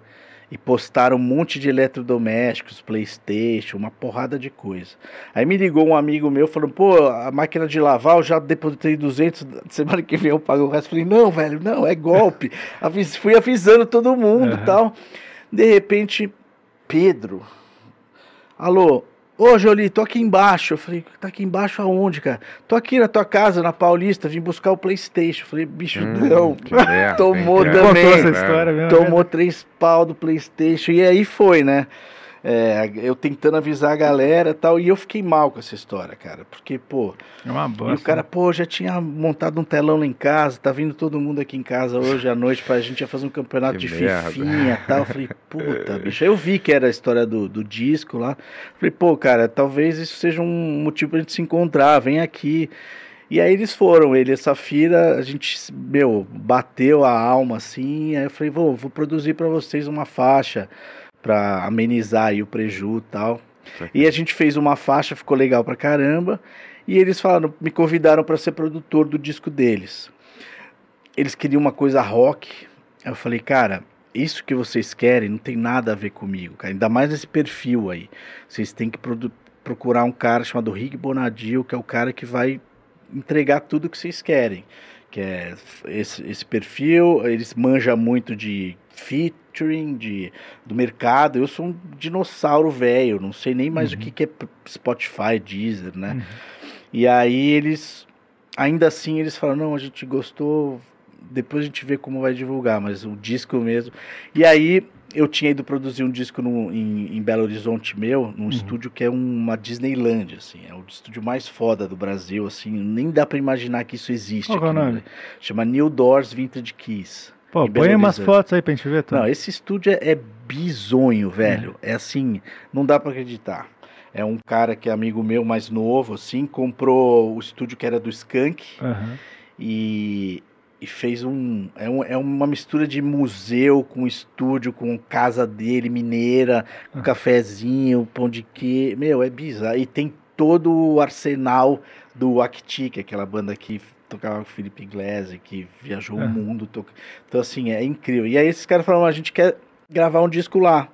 F: e postaram um monte de eletrodomésticos, Playstation, uma porrada de coisa. Aí me ligou um amigo meu falando, pô, a máquina de lavar eu já depositei 200, semana que vem eu pago o resto. Falei, não, velho, não, é golpe. Avis- fui avisando todo mundo e
D: Aham.
F: tal. De repente, Pedro, alô, ô Jolie, tô aqui embaixo. Eu falei, tá aqui embaixo aonde, cara? Tô aqui na tua casa, na Paulista, vim buscar o Playstation. Eu falei, bicho,
C: Hum,
F: não. Tomou também.
D: contou essa história mesmo.
F: Tomou três pau do Playstation e aí foi, né? É, eu tentando avisar a galera e tal, e eu fiquei mal com essa história, cara, porque, pô,
D: É uma
F: e
D: bosta.
F: o cara, pô, já tinha montado um telão lá em casa, tá vindo todo mundo aqui em casa hoje à noite pra gente ia fazer um campeonato
C: Que
F: de
C: merda.
F: fifinha e tal. Eu falei, puta, bicho. Aí eu vi que era a história do, do disco lá. Falei, pô, cara, talvez isso seja um motivo pra gente se encontrar, vem aqui. E aí eles foram, ele e a Safira, a gente, meu, bateu a alma assim. Aí eu falei, vou, vou produzir pra vocês uma faixa pra amenizar aí o preju e tal. E a gente fez uma faixa, ficou legal pra caramba. E eles falaram, me convidaram pra ser produtor do disco deles. eles queriam uma coisa rock. Eu falei, cara, isso que vocês querem não tem nada a ver comigo, cara. Ainda mais nesse perfil aí. Vocês têm que procurar um cara chamado Rick Bonadio, que é o cara que vai entregar tudo que vocês querem. Que é esse, esse perfil, eles manjam muito de featuring, de, do mercado. Eu sou um dinossauro velho, não sei nem mais o que, que é Spotify, Deezer, né? E aí eles, ainda assim, eles falam, não, a gente gostou, depois a gente vê como vai divulgar, mas o disco mesmo. E aí eu tinha ido produzir um disco no, em, em Belo Horizonte meu, num estúdio que é uma Disneyland, assim, é o estúdio mais foda do Brasil, assim, nem dá pra imaginar que isso existe.
D: Qual é o
F: aqui
D: nome?
F: Chama New Doors Vintage Keys.
D: Pô, põe umas fotos aí pra gente ver, Tony.
F: Não, esse estúdio é, é bizonho, velho. É. assim, não dá pra acreditar. É um cara que é amigo meu mais novo, assim, comprou o estúdio que era do Skank
D: Aham.
F: e, e fez um é, um. é uma mistura de museu com estúdio, com casa dele, mineira, com
D: Ah.
F: cafezinho, pão de queijo. Meu, é bizarro. E tem todo o arsenal do Acti, que é aquela banda que tocava com o Felipe Iglesias, que viajou
D: Ah.
F: o mundo. toca- Então, assim, é incrível. E aí esses caras falaram, a gente quer gravar um disco lá,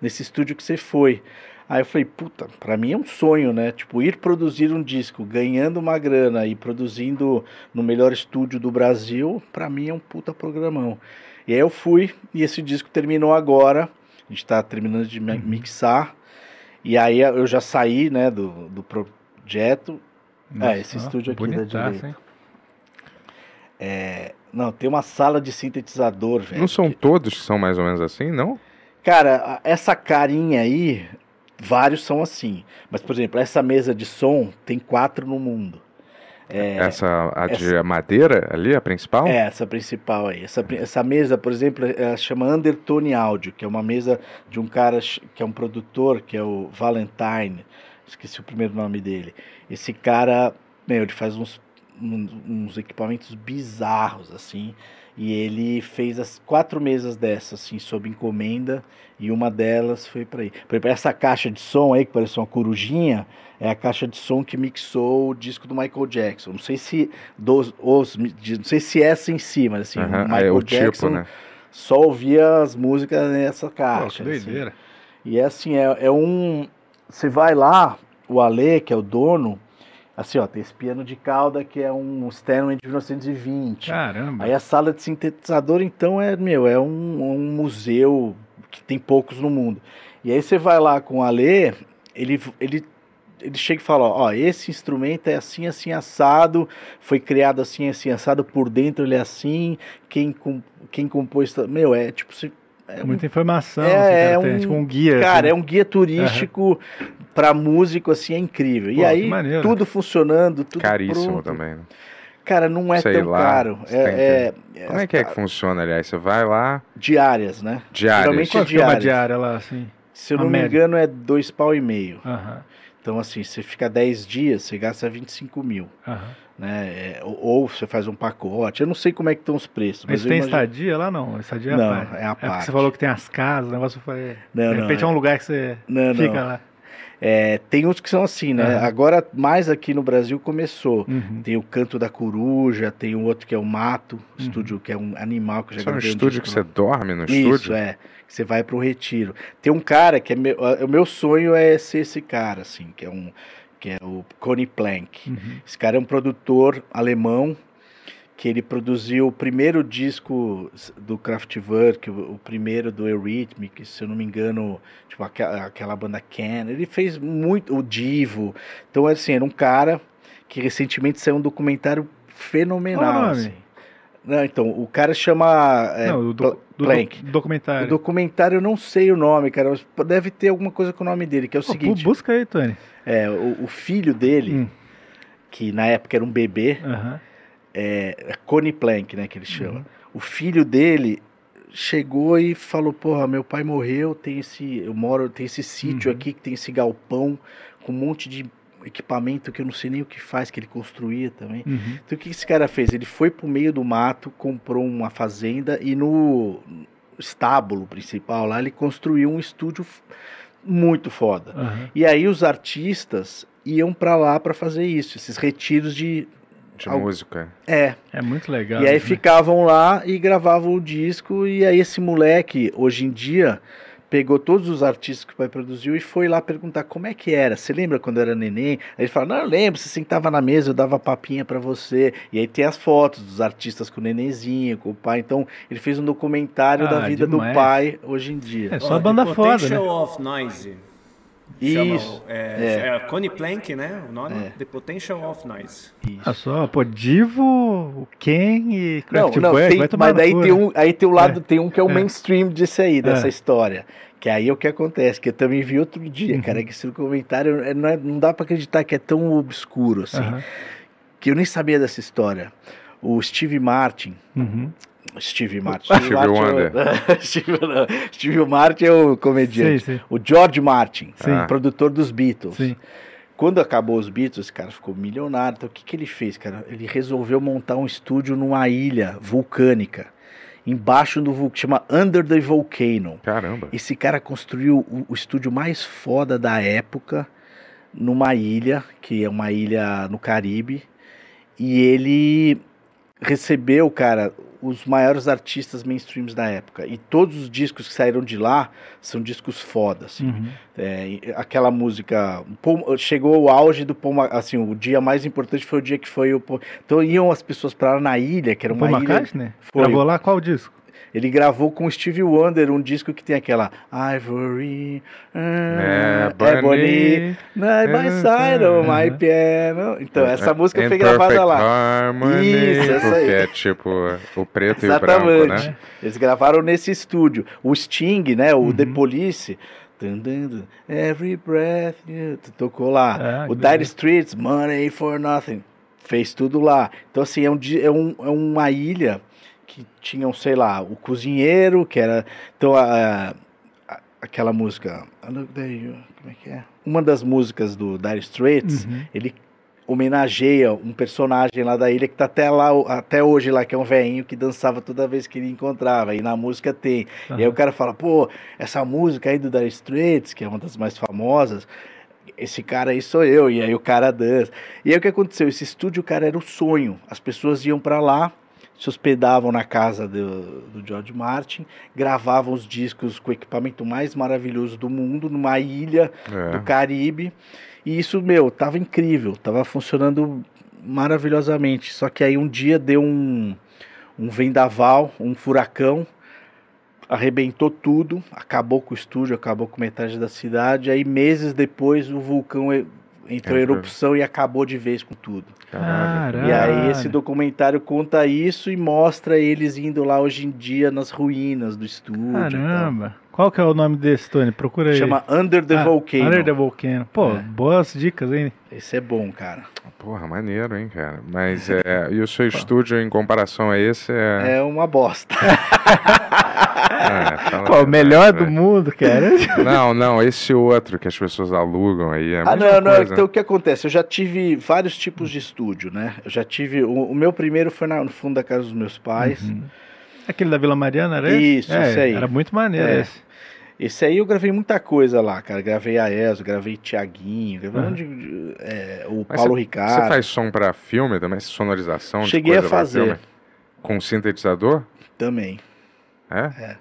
F: nesse estúdio que você foi. Aí eu falei, puta, pra mim é um sonho, né? Tipo, ir produzir um disco, ganhando uma grana e produzindo no melhor estúdio do Brasil, pra mim é um puta programão. E aí eu fui, e esse disco terminou agora. A gente tá terminando de mi- mixar. E aí eu já saí, né, do, do projeto.
D: Nossa,
F: esse
D: ó,
F: estúdio aqui da direita.
D: hein?
F: Não, tem uma sala de sintetizador, velho.
C: Não são todos que são mais ou menos assim, não?
F: Cara, essa carinha aí, vários são assim. Mas, por exemplo, essa mesa de som tem quatro no mundo. É,
C: essa, a de madeira ali, a principal?
F: é essa principal aí. Essa, essa mesa, por exemplo, ela chama Undertone Audio, que é uma mesa de um cara que é um produtor, que é o Valentine. Esqueci o primeiro nome dele. Esse cara, meu, ele faz uns, uns equipamentos bizarros, assim. E ele fez as quatro mesas dessas, assim, sob encomenda. E uma delas foi para aí. Por exemplo, essa caixa de som aí, que parece uma corujinha, é a caixa de som que mixou o disco do Michael Jackson. Não sei se dos, os, não sei se essa em si, mas assim,
C: Aham,
F: o Michael
C: é o
F: Jackson
C: tipo, né?
F: só ouvia as músicas nessa
D: Pô,
F: caixa.
D: que
F: assim.
D: doideira.
F: E é assim, é, é um. Você vai lá, o Ale, que é o dono, assim, ó, tem esse piano de cauda que é um Steinway de 1920.
D: Caramba.
F: Aí a sala de sintetizador, então, é, meu, é um, um museu que tem poucos no mundo. E aí você vai lá com o Ale, ele, ele, ele chega e fala, ó, ó, esse instrumento é assim, assim, assado, foi criado assim, assim, assado, por dentro ele é assim, quem, com, quem compôs... tá-" Meu, é tipo... Você, é
D: Muita informação.
F: É,
D: assim,
F: é um-
D: tipo um guia.
F: Cara, é
D: assim.
F: um guia turístico pra músico, assim, é incrível. e
D: Pô, que
F: aí, tudo funcionando, tudo
C: Caríssimo
F: pronto.
C: também. né?
F: Cara, não é
C: Sei
F: tão
C: lá,
F: caro.
C: você tem
F: É, é-
C: Como é que é que funciona, aliás? Você vai lá,
F: diárias, né?
C: diárias.
F: Geralmente-
D: Quanto que é uma
F: diárias.
D: diária lá, assim?
F: Se eu não me
D: média.
F: engano, é dois pau e meio.
D: Aham,
F: Então, assim, você fica 10 dias, você gasta 25 mil. Né? É, ou, ou você faz um pacote. Eu não sei como é que estão os preços.
D: Mas
F: eu
D: tem
F: imagino-
D: estadia lá, não? Estadia
F: Não,
D: a parte.
F: é a parte.
D: você falou que tem as casas, o negócio foi...
F: Não,
D: de
F: não,
D: repente é
F: é-
D: um lugar que você
F: Não,
D: fica
F: não.
D: lá.
F: É, tem uns que são assim, né?
D: Aham.
F: Agora, mais aqui no Brasil, começou.
D: Uhum.
F: Tem o Canto da Coruja, tem o outro que é o Mato, estúdio que é um animal que eu já
C: Isso é um estúdio que você dorme no
F: Isso,
C: estúdio?
F: é. Que você vai pro retiro. Tem um cara que é meu, o meu sonho é ser esse cara, assim, que é um que é o Connie Plank.
D: Uhum.
F: Esse cara é um produtor alemão que ele produziu o primeiro disco do Kraftwerk, o, o primeiro do Eurythmics, se eu não me engano, tipo aquela, aquela banda Can. Ele fez muito o Divo. Então assim, era um cara que recentemente saiu um documentário fenomenal,
D: nome?
F: assim. Não, então, o cara chama é,
D: não, do,
F: Pla-
D: do, do
F: Plank.
D: doc- documentário.
F: O documentário eu não sei o nome, cara, mas deve ter alguma coisa com o nome dele, que é o
D: Pô,
F: seguinte,
D: bu- busca aí, Tony.
F: é, o, o filho dele,
D: Hum.
F: que na época era um bebê,
D: Aham.
F: É Connie Plank, né, que ele chama.
D: Uhum.
F: O filho dele chegou e falou: "Porra, meu pai morreu, tem esse, eu moro, tem esse sítio
D: Uhum.
F: aqui que tem esse galpão com um monte de equipamento que eu não sei nem o que faz, que ele construía também".
D: Uhum.
F: Então o que esse cara fez? Ele foi pro meio do mato, comprou uma fazenda e no estábulo principal lá ele construiu um estúdio muito foda.
D: Aham.
F: E aí os artistas iam pra lá pra fazer isso, esses retiros de,
C: De
F: Al-
C: música.
F: É,
D: É muito legal.
F: e aí
D: né?
F: ficavam lá e gravavam o disco, e aí esse moleque, hoje em dia, pegou todos os artistas que o pai produziu e foi lá perguntar como é que era. Você lembra quando era neném? Aí ele fala, não, eu lembro, você sentava na mesa, eu dava papinha pra você. E aí tem as fotos dos artistas com o nenenzinho, com o pai. Então, ele fez um documentário da
D: Ah,
F: vida
D: demais.
F: do pai hoje em dia.
D: É só
G: Ó,
D: banda foda, né?
G: Of Noise. Chama
F: Isso.
G: o- é, é. Connie Plank, né? O nome?
F: É.
G: The Potential of Noise.
D: Ah, só, pô, Divo, o Ken e
F: Não,
D: Kraftwerk,
F: não, tem,
D: vai tomar
F: mas daí tem um, aí tem o lado,
D: É.
F: tem um que é o
D: É.
F: mainstream disso aí, dessa
D: É.
F: história. Que aí é o que acontece, que eu também vi outro dia,
D: Uhum.
F: cara, que esse documentário é- não, é- não dá pra acreditar que é tão obscuro assim,
D: Aham,
F: que eu nem sabia dessa história. O Steve Martin,
D: uhum.
F: Steve Martin,
C: Steve
F: Martin é o-
C: Wonder.
F: Steve, não, Steve Martin é o comediante.
D: Sim, sim.
F: O George Martin,
D: Sim.
F: Produtor dos Beatles.
D: Sim.
F: Quando acabou os Beatles, esse cara ficou milionário. Então, o que, que ele fez, cara? Ele resolveu montar um estúdio numa ilha vulcânica, embaixo do vulcão, chama Under the Volcano.
C: Caramba.
F: Esse cara construiu o, o estúdio mais foda da época numa ilha, que é uma ilha no Caribe, e ele recebeu, cara, os maiores artistas mainstreams da época. E todos os discos que saíram de lá são discos foda, assim.
D: Uhum.
F: É, aquela música Paul- chegou o auge do Paul, assim, o dia mais importante foi o dia que foi o Paul- então iam as pessoas para lá na ilha, que era uma
D: Paul
F: ilha.
D: McCartney?
F: Foi.
D: Gravou lá qual disco?
F: Ele gravou com o Steve Wonder um disco que tem aquela Ivory,
C: É,
F: ah, Ebony, Night by side of my
D: Uhum.
F: piano. Então essa música foi gravada lá.
C: Harmony,
F: Isso, essa aí.
C: é tipo o preto e o branco,
F: Exatamente.
C: né?
F: Eles gravaram nesse estúdio. O Sting, né? O
D: Uhum.
F: The Police. Every breath you tocou lá.
D: Ah,
F: o Dire. Streets, Money for Nothing, fez tudo lá. Então, assim, é, um, é, um- é uma ilha que tinham, sei lá, o cozinheiro, que era. Então, a, a- aquela música. Como é que é? Uma das músicas do Dire Straits,
D: Uhum.
F: ele homenageia um personagem lá da ilha que tá até lá até hoje lá que é um velhinho que dançava toda vez que ele encontrava e na música tem e aí o cara fala pô essa música aí do Dire Straits que é uma das mais famosas esse cara aí sou eu e aí o cara dança e aí o que aconteceu esse estúdio cara era o sonho as pessoas iam para lá se hospedavam na casa do, do George Martin gravavam os discos com o equipamento mais maravilhoso do mundo numa ilha do
C: É.
F: Caribe. E isso, meu, tava incrível, tava funcionando maravilhosamente. Só que aí um dia deu um, um vendaval, um furacão, arrebentou tudo, acabou com o estúdio, acabou com metade da cidade. Aí meses depois o vulcão entrou em erupção e acabou de vez com tudo.
C: Caralho.
F: E aí esse documentário conta isso e mostra eles indo lá hoje em dia nas ruínas do estúdio.
D: Caramba. Qual que é o nome desse, Tony? Procura aí.
F: Chama Under the
D: Ah,
F: Volcano.
D: Under the Volcano. Pô,
F: É.
D: boas dicas, hein?
F: Esse é bom, cara.
C: Porra, maneiro, hein, cara. Mas é. E o seu estúdio em comparação a esse é.
F: É uma bosta.
C: é,
D: Pô, o melhor do
C: velho.
D: mundo, cara.
C: Não, não, esse outro que as pessoas alugam aí. É
F: Ah, não, não.
C: coisa.
F: Então o que acontece? Eu já tive vários tipos de estúdio, né? Eu já tive. O, o meu primeiro foi na- no fundo da casa dos meus pais.
D: Uhum. Aquele da Vila Mariana, era esse?
F: Isso,
D: é,
F: aí.
D: Era muito maneiro
F: É.
D: esse.
F: Esse aí eu gravei muita coisa lá, cara. Gravei a Eso, gravei Tiaguinho, gravei um de- é, o
C: Mas
F: Paulo
C: Você
F: Ricardo.
C: faz som pra filme também? Sonorização?
F: Cheguei a fazer.
C: Com sintetizador?
F: Também.
C: É?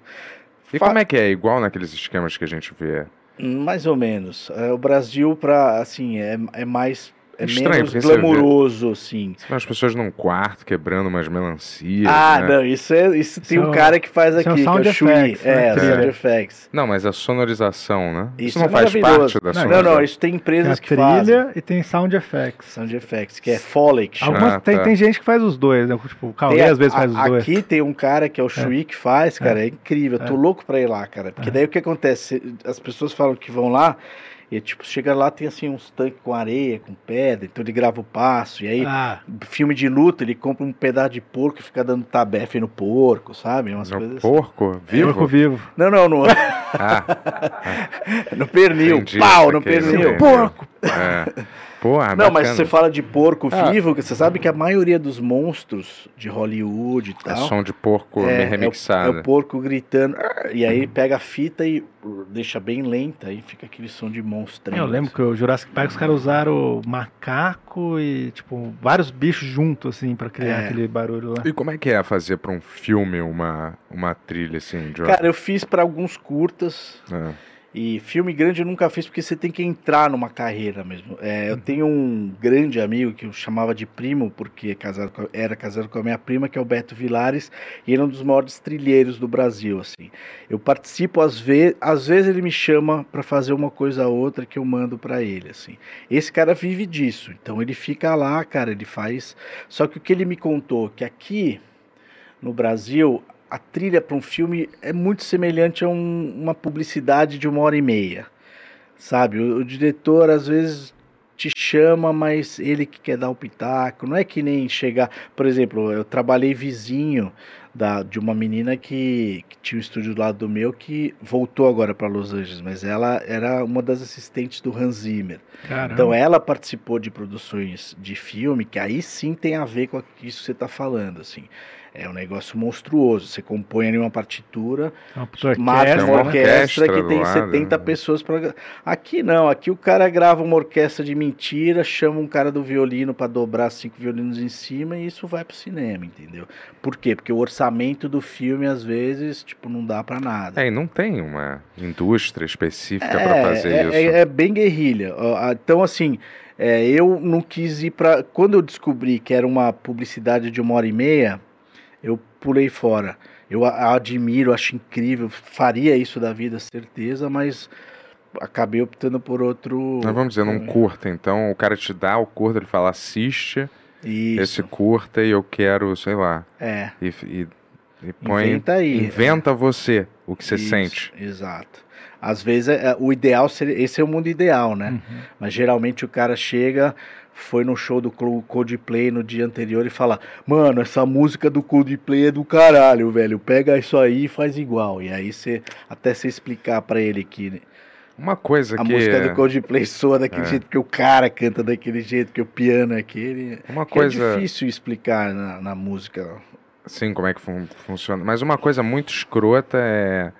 C: E
F: Fa-
C: como é que é? Igual naqueles esquemas que a gente vê?
F: Mais ou menos. É, o Brasil, pra, assim, é, é mais. É
C: Estranho,
F: menos
C: porque você vê-
F: glamouroso, assim.
C: Você vê as pessoas num quarto quebrando umas melancias.
F: Ah,
C: né?
F: não, isso, é, isso tem um
D: é o-
F: cara que faz
D: é o
F: aqui, que é
D: sound
F: o Shui.
D: effects, né?
F: É,
D: Trilha.
F: sound effects.
C: Não, mas a sonorização, né? Isso,
F: Isso
C: não
F: é
C: faz parte da
D: Não,
F: Não,
C: sonorização.
F: não, isso tem
D: Tem a
F: empresas que fazem.
D: trilha e tem sound effects.
F: Sound effects, que é Foley que chama.
D: Algumas,
C: Ah,
D: tem,
C: tá.
D: tem gente que faz os dois, né? Tipo, o Cauê
F: Tem
D: às vezes faz os dois.
F: Aqui tem um cara que é o Shui que faz, cara, é, incrível. Eu tô
D: É.
F: louco pra ir lá, cara. Porque
D: É.
F: daí o que acontece? As pessoas falam que vão lá e, tipo, chega lá, tem assim uns tanques com areia, com pedra, então ele grava o passo. E aí,
D: Ah,
F: filme de luta, ele compra um pedaço de porco e fica dando tabefe no porco, sabe? Umas
C: No
F: coisas assim.
C: porco? Vivo?
D: porco vivo.
F: Não, não, no,
C: Ah,
F: no pernil.
C: Entendi,
F: Pau no pernil. Porco!
C: é. Porra,
F: Não, mas
C: bacana.
F: você fala de porco
C: Ah.
F: vivo, que você sabe que a maioria dos monstros de Hollywood e
C: É
F: tal.
C: som de porco
F: é, é o-
C: remixado.
F: É o porco gritando. "Arr", E aí pega a fita e deixa bem lenta, aí fica aquele som de monstro.
D: Eu lembro que o Jurassic Park os caras usaram macaco e, tipo, vários bichos juntos, assim, pra criar
F: É.
D: aquele barulho lá.
C: E como é que é fazer pra um filme uma, uma trilha assim, de
F: Cara, eu fiz pra alguns curtas.
C: É.
F: E filme grande eu nunca fiz porque você tem que entrar numa carreira mesmo. É, eu
C: Uhum.
F: tenho um grande amigo que eu chamava de primo, porque é casado com- era casado com a minha prima, que é o Beto Vilares, e ele é um dos maiores trilheiros do Brasil, assim. Eu participo às vezes, às vezes ele me chama pra fazer uma coisa ou outra que eu mando pra ele, assim. Esse cara vive disso, então ele fica lá, cara, ele faz. Só que o que ele me contou que aqui no Brasil a trilha para um filme é muito semelhante a um- uma publicidade de uma hora e meia, sabe? O, o diretor às vezes te chama, mas ele que quer dar o pitaco. Não é que nem chegar, por exemplo, eu trabalhei vizinho da, de uma menina que, que tinha um estúdio do lado do meu que voltou agora para Los Angeles, mas ela era uma das assistentes do Hans Zimmer.
D: Caramba.
F: Então ela participou de produções de filme que aí sim tem a ver com isso que você está falando, assim. É um negócio monstruoso. Você compõe ali uma partitura, mata
D: orquestra,
F: uma orquestra, que tem
C: lado,
F: 70
C: né?
F: pessoas para Aqui não, aqui o cara grava uma orquestra de mentira, chama um cara do violino para dobrar cinco violinos em cima e isso vai pro cinema, entendeu? Por quê? Porque o orçamento do filme às vezes, tipo, não dá para nada.
C: É, e não tem uma indústria específica pra fazer
F: é,
C: isso.
F: é- é bem guerrilha. Então, assim, é, eu não quis ir pra. Quando eu descobri que era uma publicidade de uma hora e meia, eu pulei fora. Eu a- admiro, acho incrível, faria isso da vida, certeza, mas acabei optando por outro.
C: Nós vamos dizer, num curta, então o cara te dá o curta, ele fala, assiste
F: Isso.
C: esse curta e eu quero, sei lá,
F: É.
C: e, e, e põe.
F: Inventa aí.
C: Inventa você o que você
F: Isso,
C: sente.
F: Exato. Às vezes é- é- o ideal seria. Esse é o mundo ideal, né?
D: Uhum.
F: Mas geralmente o cara chega, foi no show do Coldplay no dia anterior e fala: Mano, essa música do Coldplay é do caralho, velho. Pega isso aí e faz igual. E aí você, até você explicar pra ele que
C: Uma coisa
F: a
C: que.
F: música do Coldplay soa daquele
C: É.
F: jeito, que o cara canta daquele jeito, que o piano é aquele.
C: Uma
F: que
C: coisa.
F: É difícil explicar na, na música.
C: Sim, como é que fun- funciona. Mas uma coisa muito escrota é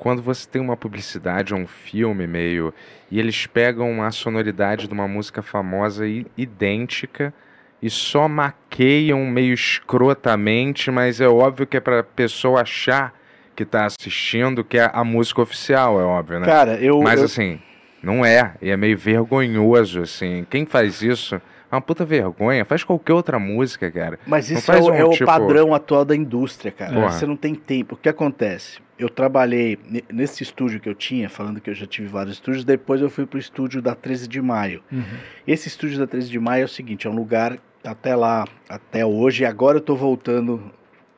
C: quando você tem uma publicidade ou um filme meio e eles pegam a sonoridade de uma música famosa e idêntica e só maqueiam meio escrotamente, mas é óbvio que é pra pessoa achar que tá assistindo que é a música oficial, é óbvio, né?
F: Cara, eu.
C: Mas
F: eu-
C: assim, não é, e é meio vergonhoso assim. Quem faz isso é uma puta vergonha, faz qualquer outra música, cara.
F: Mas isso é
C: um
F: é o
C: tipo-
F: padrão atual da indústria, cara.
C: Porra.
F: Você não tem tempo. O que acontece? Eu trabalhei ne- nesse estúdio que eu tinha, falando que eu já tive vários estúdios, depois eu fui pro estúdio da 13 de maio.
D: Uhum.
F: Esse estúdio da 13 de maio é o seguinte, é um lugar até lá, até hoje, e agora eu tô voltando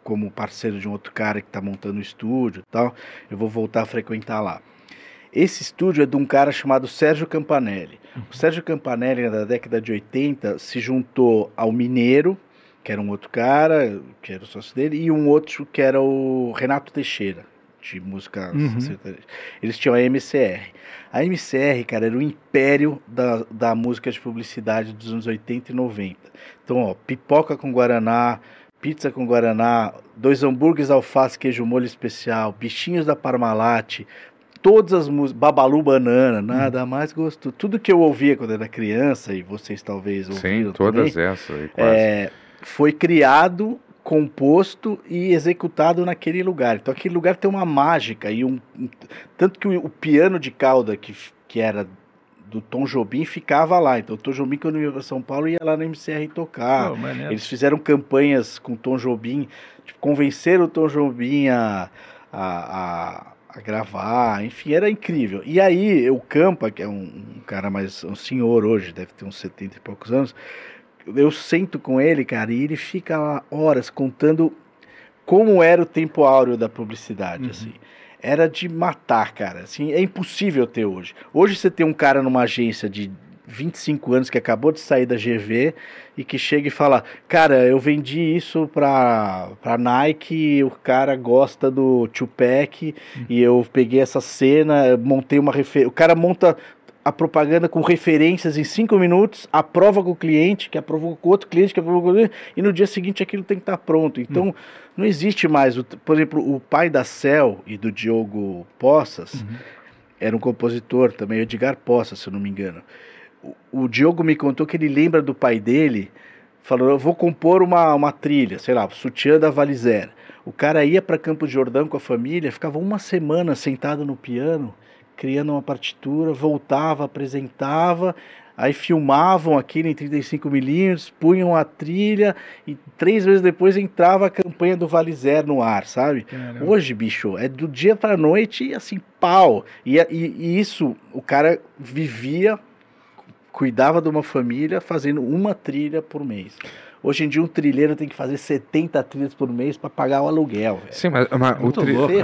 F: como parceiro de um outro cara que tá montando o estúdio e tal, eu vou voltar a frequentar lá. Esse estúdio é de um cara chamado Sérgio Campanelli. O Sérgio Campanelli, na década de 80, se juntou ao Mineiro, que era um outro cara, que era o sócio dele, e um outro que era o Renato Teixeira, de música
D: Uhum.
F: Eles tinham a MCR. A MCR, cara, era o império da, da música de publicidade dos anos 80 e 90. Então, ó, pipoca com guaraná, pizza com guaraná, dois hambúrgueres, alface, queijo molho especial, bichinhos da Parmalat, todas as músicas, Babalu Banana, nada mais gostoso. Tudo que eu ouvia quando era criança, e vocês talvez ouviram
C: Sim, todas
F: também,
C: essas aí, quase.
F: é, foi criado, composto e executado naquele lugar. Então aquele lugar tem uma mágica e um, tanto que o, o piano de cauda que, que era do Tom Jobim ficava lá. Então o Tom Jobim quando ia para São Paulo ia lá na MCR tocar.
D: Maneiro.
F: Eles fizeram campanhas com o Tom Jobim, tipo, convenceram o Tom Jobim a, a, a, a gravar, enfim, era incrível. E aí, o Campa, que é um, um cara mais, um senhor hoje, deve ter uns 70 e poucos anos, eu sento com ele, cara, e ele fica lá horas contando como era o tempo áureo da publicidade,
D: Uhum.
F: assim. Era de matar, cara. Assim, é impossível ter hoje. Hoje você tem um cara numa agência de 25 anos que acabou de sair da GV e que chega e fala: Cara, eu vendi isso pra, pra Nike, e o cara gosta do Tupac e eu peguei essa cena, montei uma referência. O cara monta a propaganda com referências em cinco minutos, aprova com o cliente, que aprovou com outro cliente, que aprovou com outro cliente, e no dia seguinte aquilo tem que estar pronto. Então,
D: Hum.
F: não existe mais. o- por exemplo, o pai da Cel e do Diogo Poças
D: Uhum.
F: era um compositor também, Edgar Poças, se eu não me engano. O, o Diogo me contou que ele lembra do pai dele, falou: Eu vou compor uma, uma trilha, sei lá, Sutiã da Valizer. O cara ia para Campo de Jordão com a família, ficava uma semana sentado no piano, criando uma partitura, voltava, apresentava, aí filmavam aquilo em 35mm, punham a trilha e três vezes depois entrava a campanha do Valizer no ar, sabe?
D: Caramba.
F: Hoje, bicho, é do dia pra noite e assim, pau. E, e- e isso, o cara vivia, cuidava de uma família fazendo uma trilha por mês. Hoje em dia, um trilheiro tem que fazer 70 trilhas por mês pra pagar o aluguel, velho.
C: Sim, mas, mas o,
D: muito
C: tri-
D: louco, né?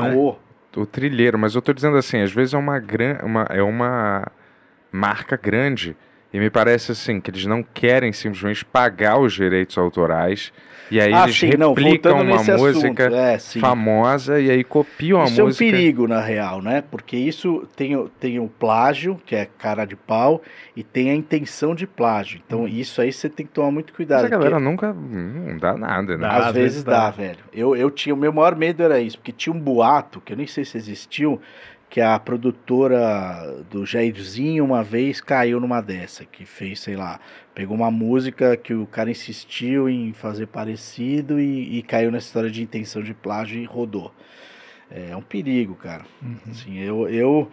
C: O trilheiro, mas eu tô dizendo assim, às vezes é uma, gran... uma, é uma marca grande e me parece assim que eles não querem simplesmente pagar os direitos autorais e aí
F: Ah,
C: eles
F: sim, não,
C: replicam
F: voltando
C: uma música
F: é,
C: famosa e aí copiam a
F: Isso é um
C: música.
F: perigo, na real, né? Porque isso tem, o- tem o plágio, que é cara de pau, e tem a intenção de plágio. Então, isso aí você tem que tomar muito cuidado.
C: Mas a galera nunca não dá nada, né?
D: Dá.
F: Às
D: Às
F: vezes
D: vezes
F: dá,
D: dá.
F: velho. Eu, eu tinha, o meu maior medo era isso, porque tinha um boato, que eu nem sei se existiu, que a produtora do Jairzinho uma vez caiu numa dessa, que fez, sei lá, pegou uma música que o cara insistiu em fazer parecido e, e caiu nessa história de intenção de plágio e rodou. É um perigo, cara.
D: Uhum.
F: Assim, eu, eu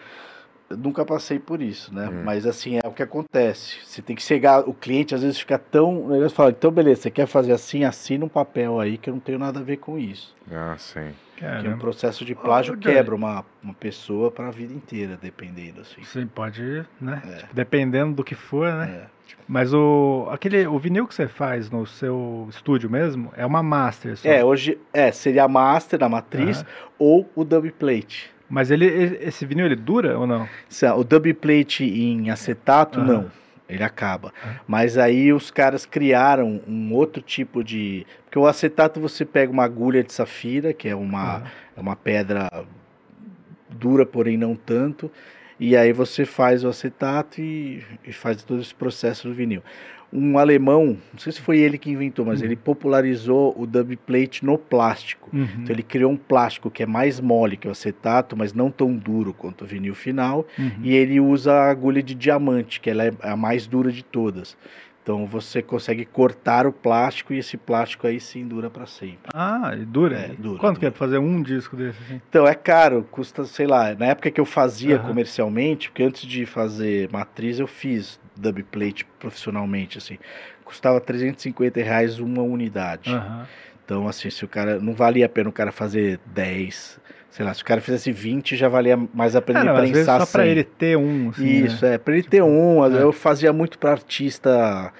F: nunca passei por isso, né?
C: Hum.
F: Mas assim, é o que acontece. Você tem que chegar, o cliente às vezes fica tão. Ele fala, então beleza, você quer fazer assim, assina um papel aí que eu não tenho nada a ver com isso.
C: Ah, sim.
F: Porque um processo de plágio quebra uma, uma pessoa para a vida inteira, dependendo, assim.
D: Sim, pode, né?
F: É.
D: Tipo, dependendo do que for, né?
F: É.
D: Mas o aquele o vinil que você faz no seu estúdio mesmo é uma master só.
F: É, hoje é, seria a master, a matriz,
D: Aham.
F: ou o dub plate.
D: Mas ele esse vinil ele dura ou não?
F: O dub plate em acetato,
D: Aham.
F: não. Ele acaba.
D: Aham.
F: Mas aí os caras criaram um outro tipo de. Porque o acetato você pega uma agulha de safira, que é uma, é uma pedra dura, porém não tanto. E aí você faz o acetato e, e faz todo esse processo do vinil. Um alemão, não sei se foi ele que inventou, mas
D: Uhum.
F: ele popularizou o dub plate no plástico.
D: Uhum.
F: Então ele criou um plástico que é mais mole que o acetato, mas não tão duro quanto o vinil final.
D: Uhum.
F: E ele usa a agulha de diamante, que ela é a mais dura de todas. Então você consegue cortar o plástico e esse plástico aí sim dura para sempre.
D: Ah, e dura?
F: É, dura,
D: Quanto que é
F: dura.
D: pra fazer um disco desse assim?
F: Então é caro, custa, sei lá, na época que eu fazia
D: Aham.
F: comercialmente, porque antes de fazer matriz eu fiz dub plate profissionalmente, assim, custava 350 reais uma unidade.
D: Aham.
F: Então, assim, se o cara. Não valia a pena o cara fazer 10. Sei lá, se o cara fizesse 20, já valia mais a pena
D: Ah,
F: ele prensar
D: só pra
F: 100.
D: ele ter um, assim,
F: Isso,
D: né?
F: é. Pra ele ter um,
D: É.
F: eu fazia muito pra artista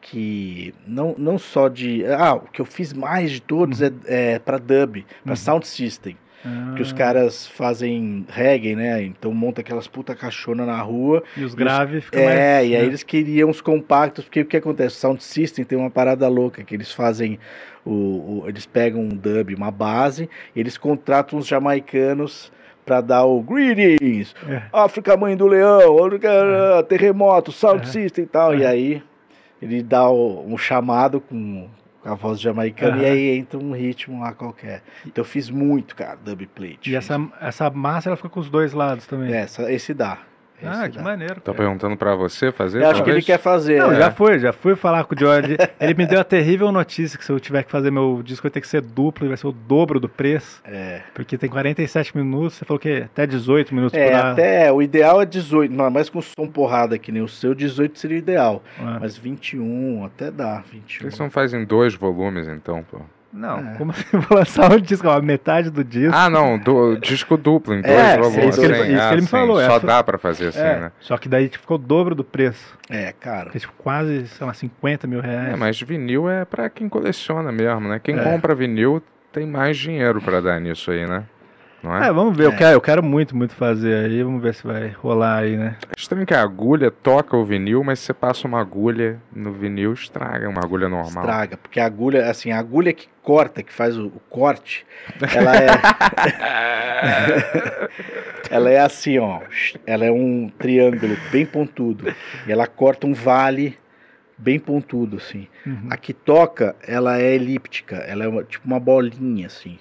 F: que. Não, não só de. Ah, o que eu fiz mais de todos é, é pra dub, pra
D: Uhum.
F: sound system. Que os
D: Ah,
F: caras fazem reggae, né? Então monta aquelas puta caixona na rua.
D: E os graves ficam
F: É,
D: mais...
F: e aí
D: né?
F: eles queriam os compactos, porque o que acontece? O Sound System tem uma parada louca, que eles fazem, o, o- eles pegam um dub, uma base, e eles contratam os jamaicanos pra dar o Greetings,
D: É.
F: África Mãe do Leão, África, Terremoto, Sound
D: É.
F: System e tal, e
D: É.
F: aí ele dá o- um chamado com a voz jamaicana, e
D: Aham.
F: aí entra um ritmo lá qualquer. Então eu fiz muito, cara, dub plate.
D: E essa, essa massa ela fica com os dois lados também.
F: Essa, esse dá.
D: Ah, que maneiro.
C: Tá perguntando pra você fazer?
F: Eu acho que ele quer fazer.
D: Não,
F: é.
D: já foi, já fui falar com o George. Ele me deu a terrível notícia que se eu tiver que fazer meu disco vai ter que ser duplo e vai ser o dobro do preço.
F: É.
D: Porque tem 47 minutos, você falou que até 18 minutos
F: É,
D: por ar.
F: até o ideal é 18, não, mas com som porrada que nem o seu, 18 seria o ideal.
D: Ah.
F: Mas 21, até dá, 21.
C: Eles não fazem dois volumes, então, pô.
D: Não,
F: É.
D: como assim vou lançar um disco, ó, metade do disco.
C: Ah, não, do, disco duplo em dois
F: É,
C: volumes.
F: é isso que ele-
C: sim,
D: isso que
C: ah,
D: ele me
C: sim,
D: falou,
C: Só
D: essa-
C: dá pra fazer assim,
D: É,
C: né?
D: Só que daí tipo, ficou o dobro do preço.
F: É, cara.
D: Fica, tipo, quase, sei lá, 50 mil reais.
C: É, mas vinil é pra quem coleciona mesmo, né? Quem
F: É.
C: compra vinil tem mais dinheiro pra dar nisso aí, né? Não é?
D: É, vamos ver. Eu,
F: É.
D: quero, eu quero muito, muito fazer aí. Vamos ver se vai rolar aí, né?
C: Estranho que a agulha toca o vinil, mas se você passa uma agulha no vinil, estraga uma agulha normal.
F: Estraga, porque a agulha, assim, a agulha que corta, que faz o, o corte, ela é. ela é assim, ó. Ela é um triângulo bem pontudo. E ela corta um vale bem pontudo, assim.
D: Uhum.
F: A que toca, ela é elíptica, ela é uma- tipo uma bolinha, assim,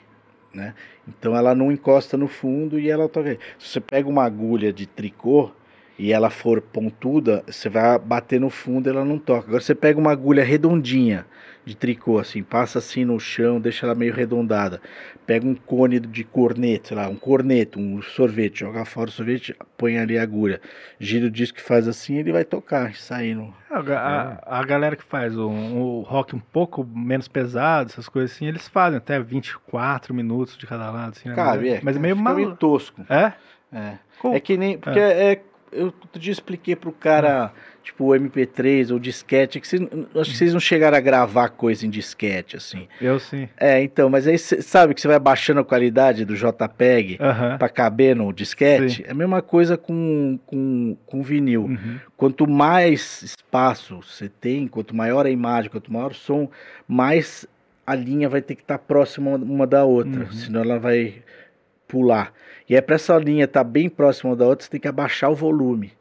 F: né? Então ela não encosta no fundo e ela toca. Se você pega uma agulha de tricô e ela for pontuda, você vai bater no fundo e ela não toca. Agora você pega uma agulha redondinha de tricô, assim, passa assim no chão, deixa ela meio arredondada. Pega um cone de corneto, sei lá, um corneto, um sorvete, joga fora o sorvete, põe ali a agulha. Gira o disco que faz assim, ele vai tocar, saindo.
D: A, a- a galera que faz o, o rock um pouco menos pesado, essas coisas assim, eles fazem até 24 minutos de cada lado, assim, né?
F: Cabe, é.
D: Mas é meio
F: fica
D: maluco.
F: tosco.
D: É?
F: É. É que nem. Porque é. eu outro dia expliquei pro cara, tipo, o MP3 ou disquete, que vocês, acho que vocês não chegaram a gravar coisa em disquete, assim.
D: Eu sim.
F: É, então, mas aí cê sabe que você vai baixando a qualidade do JPEG pra caber no disquete?
D: Sim.
F: É a mesma coisa com, com, com vinil.
D: Uhum.
F: Quanto mais espaço você tem, quanto maior a imagem, quanto maior o som, mais a linha vai ter que estar próxima uma da outra,
D: Uhum.
F: senão ela vai pular. E aí para essa linha estar bem próxima uma da outra, você tem que abaixar o volume,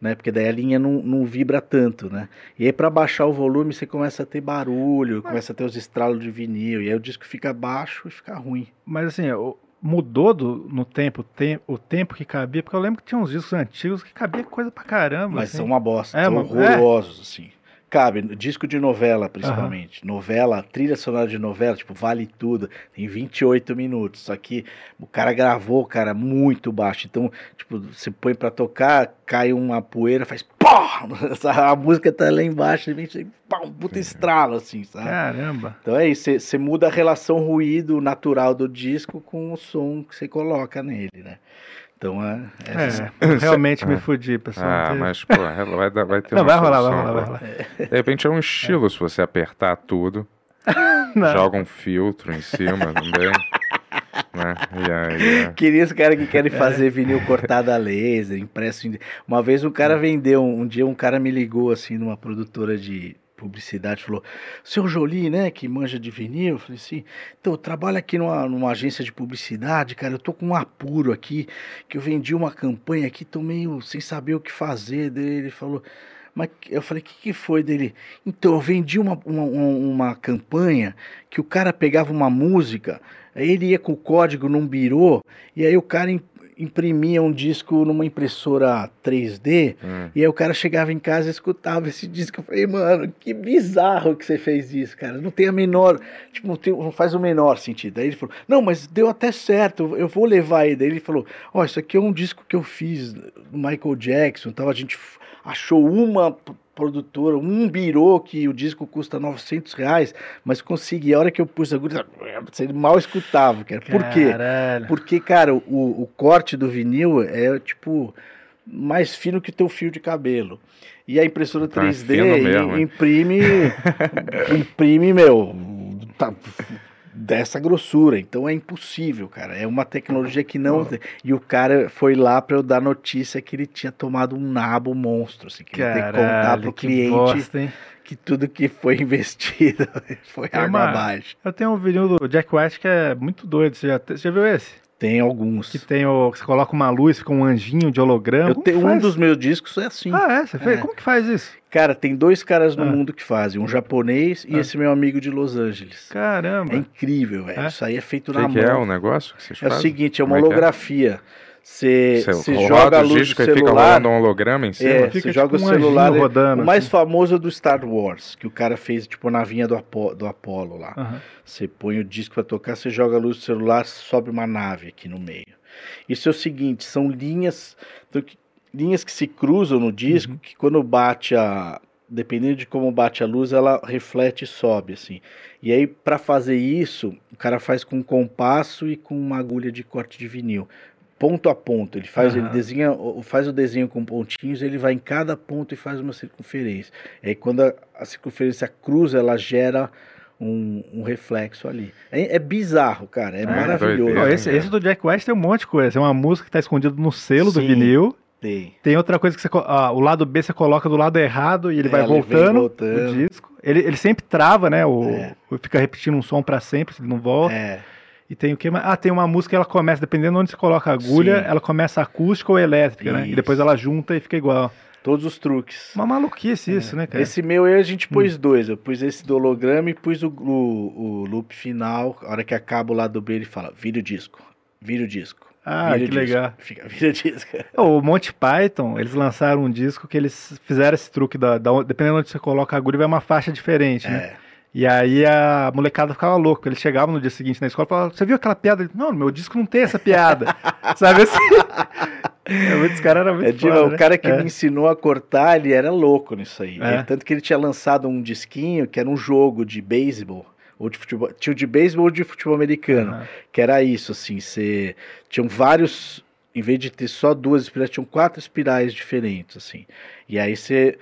F: né? Porque daí a linha não, não vibra tanto, né? E aí para baixar o volume, você começa a ter barulho, começa a ter os estralos de vinil, e aí o disco fica baixo e fica ruim.
D: Mas assim, mudou do, no tempo, tem, o tempo que cabia, porque eu lembro que tinha uns discos antigos que cabia coisa pra caramba.
F: Mas
D: assim.
F: são uma bosta,
D: É,
F: são
D: uma-
F: horrorosos, assim. Cabe, disco de novela, principalmente. Novela, trilha sonora de novela, tipo, vale tudo. Tem 28 minutos. Só que o cara gravou, cara, muito baixo. Então, tipo, você põe pra tocar, cai uma poeira, faz pó! A música tá lá embaixo, repente, pá, um puta estralo, assim, sabe?
D: Caramba.
F: Então é isso, você muda a relação ruído natural do disco com o som que você coloca nele, né? Então é. é-
D: É, realmente me fudi, pessoal.
C: Ah, mas, pô, vai, dar- vai ter
D: Não,
C: uma
D: vai rolar, vai rolar, vai rolar.
C: De repente é um estilo se você apertar tudo,
D: Não.
C: joga um filtro em cima também. né? Aí, é.
F: Queria os caras que querem fazer vinil cortado a laser, impresso. Em... Uma vez um cara vendeu, um dia um cara me ligou assim numa produtora de publicidade, falou: Seu Jolie, né, que manja de vinil? Eu falei assim: Então, eu trabalho aqui numa, numa agência de publicidade, cara. Eu tô com um apuro aqui, que eu vendi uma campanha aqui, tô meio sem saber o que fazer. Daí ele falou. Mas eu falei, o que, que foi dele? Então, eu vendi uma, uma, uma, campanha que o cara pegava uma música, aí ele ia com o código num birô, e aí o cara imprimia um disco numa impressora 3D,
C: Hum.
F: e aí o cara chegava em casa e escutava esse disco. Eu falei, mano, que bizarro que você fez isso, cara. Não tem a menor, tipo, não, tem- não faz o menor sentido. Aí ele falou, não, mas deu até certo, eu vou levar ele. Daí ele falou, ó, isso aqui é um disco que eu fiz do Michael Jackson, tal. a gente achou uma produtora, um birô que o disco custa 900 reais, mas consegui, a hora que eu pus a agulha, ele mal escutava, cara. Por quê? Porque, cara, o, o corte do vinil é, tipo, mais fino que teu fio de cabelo. E a impressora
C: é
F: 3D
C: fino mesmo,
F: imprime, imprime, meu, tá dessa grossura. Então é impossível, cara. É uma tecnologia que não... tem. E o cara foi lá pra eu dar notícia que ele tinha tomado um nabo monstro, assim, que ele tem que contar
D: Caralho,
F: pro
D: que
F: cliente
D: bosta,
F: que tudo que foi investido foi
D: Tem
F: água
D: uma-
F: abaixo.
D: Eu tenho um vinil do Jack White que é muito doido. Você já, você já viu esse?
F: Tem alguns.
D: Que tem o. Você coloca uma luz, fica um anjinho de holograma.
F: Eu tenho um dos meus discos é assim.
D: Ah, é? Você fez?
F: É.
D: Como que faz isso?
F: Cara, tem dois caras no
D: Ah.
F: mundo que fazem, um japonês e
D: Ah.
F: esse meu amigo de Los Angeles.
D: Caramba.
F: É incrível, velho.
D: É?
F: Isso aí é feito
C: O
F: na
C: que, que é o
F: mão.
C: negócio que vocês
F: É o
C: fazem?
F: seguinte, é uma
C: Como é que é?
F: holografia. Você
C: roda
F: joga a
C: o
F: luz do
C: fica
F: celular.
C: rolando um holograma em cima?
F: É,
D: Fica
F: você
D: tipo
F: joga
D: um
F: o celular. é-
D: rodando,
F: o mais
D: assim.
F: famoso é do Star Wars, que o cara fez tipo na navinha do, Apo, do Apollo lá. Você põe o disco pra tocar, você joga a luz do celular, sobe uma nave aqui no meio. Isso é o seguinte, são linhas, então, que- linhas que se cruzam no disco,
D: Uhum.
F: que quando bate a, dependendo de como bate a luz, ela reflete e sobe assim. E aí para fazer isso, o cara faz com um compasso e com uma agulha de corte de vinil. Ponto a ponto, ele faz, ele
D: Aham.
F: desenha, o- faz o desenho com pontinhos, ele vai em cada ponto e faz uma circunferência. Aí quando a, a circunferência cruza, ela gera um, um reflexo ali. É, é bizarro, cara. É,
C: É,
F: maravilhoso.
C: doideira.
D: Esse, esse do Jack White tem um monte de coisa. É uma música que tá escondida no selo do
F: Sim.
D: vinil.
F: Tem.
D: Tem outra coisa que você. ah, o lado B você coloca do lado errado e ele
F: É,
D: vai voltando,
F: voltando.
D: o disco. Ele, ele sempre trava, né? O,
F: É.
D: Fica repetindo um som pra sempre, se ele não volta.
F: É.
D: E tem o que? Ah, tem uma música que ela começa, dependendo de onde você coloca a agulha,
F: Sim.
D: ela começa acústica ou elétrica, né? E
F: Isso.
D: depois ela junta e fica igual.
F: Todos os truques.
D: Uma maluquice isso, né, cara?
F: Esse meu aí a gente pôs
D: Hum.
F: dois. Eu pus esse do holograma e pus o, o, o loop final. A hora que acaba o lado B, ele fala: vira o disco, vira o disco.
D: Ah,
F: vira
D: que
F: disco."
D: legal.
F: Fica, vira o disco.
D: O Monty Python, eles lançaram um disco que eles fizeram esse truque da, da dependendo de onde você coloca a agulha, vai uma faixa diferente, né?
F: É.
D: E aí a molecada ficava louca, eles chegavam no dia seguinte na escola e falavam, você viu aquela piada? Ele, Não, meu disco não tem essa piada. Sabe assim? É, muitos caras eram muito
F: É
D: foda,
F: o
D: né?
F: cara que
D: É.
F: me ensinou a cortar, ele era louco nisso aí.
D: É.
F: Tanto que ele tinha lançado um disquinho que era um jogo de beisebol. Ou de futebol. Tinha o de beisebol ou de futebol americano.
D: Aham.
F: Que era isso, assim. Você. Tinham vários. Em vez de ter só duas espirais, tinham quatro espirais diferentes, assim. E aí você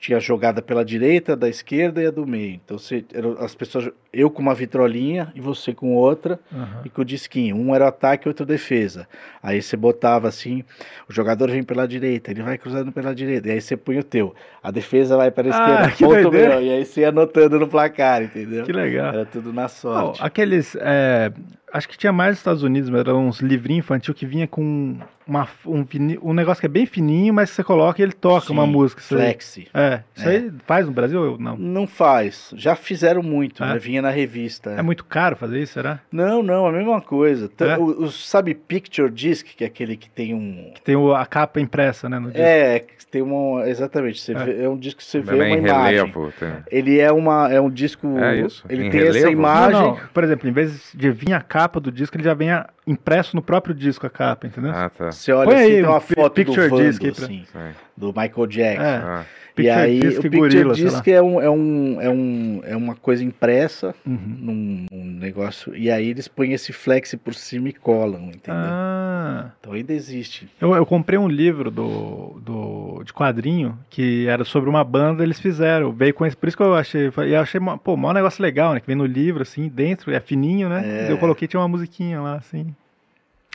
F: tinha a jogada pela direita, da esquerda e a do meio. Então você, as pessoas, eu com uma vitrolinha e você com outra
D: Aham.
F: e com o disquinho. Um era ataque e outro defesa. Aí você botava assim, o jogador vem pela direita, ele vai cruzando pela direita. E aí você põe o teu. A defesa vai para a
D: Ah,
F: esquerda,
D: que
F: ponto meu. E aí você ia anotando no placar, entendeu?
D: Que legal.
F: Era tudo na sorte.
D: aqueles. é, acho que tinha mais nos Estados Unidos, mas eram uns livrinhos infantil que vinha com uma, um, um negócio que é bem fininho, mas você coloca e ele toca
F: Sim,
D: uma música. Aí.
F: Flexi.
D: É, isso
F: É.
D: aí faz no Brasil ou não?
F: Não faz. Já fizeram muito,
D: É?
F: né? Vinha na revista.
D: É muito caro fazer isso, será?
F: Não, não, a mesma coisa.
D: É?
F: o- o- sabe Picture Disc, que é aquele que tem um.
D: Tem o- a capa impressa, né? No disco.
F: É, que tem uma. Exatamente. Você
D: É.
F: vê- é um disco que você vê
C: Também
F: uma
C: em
F: imagem.
C: relevo. Tem...
F: Ele é uma é um disco.
C: É isso,
F: Ele
C: em
F: tem essa
C: relevo?
D: Não,
F: imagem.
D: não. Por exemplo, em vez de vir a capa do disco, ele já vem a- impresso no próprio disco a capa, entendeu?
C: Ah, tá.
F: Você olha
D: Põe
F: assim,
D: aí
F: tem
D: um
F: uma foto
D: picture
F: do Vando,
D: disc pra-
F: assim, do Michael Jackson.
D: É.
C: Ah,
F: E aí
D: disc
F: o Picture
D: gorila.
F: Disc é, um, é, um, é, um, é uma coisa impressa
D: Uhum.
F: num, num negócio. E aí eles põem esse flex por cima e colam, entendeu?
D: Ah,
F: Então ainda existe.
D: eu, eu comprei um livro do, do, de quadrinho que era sobre uma banda, eles fizeram. Veio com esse, por isso que eu achei. E eu achei, pô, mó negócio legal, né? Que vem no livro, assim, dentro, é fininho, né?
F: É.
D: Eu coloquei, tinha uma musiquinha lá, assim.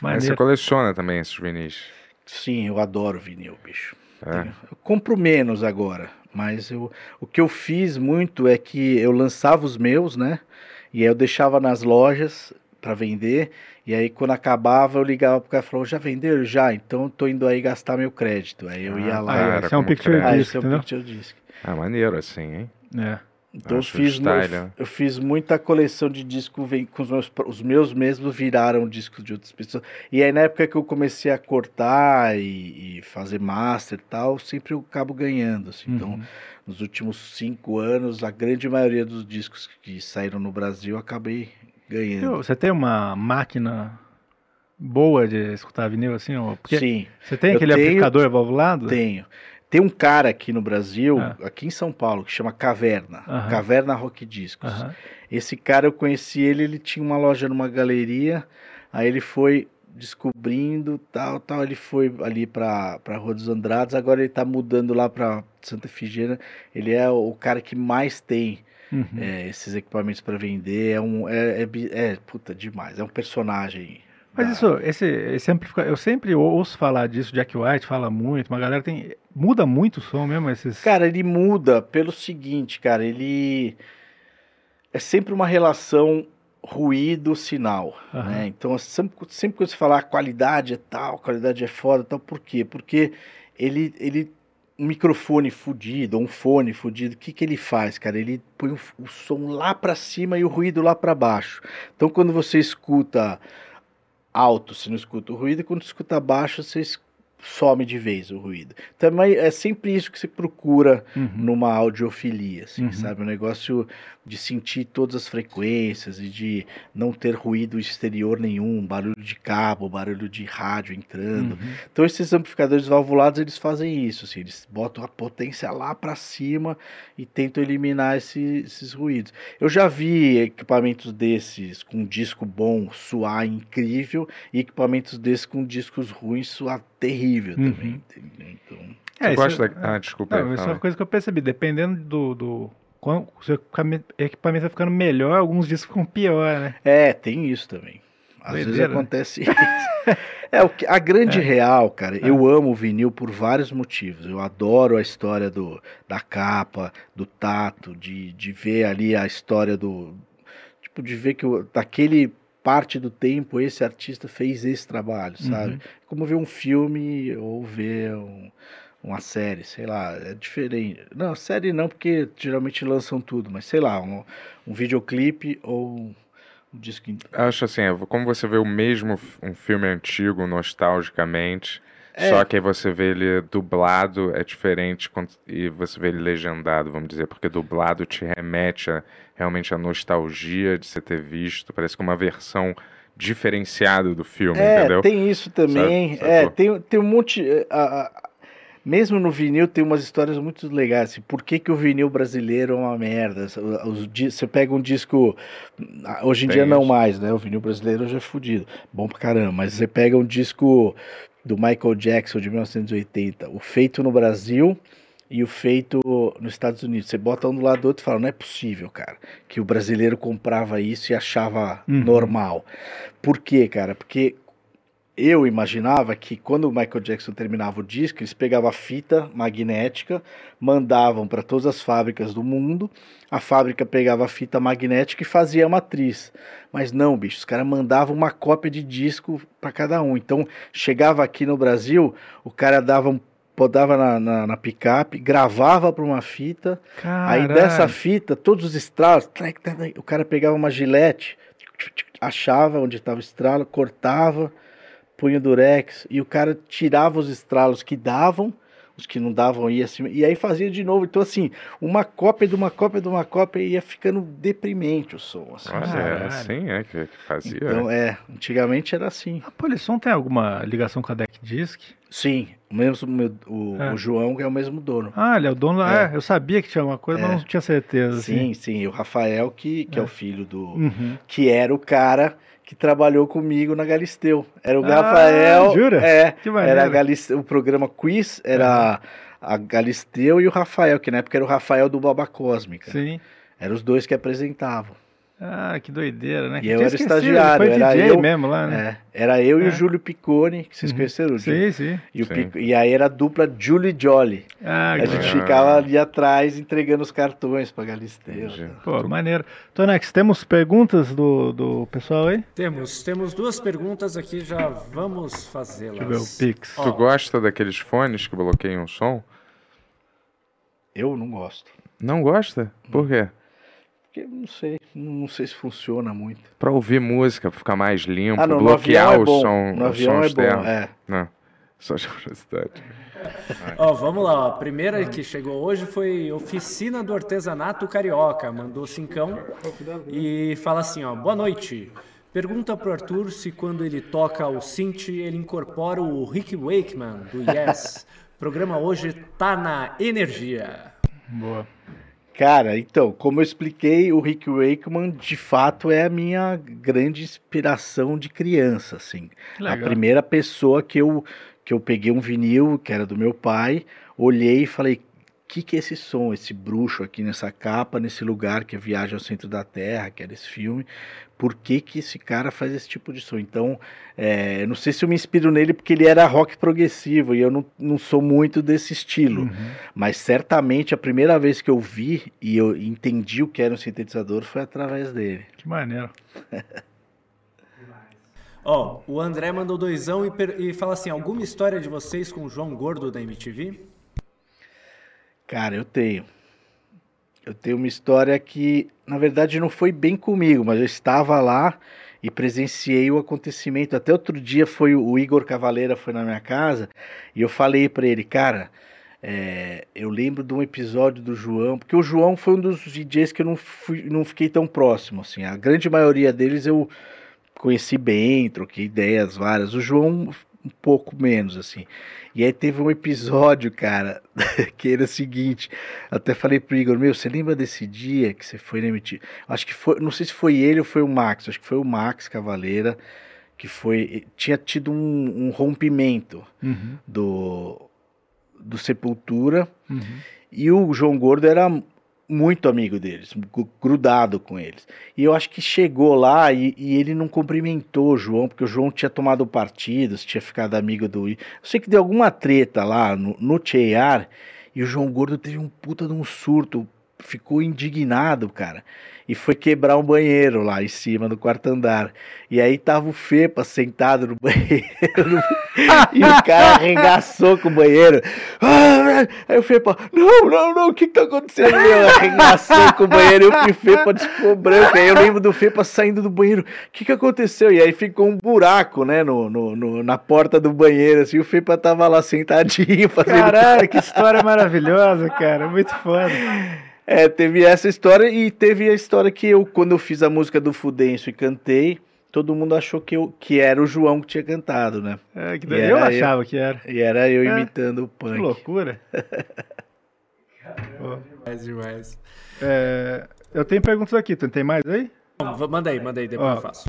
C: Mas você
D: Maneiro.
C: coleciona também esses vinis.
F: Sim, eu adoro vinil, bicho.
C: É.
F: Eu compro menos agora, mas eu, o que eu fiz muito é que eu lançava os meus, né? E aí eu deixava nas lojas para vender. E aí quando acabava eu ligava pro cara e falou: já vendeu? Já, então eu tô indo aí gastar meu crédito. Aí eu ia
C: Ah,
F: lá.
D: Ah, esse é um picture
C: crédito.
F: Ah,
D: disc,
F: esse é um picture disc.
C: Ah, maneiro assim, hein?
D: É.
F: Então eu fiz, eu, fiz muita coleção de disco vem com os meus, os meus mesmos viraram discos de outras pessoas. E aí na época que eu comecei a cortar e, e fazer master e tal, sempre eu acabo ganhando. Assim. Então
D: Uhum.
F: nos últimos cinco anos, a grande maioria dos discos que saíram no Brasil eu acabei ganhando.
D: Você tem uma máquina boa de escutar vinil, assim? Porque
F: Sim,
D: Você tem aquele
F: tenho-
D: amplificador valvulado?
F: tenho. Tem um cara aqui no Brasil,
D: Ah.
F: aqui em São Paulo, que chama Caverna.
D: Aham.
F: Caverna Rock Discos.
D: Aham.
F: Esse cara eu conheci ele, ele tinha uma loja numa galeria, aí ele foi descobrindo tal, tal, ele foi ali pra, pra Rua dos Andrades, agora ele tá mudando lá pra Santa Efigênia, ele é o cara que mais tem
D: Uhum.
F: é, esses equipamentos pra vender, é um, é, é, é, puta, demais, é um personagem.
D: Mas
F: da-
D: isso, esse, esse amplificador, eu sempre ouço falar disso, Jack White fala muito, uma galera tem. Muda muito o som mesmo, esses.
F: Cara, ele muda pelo seguinte, cara, ele é sempre uma relação ruído-sinal,
D: Aham.
F: né? Então, sempre, sempre que você falar qualidade é tal, qualidade é foda, tal, por quê? Porque ele, ele um microfone fudido, um fone fudido, o que que ele faz, cara? Ele põe o, o som lá pra cima e o ruído lá pra baixo. Então, quando você escuta alto, você não escuta o ruído, e quando escuta baixo, você some de vez o ruído. Também é sempre isso que você procura
D: Uhum.
F: numa audiofilia, assim,
D: Uhum.
F: sabe? O negócio de sentir todas as frequências e de não ter ruído exterior nenhum, barulho de cabo, barulho de rádio entrando.
D: Uhum.
F: Então esses amplificadores valvulados, eles fazem isso, assim, eles botam a potência lá para cima e tentam eliminar esse- esses ruídos. Eu já vi equipamentos desses com disco bom suar incrível e equipamentos desses com discos ruins suar terrível
D: Uhum.
F: também, entendeu? Então,
D: É, isso-
C: gosta da... Ah, desculpa
D: Não,
C: aí,
D: isso é uma coisa que eu percebi, dependendo do, do, com- o seu equipamento vai ficando melhor, alguns discos ficam pior, né?
F: É, tem isso também. Às vezes
D: Doideira, né?
F: acontece isso. É, o que, a grande real, cara, eu amo o vinil por vários motivos. Eu adoro a história do, da capa, do tato, de, de ver ali a história do. Tipo, de ver que o- daquele parte do tempo esse artista fez esse trabalho, sabe?
D: Uhum.
F: Como ver um filme ou ver um- uma série, sei lá, é diferente. Não, série não, porque geralmente lançam tudo, mas sei lá, um, um videoclipe ou um disco.
C: Acho assim, é como você vê o mesmo um filme antigo nostalgicamente,
F: É.
C: só que aí você vê ele dublado é diferente quando- e você vê ele legendado, vamos dizer, porque dublado te remete a, realmente à nostalgia de você ter visto, parece que uma versão diferenciada do filme,
F: É,
C: entendeu?
F: tem isso também.
C: Sabe-
F: é, tem, tem um monte. a- a- mesmo no vinil tem umas histórias muito legais. Assim, por que, que o vinil brasileiro é uma merda? Os- você pega um disco. ah, Hoje em
C: Tem
F: dia não
C: isso.
F: mais, né? O vinil brasileiro já é fudido. Bom pra caramba. Mas você pega um disco do Michael Jackson de 1980, o feito no Brasil e o feito nos Estados Unidos. Você bota um do lado do outro e fala, não é possível, cara, que o brasileiro comprava isso e achava
D: Uhum.
F: normal. Por quê, cara? Porque eu imaginava que quando o Michael Jackson terminava o disco, eles pegavam a fita magnética, mandavam para todas as fábricas do mundo, a fábrica pegava a fita magnética e fazia a matriz. Mas não, bicho, os caras mandavam uma cópia de disco para cada um. Então, chegava aqui no Brasil, o cara dava um podava na, na, na picape, gravava para uma fita, Aí dessa fita, todos os estralos, o cara pegava uma gilete, achava onde estava o estralo, cortava, punha o durex, e o cara tirava os estralos que davam, os que não davam ia assim, e aí fazia de novo. Então, assim, uma cópia de uma cópia de uma cópia ia ficando deprimente o som. Assim,
C: Olha, é assim é que, fazia.
F: Então, é, antigamente era assim.
D: A Polisson tem alguma ligação com a Deck Disc?
F: Sim, o mesmo meu- o,
D: É.
F: o João que é o mesmo dono.
D: Ah, ele é o dono.
F: É.
D: É, eu sabia que tinha alguma coisa, mas
F: É.
D: não tinha certeza.
F: Sim, sim, e o Rafael, que, que é.
D: É.
F: o filho do,
D: Uhum.
F: que era o cara que trabalhou comigo na Galisteu. Era o
D: Ah,
F: Rafael.
D: jura?
F: É,
D: Que maneiro.
F: era a Galisteu, o programa Quiz era a Galisteu e o Rafael, que na época era o Rafael do Baba Cósmica.
D: Sim.
F: Eram os dois que apresentavam.
D: Ah, que doideira, né?
F: E
D: Que
F: eu era
D: esquecido,
F: estagiário,
D: Foi
F: era
D: DJ
F: eu-
D: mesmo lá, né?
F: É, era eu e
D: É.
F: o Júlio Piccone, que vocês
D: Uhum.
F: conheceram? o
D: Sim,
F: Júlio?
D: sim.
F: E, o
C: Sim.
F: Pic- e aí era a dupla Julie Jolly.
D: Ah,
F: A gente
C: legal.
F: ficava ali atrás entregando os cartões pra Galisteu. Tá?
D: Pô, maneiro. Tonex, temos perguntas do, do pessoal aí?
G: Temos, temos duas perguntas aqui, já vamos
D: Deixa eu ver o
G: fazê-las.
D: Pix.
C: Tu gosta daqueles fones que bloqueiam o som?
F: Eu não gosto.
C: Não gosta? Por quê?
F: Porque não sei, não sei se funciona muito.
C: Pra ouvir música, pra ficar mais limpo,
F: Ah, não,
C: bloquear
F: avião é
C: o
F: bom.
C: som,
F: no
C: o
F: é
C: externo.
F: bom, é.
C: Não, só de curiosidade.
G: Ó, vamos lá, ó. a primeira que chegou hoje foi Oficina do Artesanato Carioca, mandou cincão e fala assim, ó, boa noite. Pergunta pro Arthur se quando ele toca o synth, ele incorpora o Rick Wakeman, do Yes. O programa hoje tá na energia.
D: Boa.
F: Cara, então, como eu expliquei, o Rick Wakeman de fato é a minha grande inspiração de criança, assim.
D: Que
F: A
D: legal.
F: primeira pessoa que eu, que eu peguei um vinil, que era do meu pai, olhei e falei, o que, que é esse som, esse bruxo aqui nessa capa, nesse lugar que é Viagem ao Centro da Terra, que era esse filme, por que, que esse cara faz esse tipo de som? Então, é, eu não sei se eu me inspiro nele porque ele era rock progressivo e eu não, não sou muito desse estilo.
D: Uhum.
F: Mas certamente a primeira vez que eu vi e eu entendi o que era um sintetizador foi através dele.
D: Que maneiro.
G: Ó, o André mandou doisão e, per- e fala assim, alguma história de vocês com o João Gordo da MTV?
F: Cara, eu tenho. Eu tenho uma história que, na verdade, não foi bem comigo, mas eu estava lá e presenciei o acontecimento. Até outro dia foi o Igor Cavaleira foi na minha casa e eu falei pra ele, cara, é, eu lembro de um episódio do João, porque o João foi um dos DJs que eu não, fui, não fiquei tão próximo, assim. A grande maioria deles eu conheci bem, troquei ideias várias. O João um pouco menos, assim. E aí teve um episódio, cara, que era o seguinte, até falei pro Igor, meu, você lembra desse dia que você foi na MTV? Acho que foi, não sei se foi ele ou foi o Max, acho que foi o Max Cavaleira, que foi, tinha tido um, um rompimento
D: Uhum.
F: do, do Sepultura,
D: Uhum.
F: e o João Gordo era muito amigo deles, gru- grudado com eles. E eu acho que chegou lá e, e ele não cumprimentou o João, porque o João tinha tomado partidos, tinha ficado amigo do. Eu sei que deu alguma treta lá no, no Cheiar e o João Gordo teve um puta de um surto, ficou indignado, cara. E foi quebrar um banheiro lá em cima, no quarto andar. E aí tava o Fepa sentado no banheiro. e o cara arregaçou com o banheiro. Ah, Aí o Fepa, não, não, não, o que que tá acontecendo? Meu, arregaçou com o banheiro e o Fepa ficou branco. Aí eu lembro do Fepa saindo do banheiro. O que que aconteceu? E aí ficou um buraco, né, no, no, no- na porta do banheiro, assim. O Fepa tava lá sentadinho, fazendo...
D: Caralho, que história maravilhosa, cara. Muito foda.
F: É, teve essa história e teve a história que eu, quando eu fiz a música do Fudenso e cantei, todo mundo achou que, eu, que era o João que tinha cantado, né?
D: É, que
F: E
D: eu achava que era.
F: E era eu
D: É.
F: imitando o
D: Que
F: punk.
D: loucura. Ó,
G: Demais, demais.
D: é, eu tenho perguntas aqui, tem mais aí?
G: V- Manda aí, manda aí, depois
D: Ó.
G: eu faço.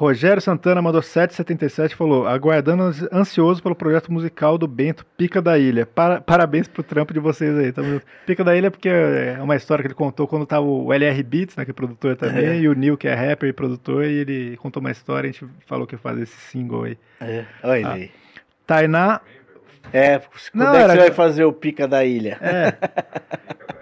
D: Rogério Santana mandou 777 e falou: aguardando ans- ansioso pelo projeto musical do Bento Pica da Ilha. Para- parabéns pro trampo de vocês aí. Junto. Pica da Ilha porque é uma história que ele contou quando tava o LR Beats, né, que é produtor também, e o Neil, que é rapper e produtor, e ele contou uma história e a gente falou que ia fazer esse single aí.
F: É, olha ele
D: Ah.
F: aí.
D: Tainá.
F: É, quando
D: Não,
F: é que
D: era-
F: você vai fazer o Pica da Ilha?
D: É.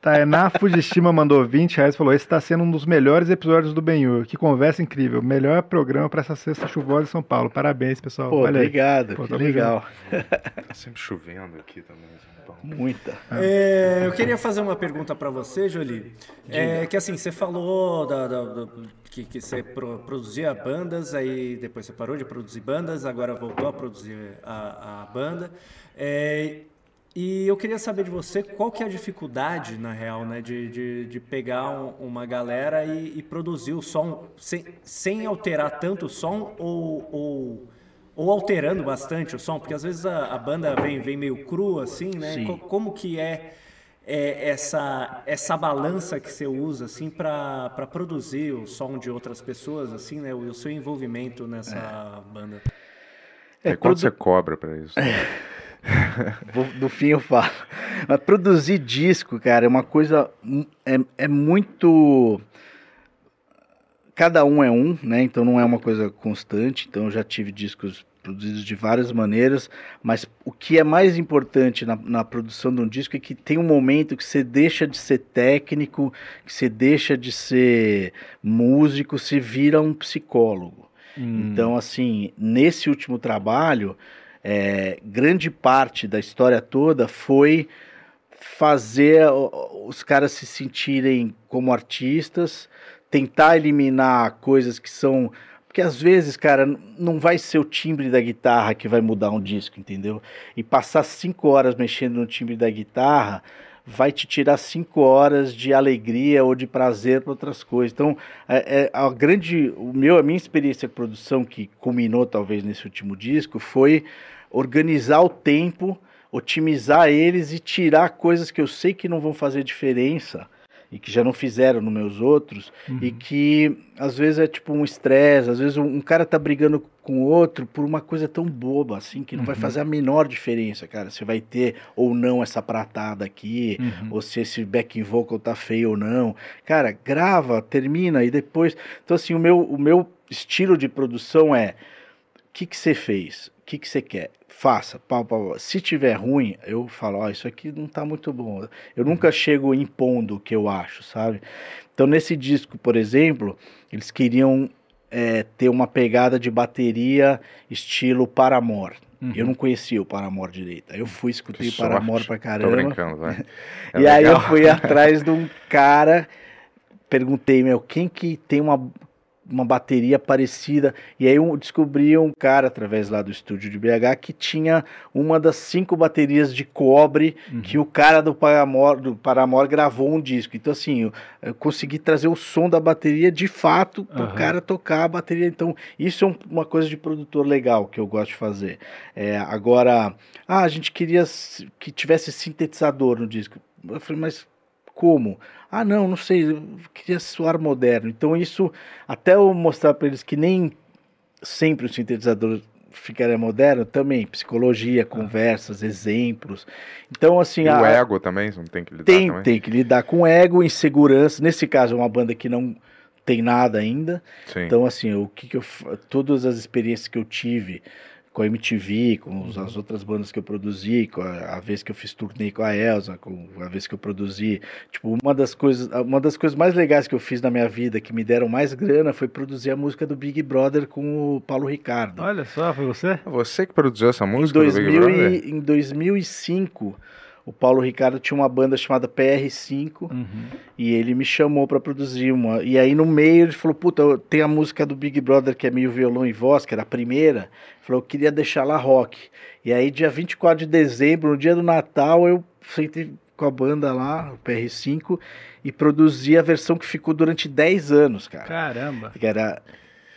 D: Tainá Fujishima mandou 20 reais e falou: Esse está sendo um dos melhores episódios do Benhur. Que conversa incrível. Melhor programa para essa sexta chuvosa em São Paulo. Parabéns, pessoal.
F: Pô, obrigado,
D: Pô,
F: que legal.
C: Tá sempre chovendo aqui também. em São Paulo.
F: Muita.
G: É, eu queria fazer uma pergunta para você, Jolie. É, que assim, você falou da- da- da- que, que você pro- produzia bandas, aí depois você parou de produzir bandas, agora voltou a produzir a, a banda. É, e eu queria saber de você qual que é a dificuldade, na real, né, de, de, de pegar um- uma galera e, e produzir o som sem, sem alterar tanto o som ou, ou, ou alterando bastante o som, porque às vezes a, a banda vem, vem meio crua assim, né?
F: Sim.
G: Como que é, é essa essa balança que você usa assim para produzir o som de outras pessoas assim, né? O, o seu envolvimento nessa banda.
F: É,
C: É, quanto
F: produ-
C: você cobra pra isso?
F: no fim eu falo. Mas produzir disco, cara, é uma coisa. mu- É, é muito. Cada um é um, né? Então não é uma coisa constante. Então eu já tive discos produzidos de várias maneiras. Mas o que é mais importante na, na produção de um disco é que tem um momento que você deixa de ser técnico, que você deixa de ser músico, você vira um psicólogo. Então, assim, nesse último trabalho, é, grande parte da história toda foi fazer os caras se sentirem como artistas, tentar eliminar coisas que são. Porque às vezes, cara, não vai ser o timbre da guitarra que vai mudar um disco, entendeu? E passar cinco horas mexendo no timbre da guitarra vai te tirar cinco horas de alegria ou de prazer para outras coisas. Então, é, é, a grande, o meu, a minha experiência com produção que culminou talvez nesse último disco foi organizar o tempo, otimizar eles e tirar coisas que eu sei que não vão fazer diferença e que já não fizeram nos meus outros e que às vezes é tipo um estresse, às vezes um, um cara tá brigando com o outro por uma coisa tão boba assim que não vai fazer a menor diferença, cara. Se vai ter ou não essa pratada aqui,
D: Uhum.
F: ou se esse backing vocal tá feio ou não. Cara, grava, termina e depois. Então, assim, o meu, o meu estilo de produção é: o que que você fez? O que que você quer? Faça, pau, pau, pau. Se tiver ruim, eu falo: ó, isso aqui não tá muito bom. Eu nunca chego impondo o que eu acho, sabe? Então, nesse disco, por exemplo, eles queriam é, ter uma pegada de bateria estilo Paramore. Eu não conhecia o Paramore direito. Aí eu fui, escutei
C: Que
F: o Paramore
C: sorte.
F: pra
C: Tô
F: caramba.
C: brincando, vai. É
F: e aí eu
C: legal.
F: fui atrás de um cara, perguntei, meu, quem que tem uma, uma bateria parecida? E aí eu descobri um cara, através lá do estúdio de BH, que tinha uma das cinco baterias de cobre que o cara do Paramore, do Paramore gravou um disco. Então, assim, eu, eu consegui trazer o som da bateria de fato para o
D: Aham.
F: cara tocar a bateria. Então, isso é um- uma coisa de produtor legal que eu gosto de fazer. É, agora, ah, a gente queria que tivesse sintetizador no disco. Eu falei, mas como? Ah, não, não sei, eu queria soar moderno. Então, isso, até eu mostrar para eles que nem sempre o sintetizador ficaria moderno? Também, psicologia, conversas, exemplos. Então, assim,
C: E o
F: a-
C: ego também, não tem que lidar
F: tem,
C: também?
F: tem que lidar com ego, insegurança. Nesse caso, é uma banda que não tem nada ainda.
C: Sim.
F: Então, assim, o que, que eu. Todas as experiências que eu tive com a MTV, com os- as outras bandas que eu produzi, com a, a vez que eu fiz turnê com a Elsa, com a vez que eu produzi. Tipo, uma das coisas, uma das coisas mais legais que eu fiz na minha vida, que me deram mais grana, foi produzir a música do Big Brother com o Paulo Ricardo.
D: Olha só, foi você?
C: Você que produziu essa
F: Em,
C: música do Big
F: 2000
C: Brother?
F: e, em 2005, o Paulo Ricardo tinha uma banda chamada PR5
D: Uhum.
F: e ele me chamou pra produzir uma. E aí no meio ele falou: Puta, tem a música do Big Brother que é meio violão e voz, que era a primeira. Ele falou: Eu queria deixar lá rock. E aí, dia 24 de dezembro, no dia do Natal, eu sentei com a banda lá, o PR5, e produzi a versão que ficou durante 10 anos, cara.
D: Caramba.
F: Que era.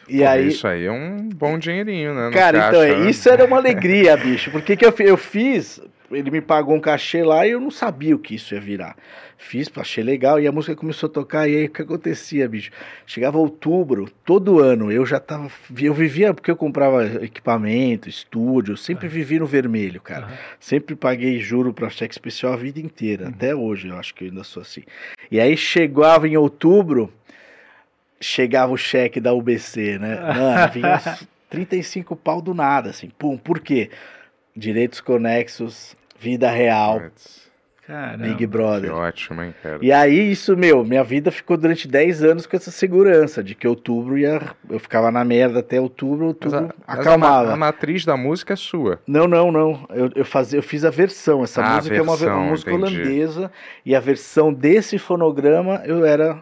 F: E
C: Pô,
F: aí.
C: Isso aí é um bom dinheirinho, né?
F: Cara,
C: caixa,
F: então, é,
C: né?
F: isso era uma alegria, bicho. Porque que eu, eu fiz, ele me pagou um cachê lá e eu não sabia o que isso ia virar. Fiz, achei legal, e a música começou a tocar, e aí o que acontecia, bicho? Chegava outubro, todo ano, eu já tava. Eu vivia, porque eu comprava equipamento, estúdio, sempre vivi no vermelho, cara.
D: Aham.
F: Sempre paguei juro pra cheque especial a vida inteira. Até hoje eu acho que eu ainda sou assim. E aí chegava em outubro, chegava o cheque da UBC, né? Mano, vinha uns 35 pau do nada, assim. Pum, por quê? Direitos conexos, vida real,
D: Caramba.
F: Big
C: Que
F: Brother.
C: ótimo, hein, cara?
F: E aí, isso, meu, minha vida ficou durante 10 anos com essa segurança de que outubro ia. Eu ficava na merda até outubro, outubro
C: a, mas a
F: acalmava.
C: a matriz da música é sua.
F: Não, não, não. Eu, eu, fazia, eu fiz a versão. Essa
C: Ah,
F: música é uma, uma
C: versão,
F: música
C: entendi.
F: holandesa. E a versão desse fonograma eu era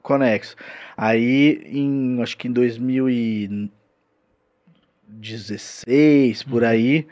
F: conexo. Aí, em, acho que em 2016, por
C: Uhum.
F: aí,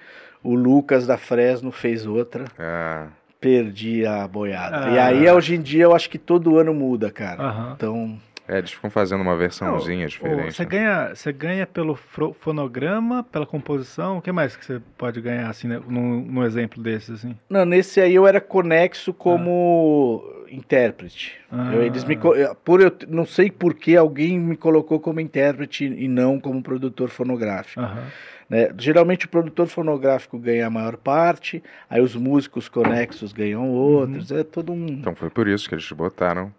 F: o Lucas da Fresno fez outra.
C: Ah,
F: Perdi a boiada.
D: Ah.
F: E aí, hoje em dia, eu acho que todo ano muda, cara.
D: Aham.
F: Então,
C: é, eles ficam fazendo uma versãozinha
D: Ô,
C: diferente.
D: Você
C: né?
D: ganha, você ganha pelo fonograma, pela composição. O que mais que você pode ganhar assim, né, num, num exemplo desses assim?
F: não, nesse aí eu era conexo como intérprete.
D: Ah.
F: Eu- eles me, eu- por eu não sei por que alguém me colocou como intérprete e não como produtor fonográfico.
D: Aham.
F: né? Geralmente o produtor fonográfico ganha a maior parte, aí os músicos conexos ganham outros. É todo um.
C: Então foi por isso que eles te botaram.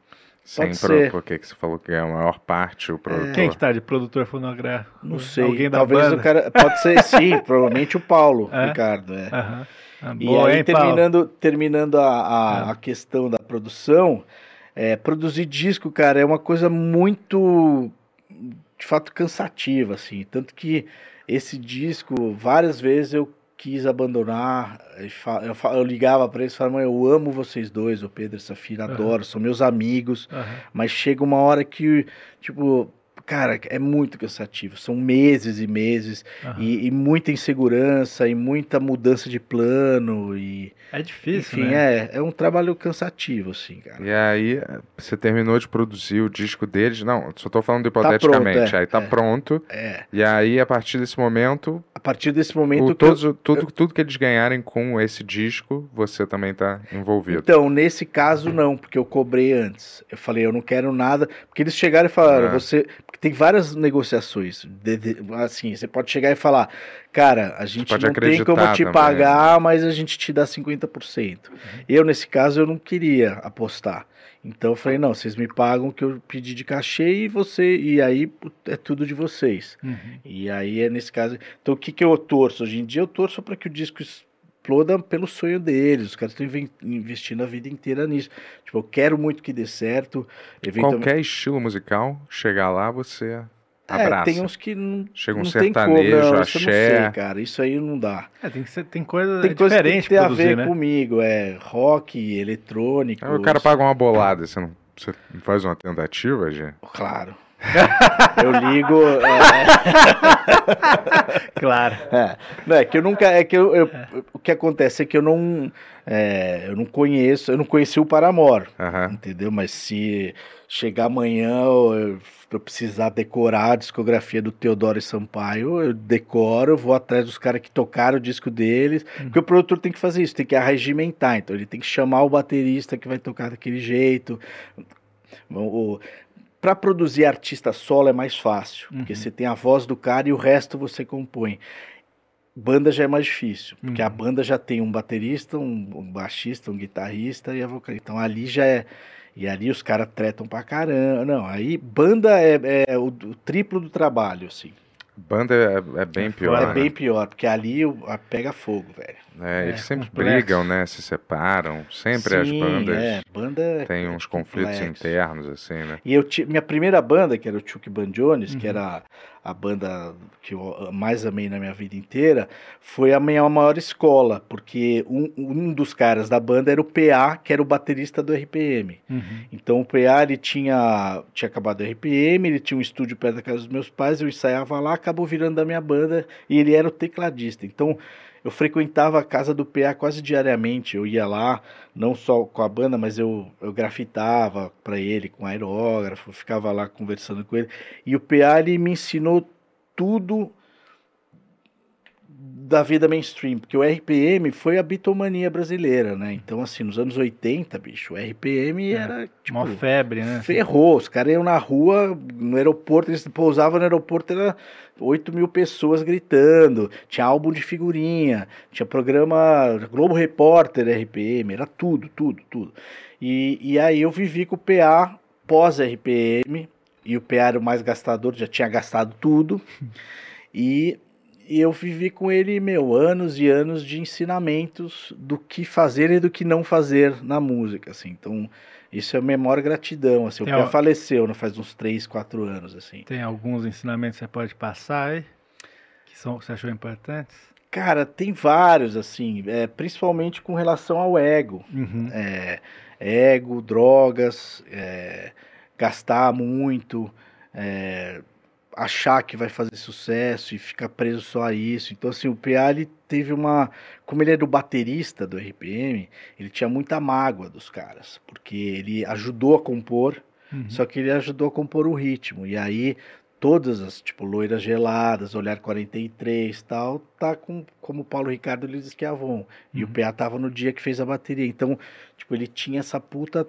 C: Sem
F: Pode
C: pro... Porque que você falou que ganha a maior parte o produtor.
D: Quem que tá de produtor fonográfico?
F: não sei.
D: Alguém da
F: Talvez
D: banda?
F: o cara. Pode ser, sim, provavelmente o Paulo,
D: É?
F: Ricardo. É.
D: Aham. Ah,
F: E
D: boa,
F: aí,
D: hein, Paulo?
F: terminando, terminando a, a,
D: É.
F: a questão da produção, é, produzir disco, cara, é uma coisa muito, de fato, cansativa, assim. Tanto que esse disco, várias vezes eu quis abandonar. Eu, eu ligava pra eles e falava, mãe, eu amo vocês dois, o Pedro e a Safira,
D: Aham.
F: adoro, são meus amigos.
D: Aham.
F: Mas chega uma hora que, tipo, cara, é muito cansativo. São meses e meses,
D: Aham.
F: e, e muita insegurança, e muita mudança de plano, e...
D: É difícil,
F: Enfim,
D: né?
F: é, é um trabalho cansativo, assim, cara.
C: E aí, você terminou de produzir o disco deles? Não, só tô falando hipoteticamente.
F: pronto, é,
C: aí tá
F: é.
C: pronto.
F: É.
C: E aí, a partir desse momento,
F: A partir desse momento...
C: o,
F: que eu-
C: todos, tudo, tudo que eles ganharem com esse disco, você também tá envolvido.
F: Então, nesse caso, não, porque eu cobrei antes. Eu falei, eu não quero nada. Porque eles chegaram e falaram,
C: Ah.
F: você. Porque tem várias negociações. de- de- assim, você pode chegar e falar, cara, a gente não tem como te
C: também,
F: pagar, mas a gente te dá 50%. Eu, nesse caso, eu não queria apostar. Então eu falei, não, vocês me pagam o que eu pedi de cachê e você. E aí é tudo de vocês.
D: Uhum.
F: E aí é nesse caso. Então o que, que eu torço? Hoje em dia eu torço para que o disco exploda pelo sonho deles. Os caras estão investindo a vida inteira nisso. Tipo, eu quero muito que dê certo. Eventualmente...
C: Qualquer estilo musical, chegar lá, você
F: É,
C: abraça.
F: tem uns que não.
C: Chega um
F: não tem como,
C: sertanejo,
F: não, isso eu não
C: axé.
F: sei, cara. Isso aí não dá.
D: É, tem, que ser, tem coisa
F: Tem coisa que tem
D: diferente
F: que ter a ver
D: né?
F: comigo. É rock, eletrônico.
C: Aí o cara paga uma bolada, você não, você faz uma tentativa, Gê?
F: Claro. eu ligo. é,
D: Claro.
F: É, não, é que eu nunca. É que eu, eu- o que acontece é que eu não. é, eu não conheço, eu não conheci o Paramore,
C: Aham.
F: entendeu? Mas se chegar amanhã eu, eu precisar decorar a discografia do Teodoro Sampaio, eu decoro, vou atrás dos caras que tocaram o disco deles. Porque o produtor tem que fazer isso, tem que arregimentar. Então ele tem que chamar o baterista que vai tocar daquele jeito. O- Pra produzir artista solo é mais fácil, porque
D: Uhum.
F: você tem a voz do cara e o resto você compõe. Banda já é mais difícil, porque a
D: Uhum.
F: banda já tem um baterista, um, um baixista, um guitarrista e a vocalista. Então ali já é. E ali os caras tretam pra caramba. Não, aí banda é, é o, o triplo do trabalho, assim.
C: Banda é, é bem pior.
F: é
C: né?
F: bem pior, porque ali pega fogo, velho.
C: É,
D: É,
C: eles sempre
D: complexo.
C: brigam, né? Se separam. Sempre as
F: Sim,
C: bandas
F: É, banda é
C: têm uns conflitos internos, assim, né?
F: E eu minha primeira banda, que era o Chuck Band Jones, que
D: Uhum.
F: era a banda que eu mais amei na minha vida inteira, foi a minha maior escola, porque um, um dos caras da banda era o PA, que era o baterista do RPM.
D: Uhum.
F: Então o PA ele tinha, tinha acabado o RPM, ele tinha um estúdio perto da casa dos meus pais, eu ensaiava lá, acabou virando da minha banda e ele era o tecladista. Então eu frequentava a casa do PA quase diariamente, eu ia lá, não só com a banda, mas eu, eu grafitava para ele com aerógrafo, ficava lá conversando com ele. E o PA ele me ensinou tudo da vida mainstream, porque o RPM foi a bitomania brasileira, né? Então, assim, nos anos 80, bicho, o RPM
D: É,
F: era, tipo,
D: Mó febre, né?
F: ferrou. Os caras iam na rua, no aeroporto, eles pousavam no aeroporto, era 8 mil pessoas gritando, tinha álbum de figurinha, tinha programa Globo Repórter, RPM, era tudo, tudo, tudo. E, e aí eu vivi com o PA pós-RPM, e o PA era o mais gastador, já tinha gastado tudo, e, e eu vivi com ele, meu, anos e anos de ensinamentos do que fazer e do que não fazer na música, assim, então... Isso é a memória gratidão, assim. O
D: Tem
F: Pia
D: al-
F: faleceu, não faz uns 3, 4 anos, assim.
D: Tem alguns ensinamentos que você pode passar aí? Que são, você achou importantes?
F: Cara, tem vários, assim, é, principalmente com relação ao ego.
D: Uhum.
F: É, ego, drogas, é, gastar muito, é, achar que vai fazer sucesso e ficar preso só a isso. Então, assim, o PA, ele teve uma... Como ele era o baterista do RPM, ele tinha muita mágoa dos caras, porque ele ajudou a compor,
D: Uhum.
F: Só que ele ajudou a compor o ritmo. E aí, todas as, tipo, loiras geladas, olhar 43 tal, tá com, como o Paulo Ricardo ele diz que é Avon. E o
D: Uhum.
F: PA tava no dia que fez a bateria. Então, tipo, ele tinha essa puta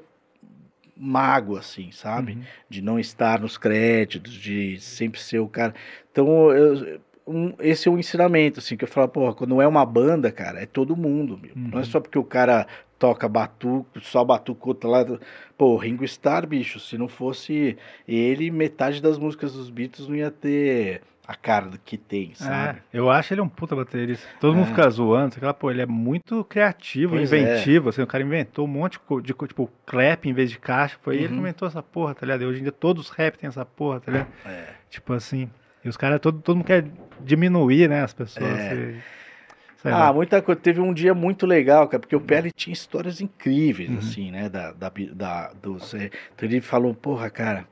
F: mágoa, assim, sabe?
D: Uhum.
F: De não estar nos créditos, de sempre ser o cara. Então, eu- um- esse é um ensinamento, assim, que eu falo, porra, quando é uma banda, cara, é todo mundo, meu. Não é
D: Uhum.
F: só porque o cara toca batuco, só batuco outro lado. Pô, Ringo Starr, bicho, se não fosse ele, metade das músicas dos Beatles não ia ter a cara do que tem, sabe?
D: É, eu acho ele um puta baterista. Todo mundo
F: É.
D: fica zoando, sei lá, pô, ele é muito criativo,
F: Pois é.
D: inventivo, assim, o cara inventou um monte de, tipo, clap em vez de caixa, foi ele que
F: Uhum.
D: inventou essa porra, tá ligado? E hoje em dia todos os rap tem essa porra, tá ligado?
F: É.
D: Tipo assim, e os caras, todo, todo mundo quer diminuir, né, as pessoas.
F: É.
D: sei
F: Ah,
D: lá.
F: muita coisa. Teve um dia muito legal, cara, porque o Pele tinha histórias incríveis,
D: Uhum.
F: assim, né? Da, da, da- dos, é, então ele falou, porra, cara,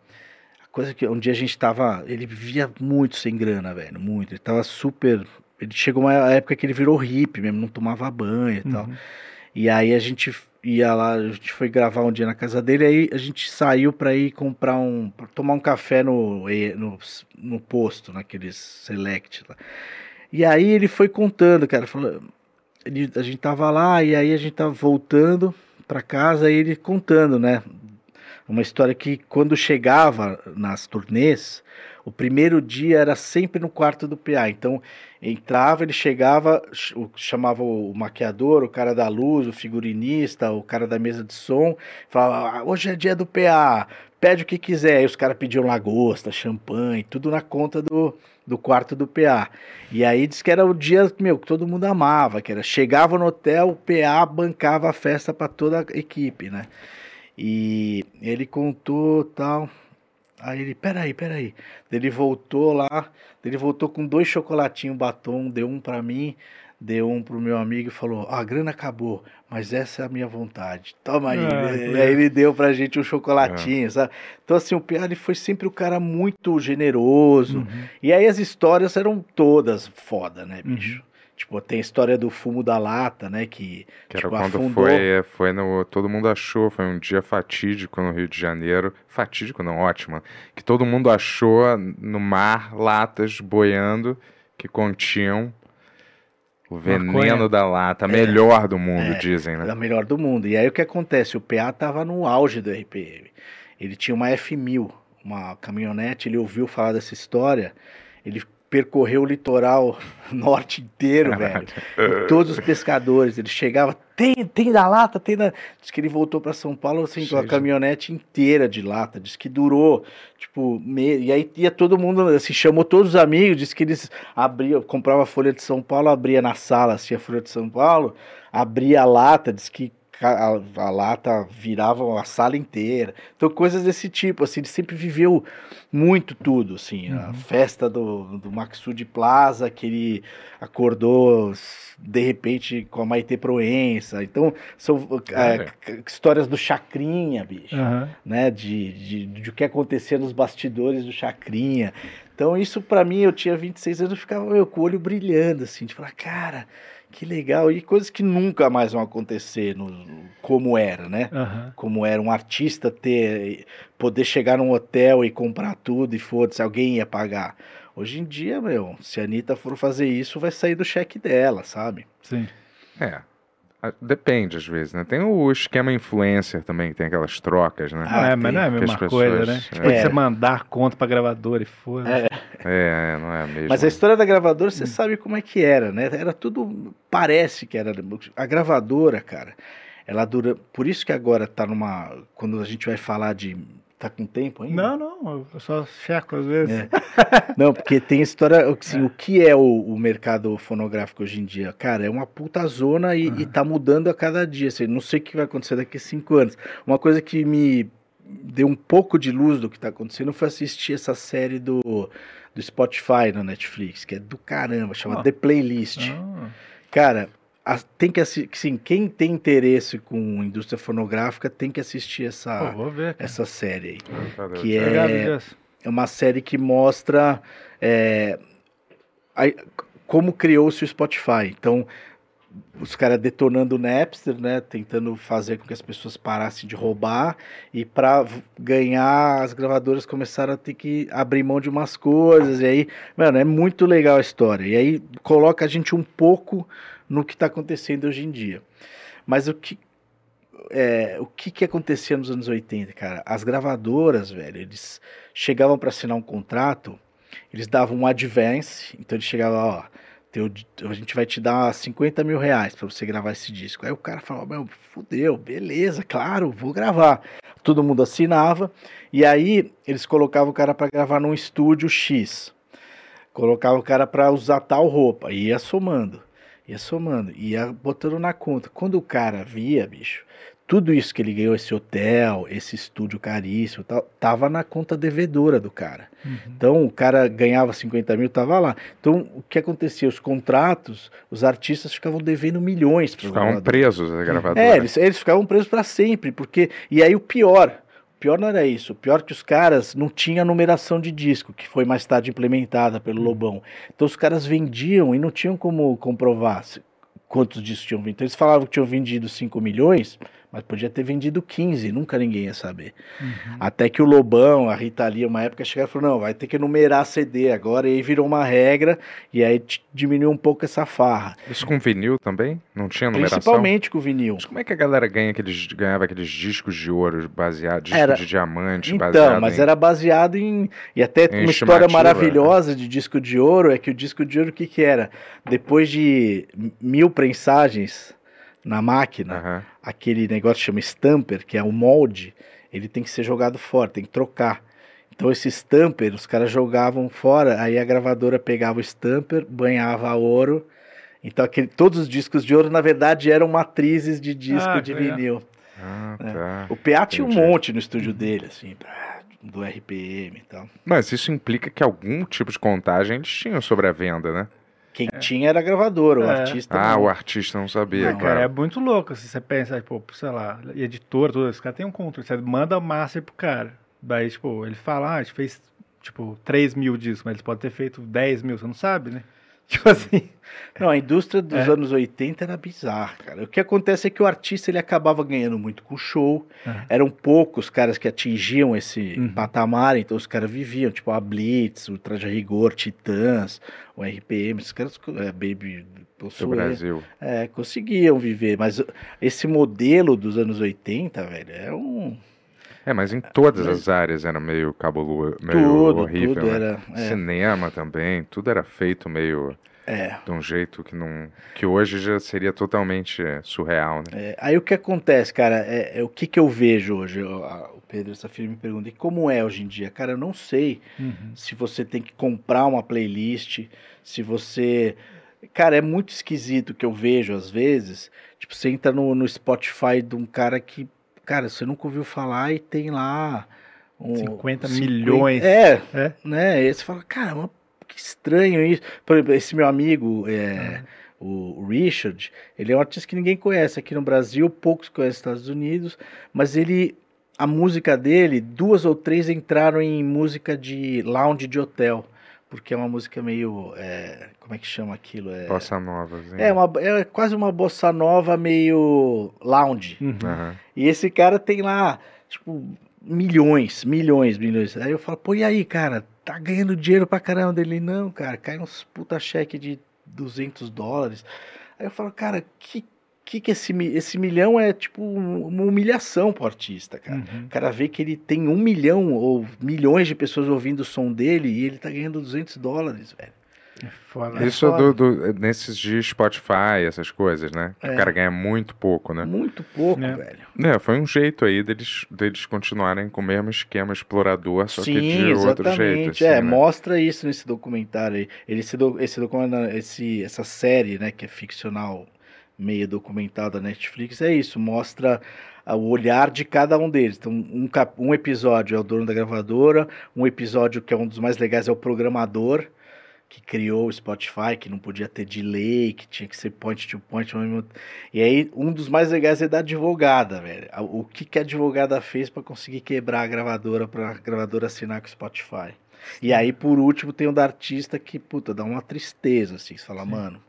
F: coisa que um dia a gente tava. Ele vivia muito sem grana, velho, muito. Ele tava super. Ele chegou uma época que ele virou hippie mesmo, não tomava banho e tal.
D: Uhum.
F: E aí a gente ia lá, a gente foi gravar um dia na casa dele, aí a gente saiu pra ir comprar um. pra tomar um café no, no, no posto, naqueles select lá. E aí ele foi contando, cara, falou, ele- a gente tava lá e aí a gente tava voltando pra casa e ele contando, né? Uma história que quando chegava nas turnês, o primeiro dia era sempre no quarto do PA. Então entrava, ele chegava, chamava o maquiador, o cara da luz, o figurinista, o cara da mesa de som, falava: "Ah, hoje é dia do PA, pede o que quiser. Aí os caras pediam lagosta, champanhe, tudo na conta do, do quarto do PA. E aí diz que era o dia, meu, que todo mundo amava, que era chegava no hotel, o PA bancava a festa para toda a equipe, né? E ele contou tal. Aí ele, peraí, peraí. Ele voltou lá, ele voltou com dois chocolatinhos batom, deu um pra mim, deu um pro meu amigo e falou: "Ah, a grana acabou, mas essa é a minha vontade. Toma aí.
D: Ah,
F: e aí ele deu pra gente um chocolatinho, sabe? Então, assim, o Pia ele foi sempre o cara muito generoso.
D: Uhum.
F: E aí as histórias eram todas foda, né,
D: Uhum.
F: Tipo, tem a história do fumo da lata, né? Que,
C: Que era
F: tipo,
C: quando
F: afundou.
C: foi, foi no. Todo mundo achou, foi um dia fatídico no Rio de Janeiro. Fatídico, não, ótimo. Que todo mundo achou no mar latas boiando que continham o veneno
D: Maconha.
C: da lata, a melhor do mundo,
F: É,
C: dizem, né?
F: a melhor do mundo. E aí o que acontece? O PA tava no auge do RPM. Ele tinha uma F1000, uma caminhonete, ele ouviu falar dessa história, ele percorreu o litoral norte inteiro, velho. E todos os pescadores, ele chegava, tem, tem da lata, tem da. Diz que ele voltou para São Paulo assim, com a caminhonete inteira de lata. Diz que durou, tipo, me... e aí ia todo mundo, assim, chamou todos os amigos, disse que eles abriam, comprava a Folha de São Paulo, abria na sala, assim, a Folha de São Paulo, abria a lata, diz que a, a lata virava a sala inteira. Então, coisas desse tipo, assim, ele sempre viveu muito tudo, assim, a festa do, do Maxud Plaza, que ele acordou de repente com a Maite Proença. Então, são é, c- histórias do Chacrinha, bicho
D: Aham.
F: né, de, de, de o que acontecia nos bastidores do Chacrinha. Então, isso pra mim, eu tinha 26 anos, eu ficava meu, com o olho brilhando, assim, de falar, cara, que legal. E coisas que nunca mais vão acontecer no, como era, né?
D: Aham.
F: Como era um artista ter, poder chegar num hotel e comprar tudo e foda-se, alguém ia pagar. Hoje em dia, meu, se a Anitta for fazer isso, vai sair do cheque dela, sabe?
D: Sim.
C: É. Ah, Depende, às vezes, né? Tem o esquema influencer também, que tem aquelas trocas, né?
F: Ah,
D: é, mas não é a mesma
C: Que as
D: coisa,
C: pessoas-
D: né? Tipo,
F: É.
D: você mandar conta pra gravadora e foda.
F: É.
C: É, é, não é mesmo.
F: Mas a história da gravadora, você sabe como é que era, né? Era tudo. Parece que era. A gravadora, cara, ela dura. Por isso que agora tá numa. Quando a gente vai falar de. Tá com tempo ainda?
D: Não, não, eu só checo às vezes.
F: É. Não, porque tem história. Assim, O que é o, o mercado fonográfico hoje em dia? Cara, é uma puta zona e, e tá mudando a cada dia. Assim, não sei o que vai acontecer daqui a cinco anos. Uma coisa que me deu um pouco de luz do que tá acontecendo foi assistir essa série do, do Spotify na Netflix, que é do caramba, chama
D: Ah.
F: The Playlist.
D: Ah,
F: Cara, a- tem que assistir. Sim, quem tem interesse com indústria fonográfica tem que assistir essa,
D: vou ver.
F: essa série aí.
C: Valeu,
F: que é-
D: Jess.
F: É uma série que mostra é, a- como criou-se o Spotify. Então, os caras detonando o Napster, né? Tentando fazer com que as pessoas parassem de roubar. E para ganhar, as gravadoras começaram a ter que abrir mão de umas coisas. E aí, mano, é muito legal a história. E aí coloca a gente um pouco no que está acontecendo hoje em dia. Mas o que é, o que que acontecia nos anos 80, cara? As gravadoras, velho, eles chegavam para assinar um contrato, eles davam um advance, então eles chegavam, ó, teu, a gente vai te dar 50 mil reais para você gravar esse disco. Aí o cara falava, meu, fudeu, beleza, claro, vou gravar. Todo mundo assinava, e aí eles colocavam o cara para gravar num estúdio X. Colocava o cara para usar tal roupa, e ia somando, ia somando, ia botando na conta. Quando o cara via, bicho, tudo isso que ele ganhou, esse hotel, esse estúdio caríssimo, tal, tava na conta devedora do cara.
D: Uhum.
F: Então o cara ganhava 50 mil, tava lá. Então o que acontecia? Os contratos, os artistas ficavam devendo milhões para
C: Ficavam presos a gravadora.
F: é, eles, eles ficavam presos para sempre, porque. E aí o pior, pior não era isso, pior que os caras não tinham numeração de disco, que foi mais tarde implementada pelo Lobão. Então os caras vendiam e não tinham como comprovar quantos discos tinham vendido. Então eles falavam que tinham vendido 5 milhões, mas podia ter vendido 15, nunca ninguém ia saber.
D: Uhum.
F: Até que o Lobão, a Rita Lee, uma época chegaram e falaram, não, vai ter que numerar CD agora, e aí virou uma regra, e aí diminuiu um pouco essa farra.
C: Isso com vinil também? Não tinha numeração?
F: Principalmente com o vinil.
C: Mas como é que a galera ganha aqueles, ganhava aqueles discos de ouro baseados, disco
F: Era-
C: de diamante
F: Então,
C: baseado
F: mas
C: em...
F: era baseado em. E até
C: Em
F: uma história maravilhosa de disco de ouro é que o disco de ouro, o que, que era? Depois de mil prensagens na máquina,
C: Aham.
F: aquele negócio que chama stamper, que é o molde, ele tem que ser jogado fora, tem que trocar. Então esse stamper, os caras jogavam fora, aí a gravadora pegava o stamper, banhava ouro. Então aquele, todos os discos de ouro, na verdade, eram matrizes de disco
D: Ah,
F: de vinil.
C: Ah,
F: É.
C: tá.
F: O PA tinha um monte no estúdio dele, assim, do RPM e tal.
C: Mas isso implica que algum tipo de contagem eles tinham sobre a venda, né?
F: Quem tinha era a gravadora, o
D: É.
F: artista.
C: Ah,
F: não.
C: o artista não sabia,
D: Não, cara, é muito louco. Se você pensa, pô, sei lá, editor, tudo, esse cara tem um controle. Você manda master pro cara. Daí, tipo, ele fala, ah, a gente fez, tipo, 3 mil discos, mas eles podem ter feito 10 mil, você não sabe, né? Tipo assim.
F: Não, a indústria dos
D: É.
F: anos 80 era bizarra, cara. O que acontece é que o artista ele acabava ganhando muito com show.
D: É.
F: Eram poucos caras que atingiam esse
D: Uhum.
F: patamar, então os caras viviam, tipo a Blitz, o Traje Rigor, Titãs, o RPM, esses caras, é, Baby
C: Do Brasil.
F: é, conseguiam viver, mas esse modelo dos anos 80, velho, é um
C: É, mas em todas as áreas era meio cabuloso, meio
F: tudo,
C: horrível.
F: tudo
C: né?
F: era. É,
C: Cinema também, tudo era feito meio
F: é.
C: de um jeito que não. que hoje já seria totalmente surreal, né?
F: É, aí o que acontece, cara, é, é o que, que eu vejo hoje. O, a- o Pedro Safira me pergunta, e como é hoje em dia? Cara, eu não sei
D: Uhum.
F: se você tem que comprar uma playlist, se você. Cara, é muito esquisito que eu vejo às vezes. Tipo, você entra no, no Spotify de um cara que, cara, você nunca ouviu falar e tem lá. Um,
D: 50 milhões.
F: É,
D: É.
F: né? E você fala, caramba, que estranho isso. Por exemplo, esse meu amigo, é, o Richard, ele é um artista que ninguém conhece aqui no Brasil, poucos conhecem nos Estados Unidos, mas ele, a música dele, duas ou três entraram em música de lounge de hotel, porque é uma música meio, é, como é que chama aquilo? É,
C: Bossa nova, assim.
F: é, uma, é quase uma bossa nova meio lounge.
D: Uhum.
C: Aham.
F: E esse cara tem lá, tipo, milhões, milhões, milhões. Aí eu falo, pô, e aí, cara, tá ganhando dinheiro pra caramba dele? Não, cara, cai uns puta cheque de 200 dólares. Aí eu falo, cara, que que, que esse, esse milhão é tipo um- uma humilhação pro artista, cara.
D: Uhum.
F: O cara vê que ele tem um milhão ou milhões de pessoas ouvindo o som dele e ele tá ganhando 200 dólares, velho.
D: É foda.
F: É
C: Isso do, do- nesses de Spotify, essas coisas, né? Que
F: É.
C: O cara ganha muito pouco, né?
F: Muito pouco,
D: É.
F: velho.
C: É, foi um jeito aí deles, deles continuarem com o mesmo esquema explorador, só que
F: Sim,
C: de outro jeito.
F: exatamente.
C: assim,
F: é,
C: né?
F: mostra isso nesse documentário aí. Ele, esse, do- esse documentário, esse, essa série, né, que é ficcional, meio documental da Netflix, é isso. Mostra ah, o olhar de cada um deles. Então, um, um episódio é o dono da gravadora, um episódio que é um dos mais legais é o programador, que criou o Spotify, que não podia ter delay, que tinha que ser point to point. E aí, um dos mais legais é da advogada, velho. O que, que a advogada fez para conseguir quebrar a gravadora, para a gravadora assinar com o Spotify. E aí, por último, tem o da artista que, puta, dá uma tristeza, assim. Você fala, mano.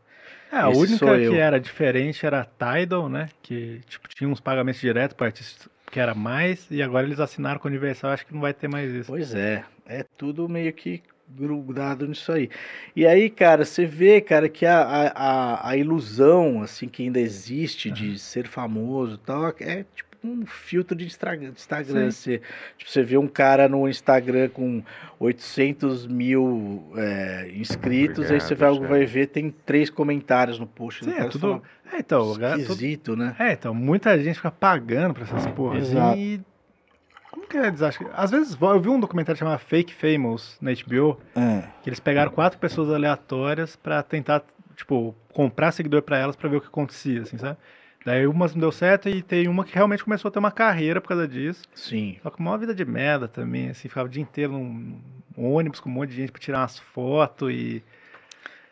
D: É, a
F: Esse
D: única que era diferente era a Tidal, né? Que tipo, tinha uns pagamentos diretos para artistas que era mais, e agora eles assinaram com a Universal, acho que não vai ter mais isso.
F: Pois é, é tudo meio que grudado nisso aí. E aí, cara, você vê, cara, que a, a, a, a ilusão, assim, que ainda existe de ser famoso e tal, é tipo um filtro de Instagram. Instagram. Você, tipo, você vê um cara no Instagram com 800 mil é, inscritos, aí você vai,
C: Obrigado,
F: vai ver, tem três comentários no post.
D: Sim,
F: do
D: é tudo.
F: fala,
D: É, então,
F: esquisito, né?
D: É, então, muita gente fica pagando pra essas porras.
F: Exato.
D: E. Como que é desastre? Às vezes eu vi um documentário chamado Fake Famous na HBO,
F: É.
D: que eles pegaram quatro pessoas aleatórias pra tentar, tipo, comprar seguidor pra elas pra ver o que acontecia, assim, sabe? Daí umas não deu certo e tem uma que realmente começou a ter uma carreira por causa disso.
F: Sim.
D: Só que uma vida de merda também, assim, ficava o dia inteiro num, num ônibus com um monte de gente pra tirar umas fotos e.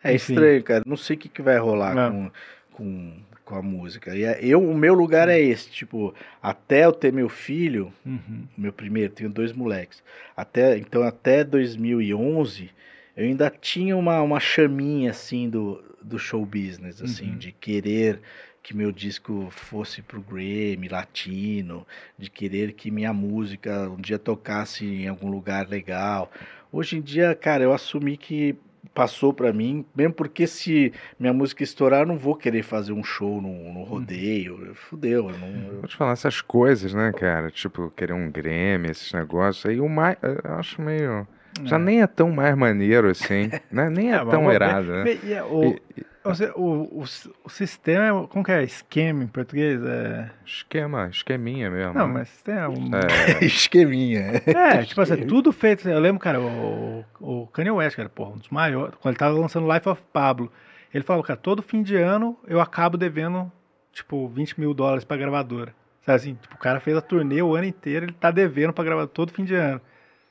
F: É
D: Enfim.
F: estranho, cara. Não sei o que, que vai rolar
D: É.
F: com, com, com a música. E é- eu, o meu lugar é esse, tipo, até eu ter meu filho,
D: Uhum.
F: meu primeiro, tenho dois moleques. Até, então, até 2011, eu ainda tinha uma, uma chaminha, assim, do, do show business, assim,
D: Uhum.
F: de querer que meu disco fosse pro Grammy latino, de querer que minha música um dia tocasse em algum lugar legal. Hoje em dia, cara, eu assumi que passou pra mim, mesmo porque se minha música estourar, eu não vou querer fazer um show no, no rodeio. Fudeu, eu não, eu-
C: Vou te falar essas coisas, né, cara? Tipo, querer um Grêmio, esses negócios. Aí o mais. Eu acho meio. Já
D: É.
C: nem é tão mais maneiro assim, né? Nem é,
D: É,
C: tão irado, né?
D: E- e é o,
C: E-
D: o, o, o, o sistema, é- como que é? Esquema em português? É...
C: Esquema, esqueminha mesmo.
D: Não,
C: né?
D: mas tem um...
C: É,
F: esqueminha.
D: É, tipo assim, tudo feito. Eu lembro, cara, o, o Kanye West, cara, porra, um dos maiores. Quando ele tava lançando Life of Pablo, ele falava, cara, todo fim de ano eu acabo devendo, tipo, 20 mil dólares pra gravadora. Sabe assim, tipo, o cara fez a turnê o ano inteiro, ele tá devendo pra gravadora todo fim de ano.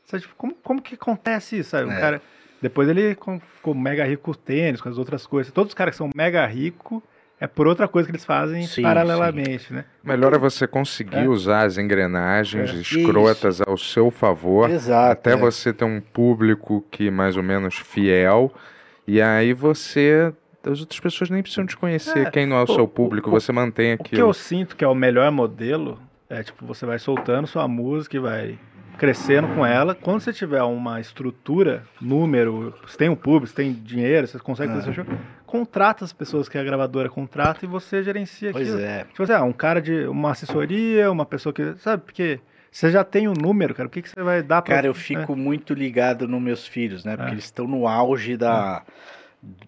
D: Sabe, tipo, como, como que acontece isso, sabe? O
F: É.
D: cara. Depois ele com- ficou mega rico com o tênis, com as outras coisas. Todos os caras que são mega ricos é por outra coisa que eles fazem
F: Sim,
D: paralelamente, né?
C: melhor é você conseguir
D: É.
C: usar as engrenagens
D: É.
C: escrotas ao seu favor.
F: Exato.
C: até
F: é.
C: você ter um público que mais ou menos fiel. E aí você. As outras pessoas nem precisam te conhecer.
D: É,
C: Quem não é o,
D: o-
C: seu público,
D: o-
C: você mantém
D: O que
C: aquilo.
D: eu sinto que é o melhor modelo é tipo, você vai soltando sua música e vai crescendo com ela. Quando você tiver uma estrutura, número, você tem um público, você tem dinheiro, você consegue fazer seu show, contrata as pessoas que a gravadora contrata e você gerencia
F: Pois
D: aquilo.
F: é.
D: Tipo assim, ah, um cara de uma assessoria, uma pessoa que. Sabe, porque Você já tem um número, cara? O que, que você vai dar pra.
F: Cara, eu
D: É.
F: fico muito ligado nos meus filhos, né? Porque
D: É.
F: eles estão no auge da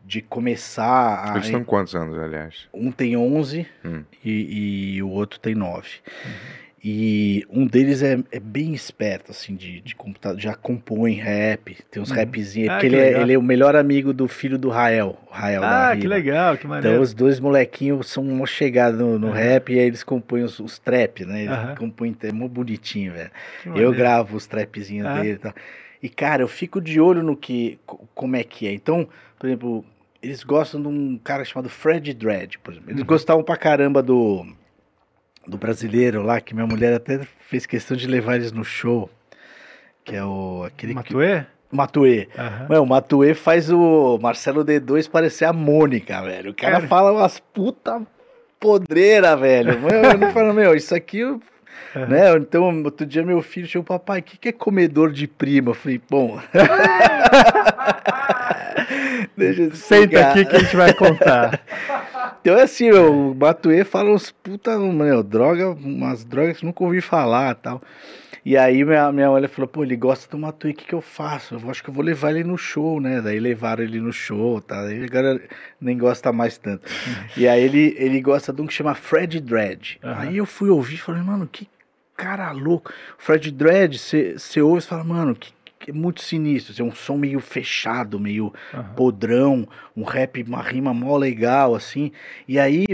F: de começar a
C: Eles estão com quantos anos, aliás?
F: um tem 11
C: Hum.
F: e, e o outro tem 9. E um deles é, é bem esperto, assim, de, de computador, já compõe rap, tem uns
D: Uhum.
F: rapzinhos,
D: Ah,
F: porque
D: que
F: ele é, ele é o melhor amigo do filho do Rael, Rael da
D: Ah, que
F: Rima.
D: legal, que
F: Então
D: maneiro.
F: os dois molequinhos são mó chegados no, no
D: Aham.
F: rap e aí eles compõem os, os trap, né? Eles
D: Aham.
F: compõem, é mó bonitinho, velho. Eu gravo os trapzinhos dele e tal. E, cara, eu fico de olho no que, co- como é que é. Então, por exemplo, eles gostam de um cara chamado Fred Dredd, por exemplo. Eles
D: Uhum.
F: gostavam pra caramba do, do brasileiro lá, que minha mulher até fez questão de levar eles no show. Que é o. Aquele que-
D: Matuê?
F: Matuê.
D: Aham.
F: Mano, o Matuê faz o Marcelo D2 parecer a Mônica, velho. O cara,
D: Cara.
F: fala umas puta podreira, velho. Meu, eu não falo, meu, isso aqui.
D: Aham.
F: Né? Então, outro dia meu filho chegou, papai, o que, que é comedor de prima? Eu falei, bom. Deixa eu
D: Senta aqui que a gente vai contar.
F: Então é assim, meu, o Matuê fala uns puta, meu, droga, umas drogas que nunca ouvi falar tal. E aí minha, minha mulher falou, pô, ele gosta do Matuê, o que, que eu faço? Eu acho que eu vou levar ele no show, né? Daí levaram ele no show, tá? Aí agora nem gosta mais tanto. e aí ele, ele gosta de um que chama Fred Dredd.
D: Aham.
F: Aí eu fui ouvir e falei, mano, que cara louco. Fred Dredd, você ouve e fala, mano, que, que é muito sinistro. assim, É um som meio fechado, meio
D: Aham.
F: podrão, um rap, uma rima mó legal, assim. E aí,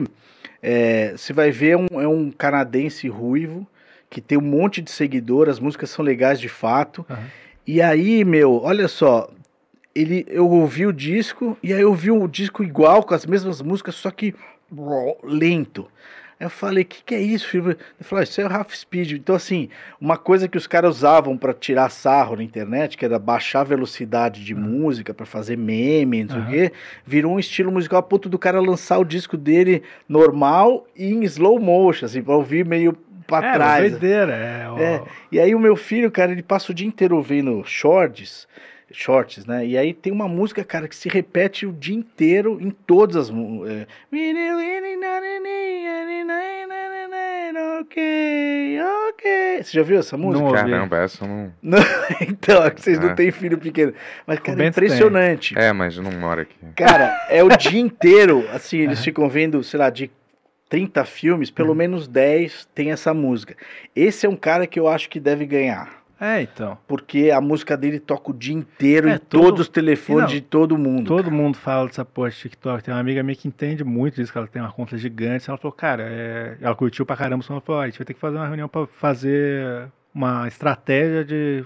F: é, você vai ver, um, é um canadense ruivo, que tem um monte de seguidor, as músicas são legais de fato.
D: Aham.
F: E aí, meu, olha só, ele, eu ouvi o disco, e aí eu ouvi o disco igual, com as mesmas músicas, só que lento. Eu falei, o que, que é isso, filho? Ele falou, "Ah, isso é o half speed. Então, assim, uma coisa que os caras usavam para tirar sarro na internet, que era baixar a velocidade de música para fazer meme, não sei o quê, virou um estilo musical a ponto do cara lançar o disco dele normal e em slow motion, assim, pra ouvir meio pra
D: É,
F: trás.
D: doideira. É, ó,
F: É. E aí o meu filho, cara, ele passa o dia inteiro ouvindo shorts, shorts, né? E aí tem uma música, cara, que se repete o dia inteiro em todas as é, Ok, ok. Você já viu essa música?
D: Não ouvi.
C: Caramba, essa não.
F: Não, então, é que vocês não
C: É.
F: têm filho pequeno. Mas, cara, é
D: Bento tem.
F: impressionante.
C: É, mas não moro aqui.
F: Cara, é o dia inteiro, assim, eles ficam vendo, sei lá, de 30 filmes,
D: Uhum.
F: pelo menos 10 tem essa música. Esse é um cara que eu acho que deve ganhar.
D: É, então.
F: Porque a música dele toca o dia inteiro
D: É,
F: em
D: todo-
F: todos os telefones
D: Não,
F: de todo mundo.
D: Todo
F: cara.
D: mundo fala dessa porra de TikTok. Tem uma amiga minha que entende muito disso, que ela tem uma conta gigante. Ela falou, cara, é... ela curtiu pra caramba. Ela falou, "Ó, a gente vai ter que fazer uma reunião pra fazer uma estratégia de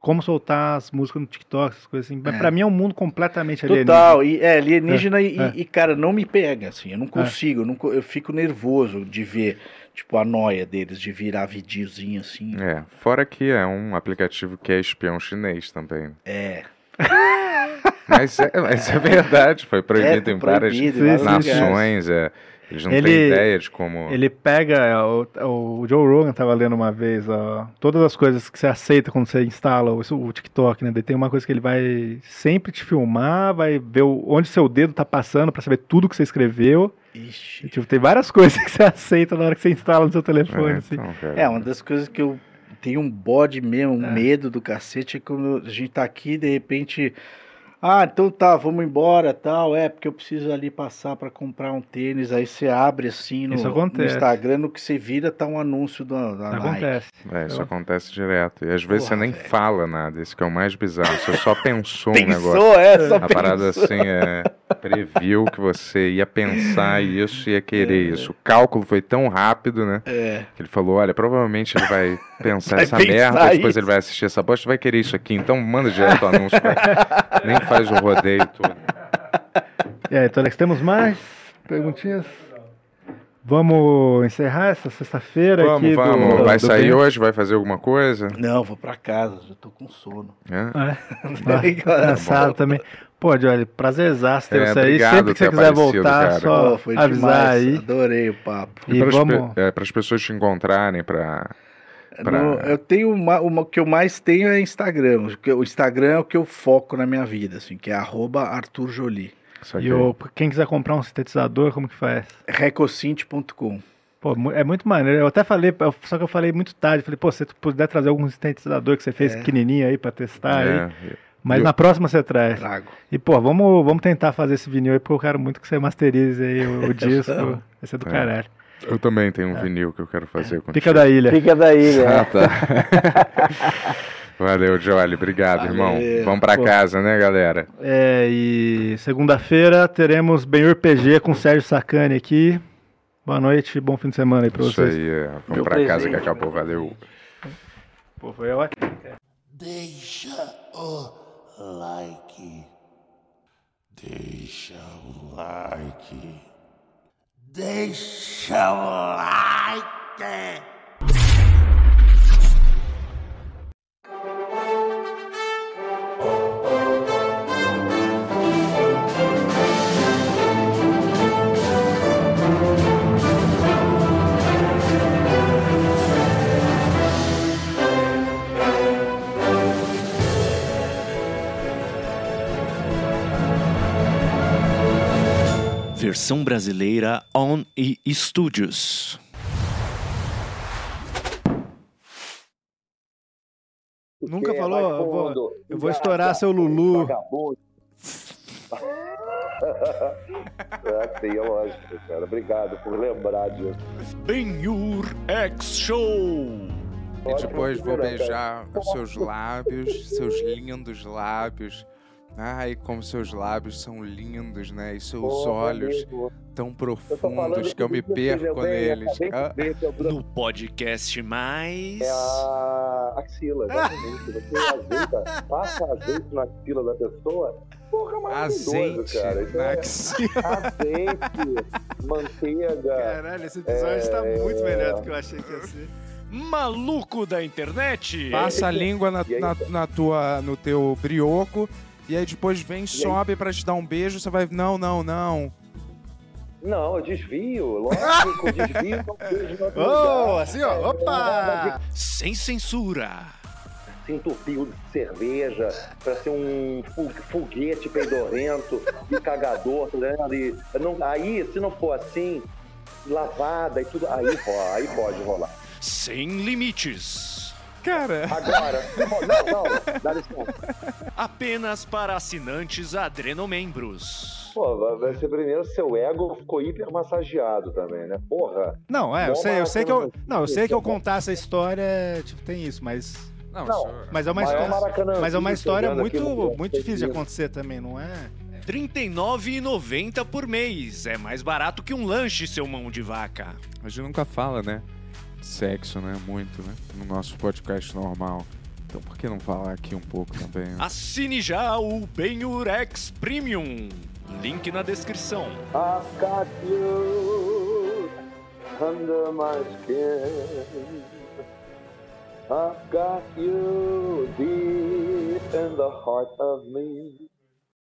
D: como soltar as músicas no TikTok, essas coisas assim. Mas
F: É.
D: pra mim é um mundo completamente alienígena.
F: Total, e, é alienígena e,
D: é.
F: e, cara, não me pega, assim, eu não consigo, eu, não eu fico nervoso de ver, tipo, a noia deles, de virar videozinho assim.
C: É, fora que é um aplicativo que é espião chinês também.
F: É,
C: Mas é, mas é verdade, foi proibido
F: é
C: em várias
F: proibido, vários
D: sim,
F: lugares.
C: nações. É, eles não
D: Ele-
C: têm ideia de como.
D: Ele pega, o, o Joe Rogan tava lendo uma vez, ó, todas as coisas que você aceita quando você instala o, o TikTok, né? Tem uma coisa que ele vai sempre te filmar, vai ver o- onde seu dedo tá passando pra saber tudo que você escreveu.
F: Ixi.
D: tipo, tem várias coisas que você aceita na hora que você instala no seu telefone,
C: É,
D: assim.
C: então.
F: É, uma das coisas que eu tenho um bode mesmo, um
D: É.
F: medo do cacete, é quando a gente tá aqui e de repente. Ah, então tá, vamos embora tal. É, porque eu preciso ali passar pra comprar um tênis. Aí você abre assim no,
D: Isso
F: no. Instagram, no que você vira, tá um anúncio da, da Nike.
D: Acontece.
C: É, isso
D: Eu-
C: acontece direto. E às vezes
F: Porra,
C: você nem
F: velho.
C: fala nada, isso que é o mais bizarro. Você só pensou um negócio.
F: Pensou essa?
C: A parada assim é. Previu que você ia pensar isso e ia querer isso. O cálculo foi tão rápido, né?
F: É.
C: Que ele falou: olha, provavelmente ele vai pensar essa
F: pensar
C: merda, depois
F: isso.
C: ele vai assistir essa bosta e vai querer isso aqui. Então manda direto o anúncio. Nem faz o rodeio todo.
D: E aí, Tolex, temos mais perguntinhas? Vamos encerrar essa sexta-feira aqui
C: Vamos, vamos.
D: do,
C: vai
D: do
C: sair
D: Bento?
C: hoje? Vai fazer alguma coisa?
F: Não, vou pra casa, já tô com sono.
C: É?
D: É. Cansado também. Pô, Johnny, prazerzaço ter
C: É,
D: você aí. Sempre que você quiser voltar,
C: cara.
D: só
F: Pô, foi
D: avisar
F: demais,
D: aí.
F: adorei o papo.
D: E
C: para
D: vamos.
C: as pessoas te encontrarem para Pra-
F: No- eu tenho uma, uma- o que eu mais tenho é Instagram. O Instagram é o que eu foco na minha vida, assim, que é arroba Arthur Jolie.
C: isso aqui.
D: E o- quem quiser comprar um sintetizador, como que faz?
F: Recocinte.com.
D: Pô, é muito maneiro. Eu até falei, só que eu falei muito tarde. Falei, pô, se tu puder trazer algum sintetizador que você fez
F: É.
D: pequenininho aí pra testar aí.
C: É,
D: Mas
C: Eu-
D: na próxima você traz.
F: Trago.
D: E, pô, vamos, vamos tentar fazer esse vinil aí, porque eu quero muito que você masterize aí o, o disco. Vai ser do
C: É.
D: caralho.
C: Eu também tenho um vinil que eu quero fazer contigo.
D: Pica da ilha.
H: Fica daí, né?
C: Ah, tá. Valeu, Jolly. Obrigado, irmão.
F: Valeu.
C: Vamos pra
D: Pô.
C: casa, né, galera?
D: É, e segunda-feira teremos Benhur PG com Sérgio Sacani aqui. Boa noite, bom fim de semana aí pra
C: Isso
D: vocês.
C: aí, é. vamos pra casa que acabou. Valeu.
D: Pô, foi ótimo.
I: Deixa o like. Deixa o like. Deixa o like.
E: Versão brasileira On e Studios.
D: Nunca
H: Porque é
D: falou, eu vou, eu vou estourar seu Lulu.
H: Vagabundo. é, sim, é lógico, cara. Obrigado por lembrar disso.
E: Benhur X Show.
C: E depois vou beijar os seus lábios, seus lindos lábios. Ai, como seus lábios são lindos, né? E seus
H: Porra,
C: olhos
H: amigo.
C: tão
H: Eu
C: profundos que eu me perco
H: vê,
C: neles. Ah,
H: é
E: No podcast mais.
H: É a axila, exatamente. Você azeita, passa azeite na axila da pessoa. Porra, maravilhoso,
C: Azeite
H: cara. Isso
C: na
H: é
C: axila.
H: azeite, manteiga.
D: Caralho, esse
H: episódio tá muito melhor do que
D: eu achei que ia ser.
E: Maluco da internet.
C: Passa a língua na,
H: aí,
C: na, na tua, no teu brioco. E aí depois vem, sobe pra te dar um beijo. Você vai. Não, não, não.
H: Não, eu desvio, lógico, desvio.
D: Oh, assim, ó, opa!
E: Sem censura.
H: Se entupiu de cerveja, pra ser um foguete peidorrento e cagador, tá vendo? E não, aí, se não for assim, lavada e tudo, aí, ro- aí pode rolar.
E: Sem limites.
C: Cara.
H: Agora, não, não, dá licença.
E: Apenas para assinantes adrenomembros.
H: Pô, vai- ser primeiro seu ego ficou hiper massageado também, né? Porra.
D: Não, é, eu sei, eu sei que eu. Não, eu sei que eu contar essa história, tipo, tem isso, mas.
C: Não,
H: Não.
C: isso-
D: Mas é uma
H: Maior
D: história.
H: Maracanã
D: Mas é uma história muito, muito difícil de acontecer também, não é?
E: R$ 39,90 por mês. É mais barato que um lanche, seu mão de vaca.
C: A gente nunca fala, né? Sexo, né? Muito, né? No nosso podcast normal. Então por que não falar aqui um pouco também? né?
E: Assine já o Benurex Premium. Link na descrição.
H: I've got you under my skin. I've got you deep in the heart of me.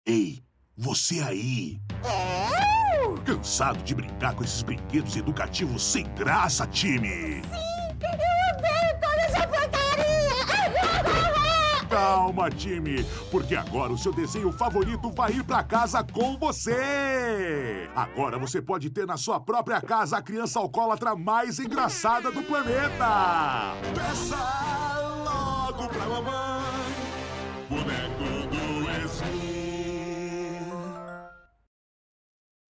I: Ei, você aí! Cansado de brincar com esses brinquedos educativos sem graça, time? Calma, time, porque agora o seu desenho favorito vai ir pra casa com você! Agora você pode ter na sua própria casa a criança alcoólatra mais engraçada do planeta! Peça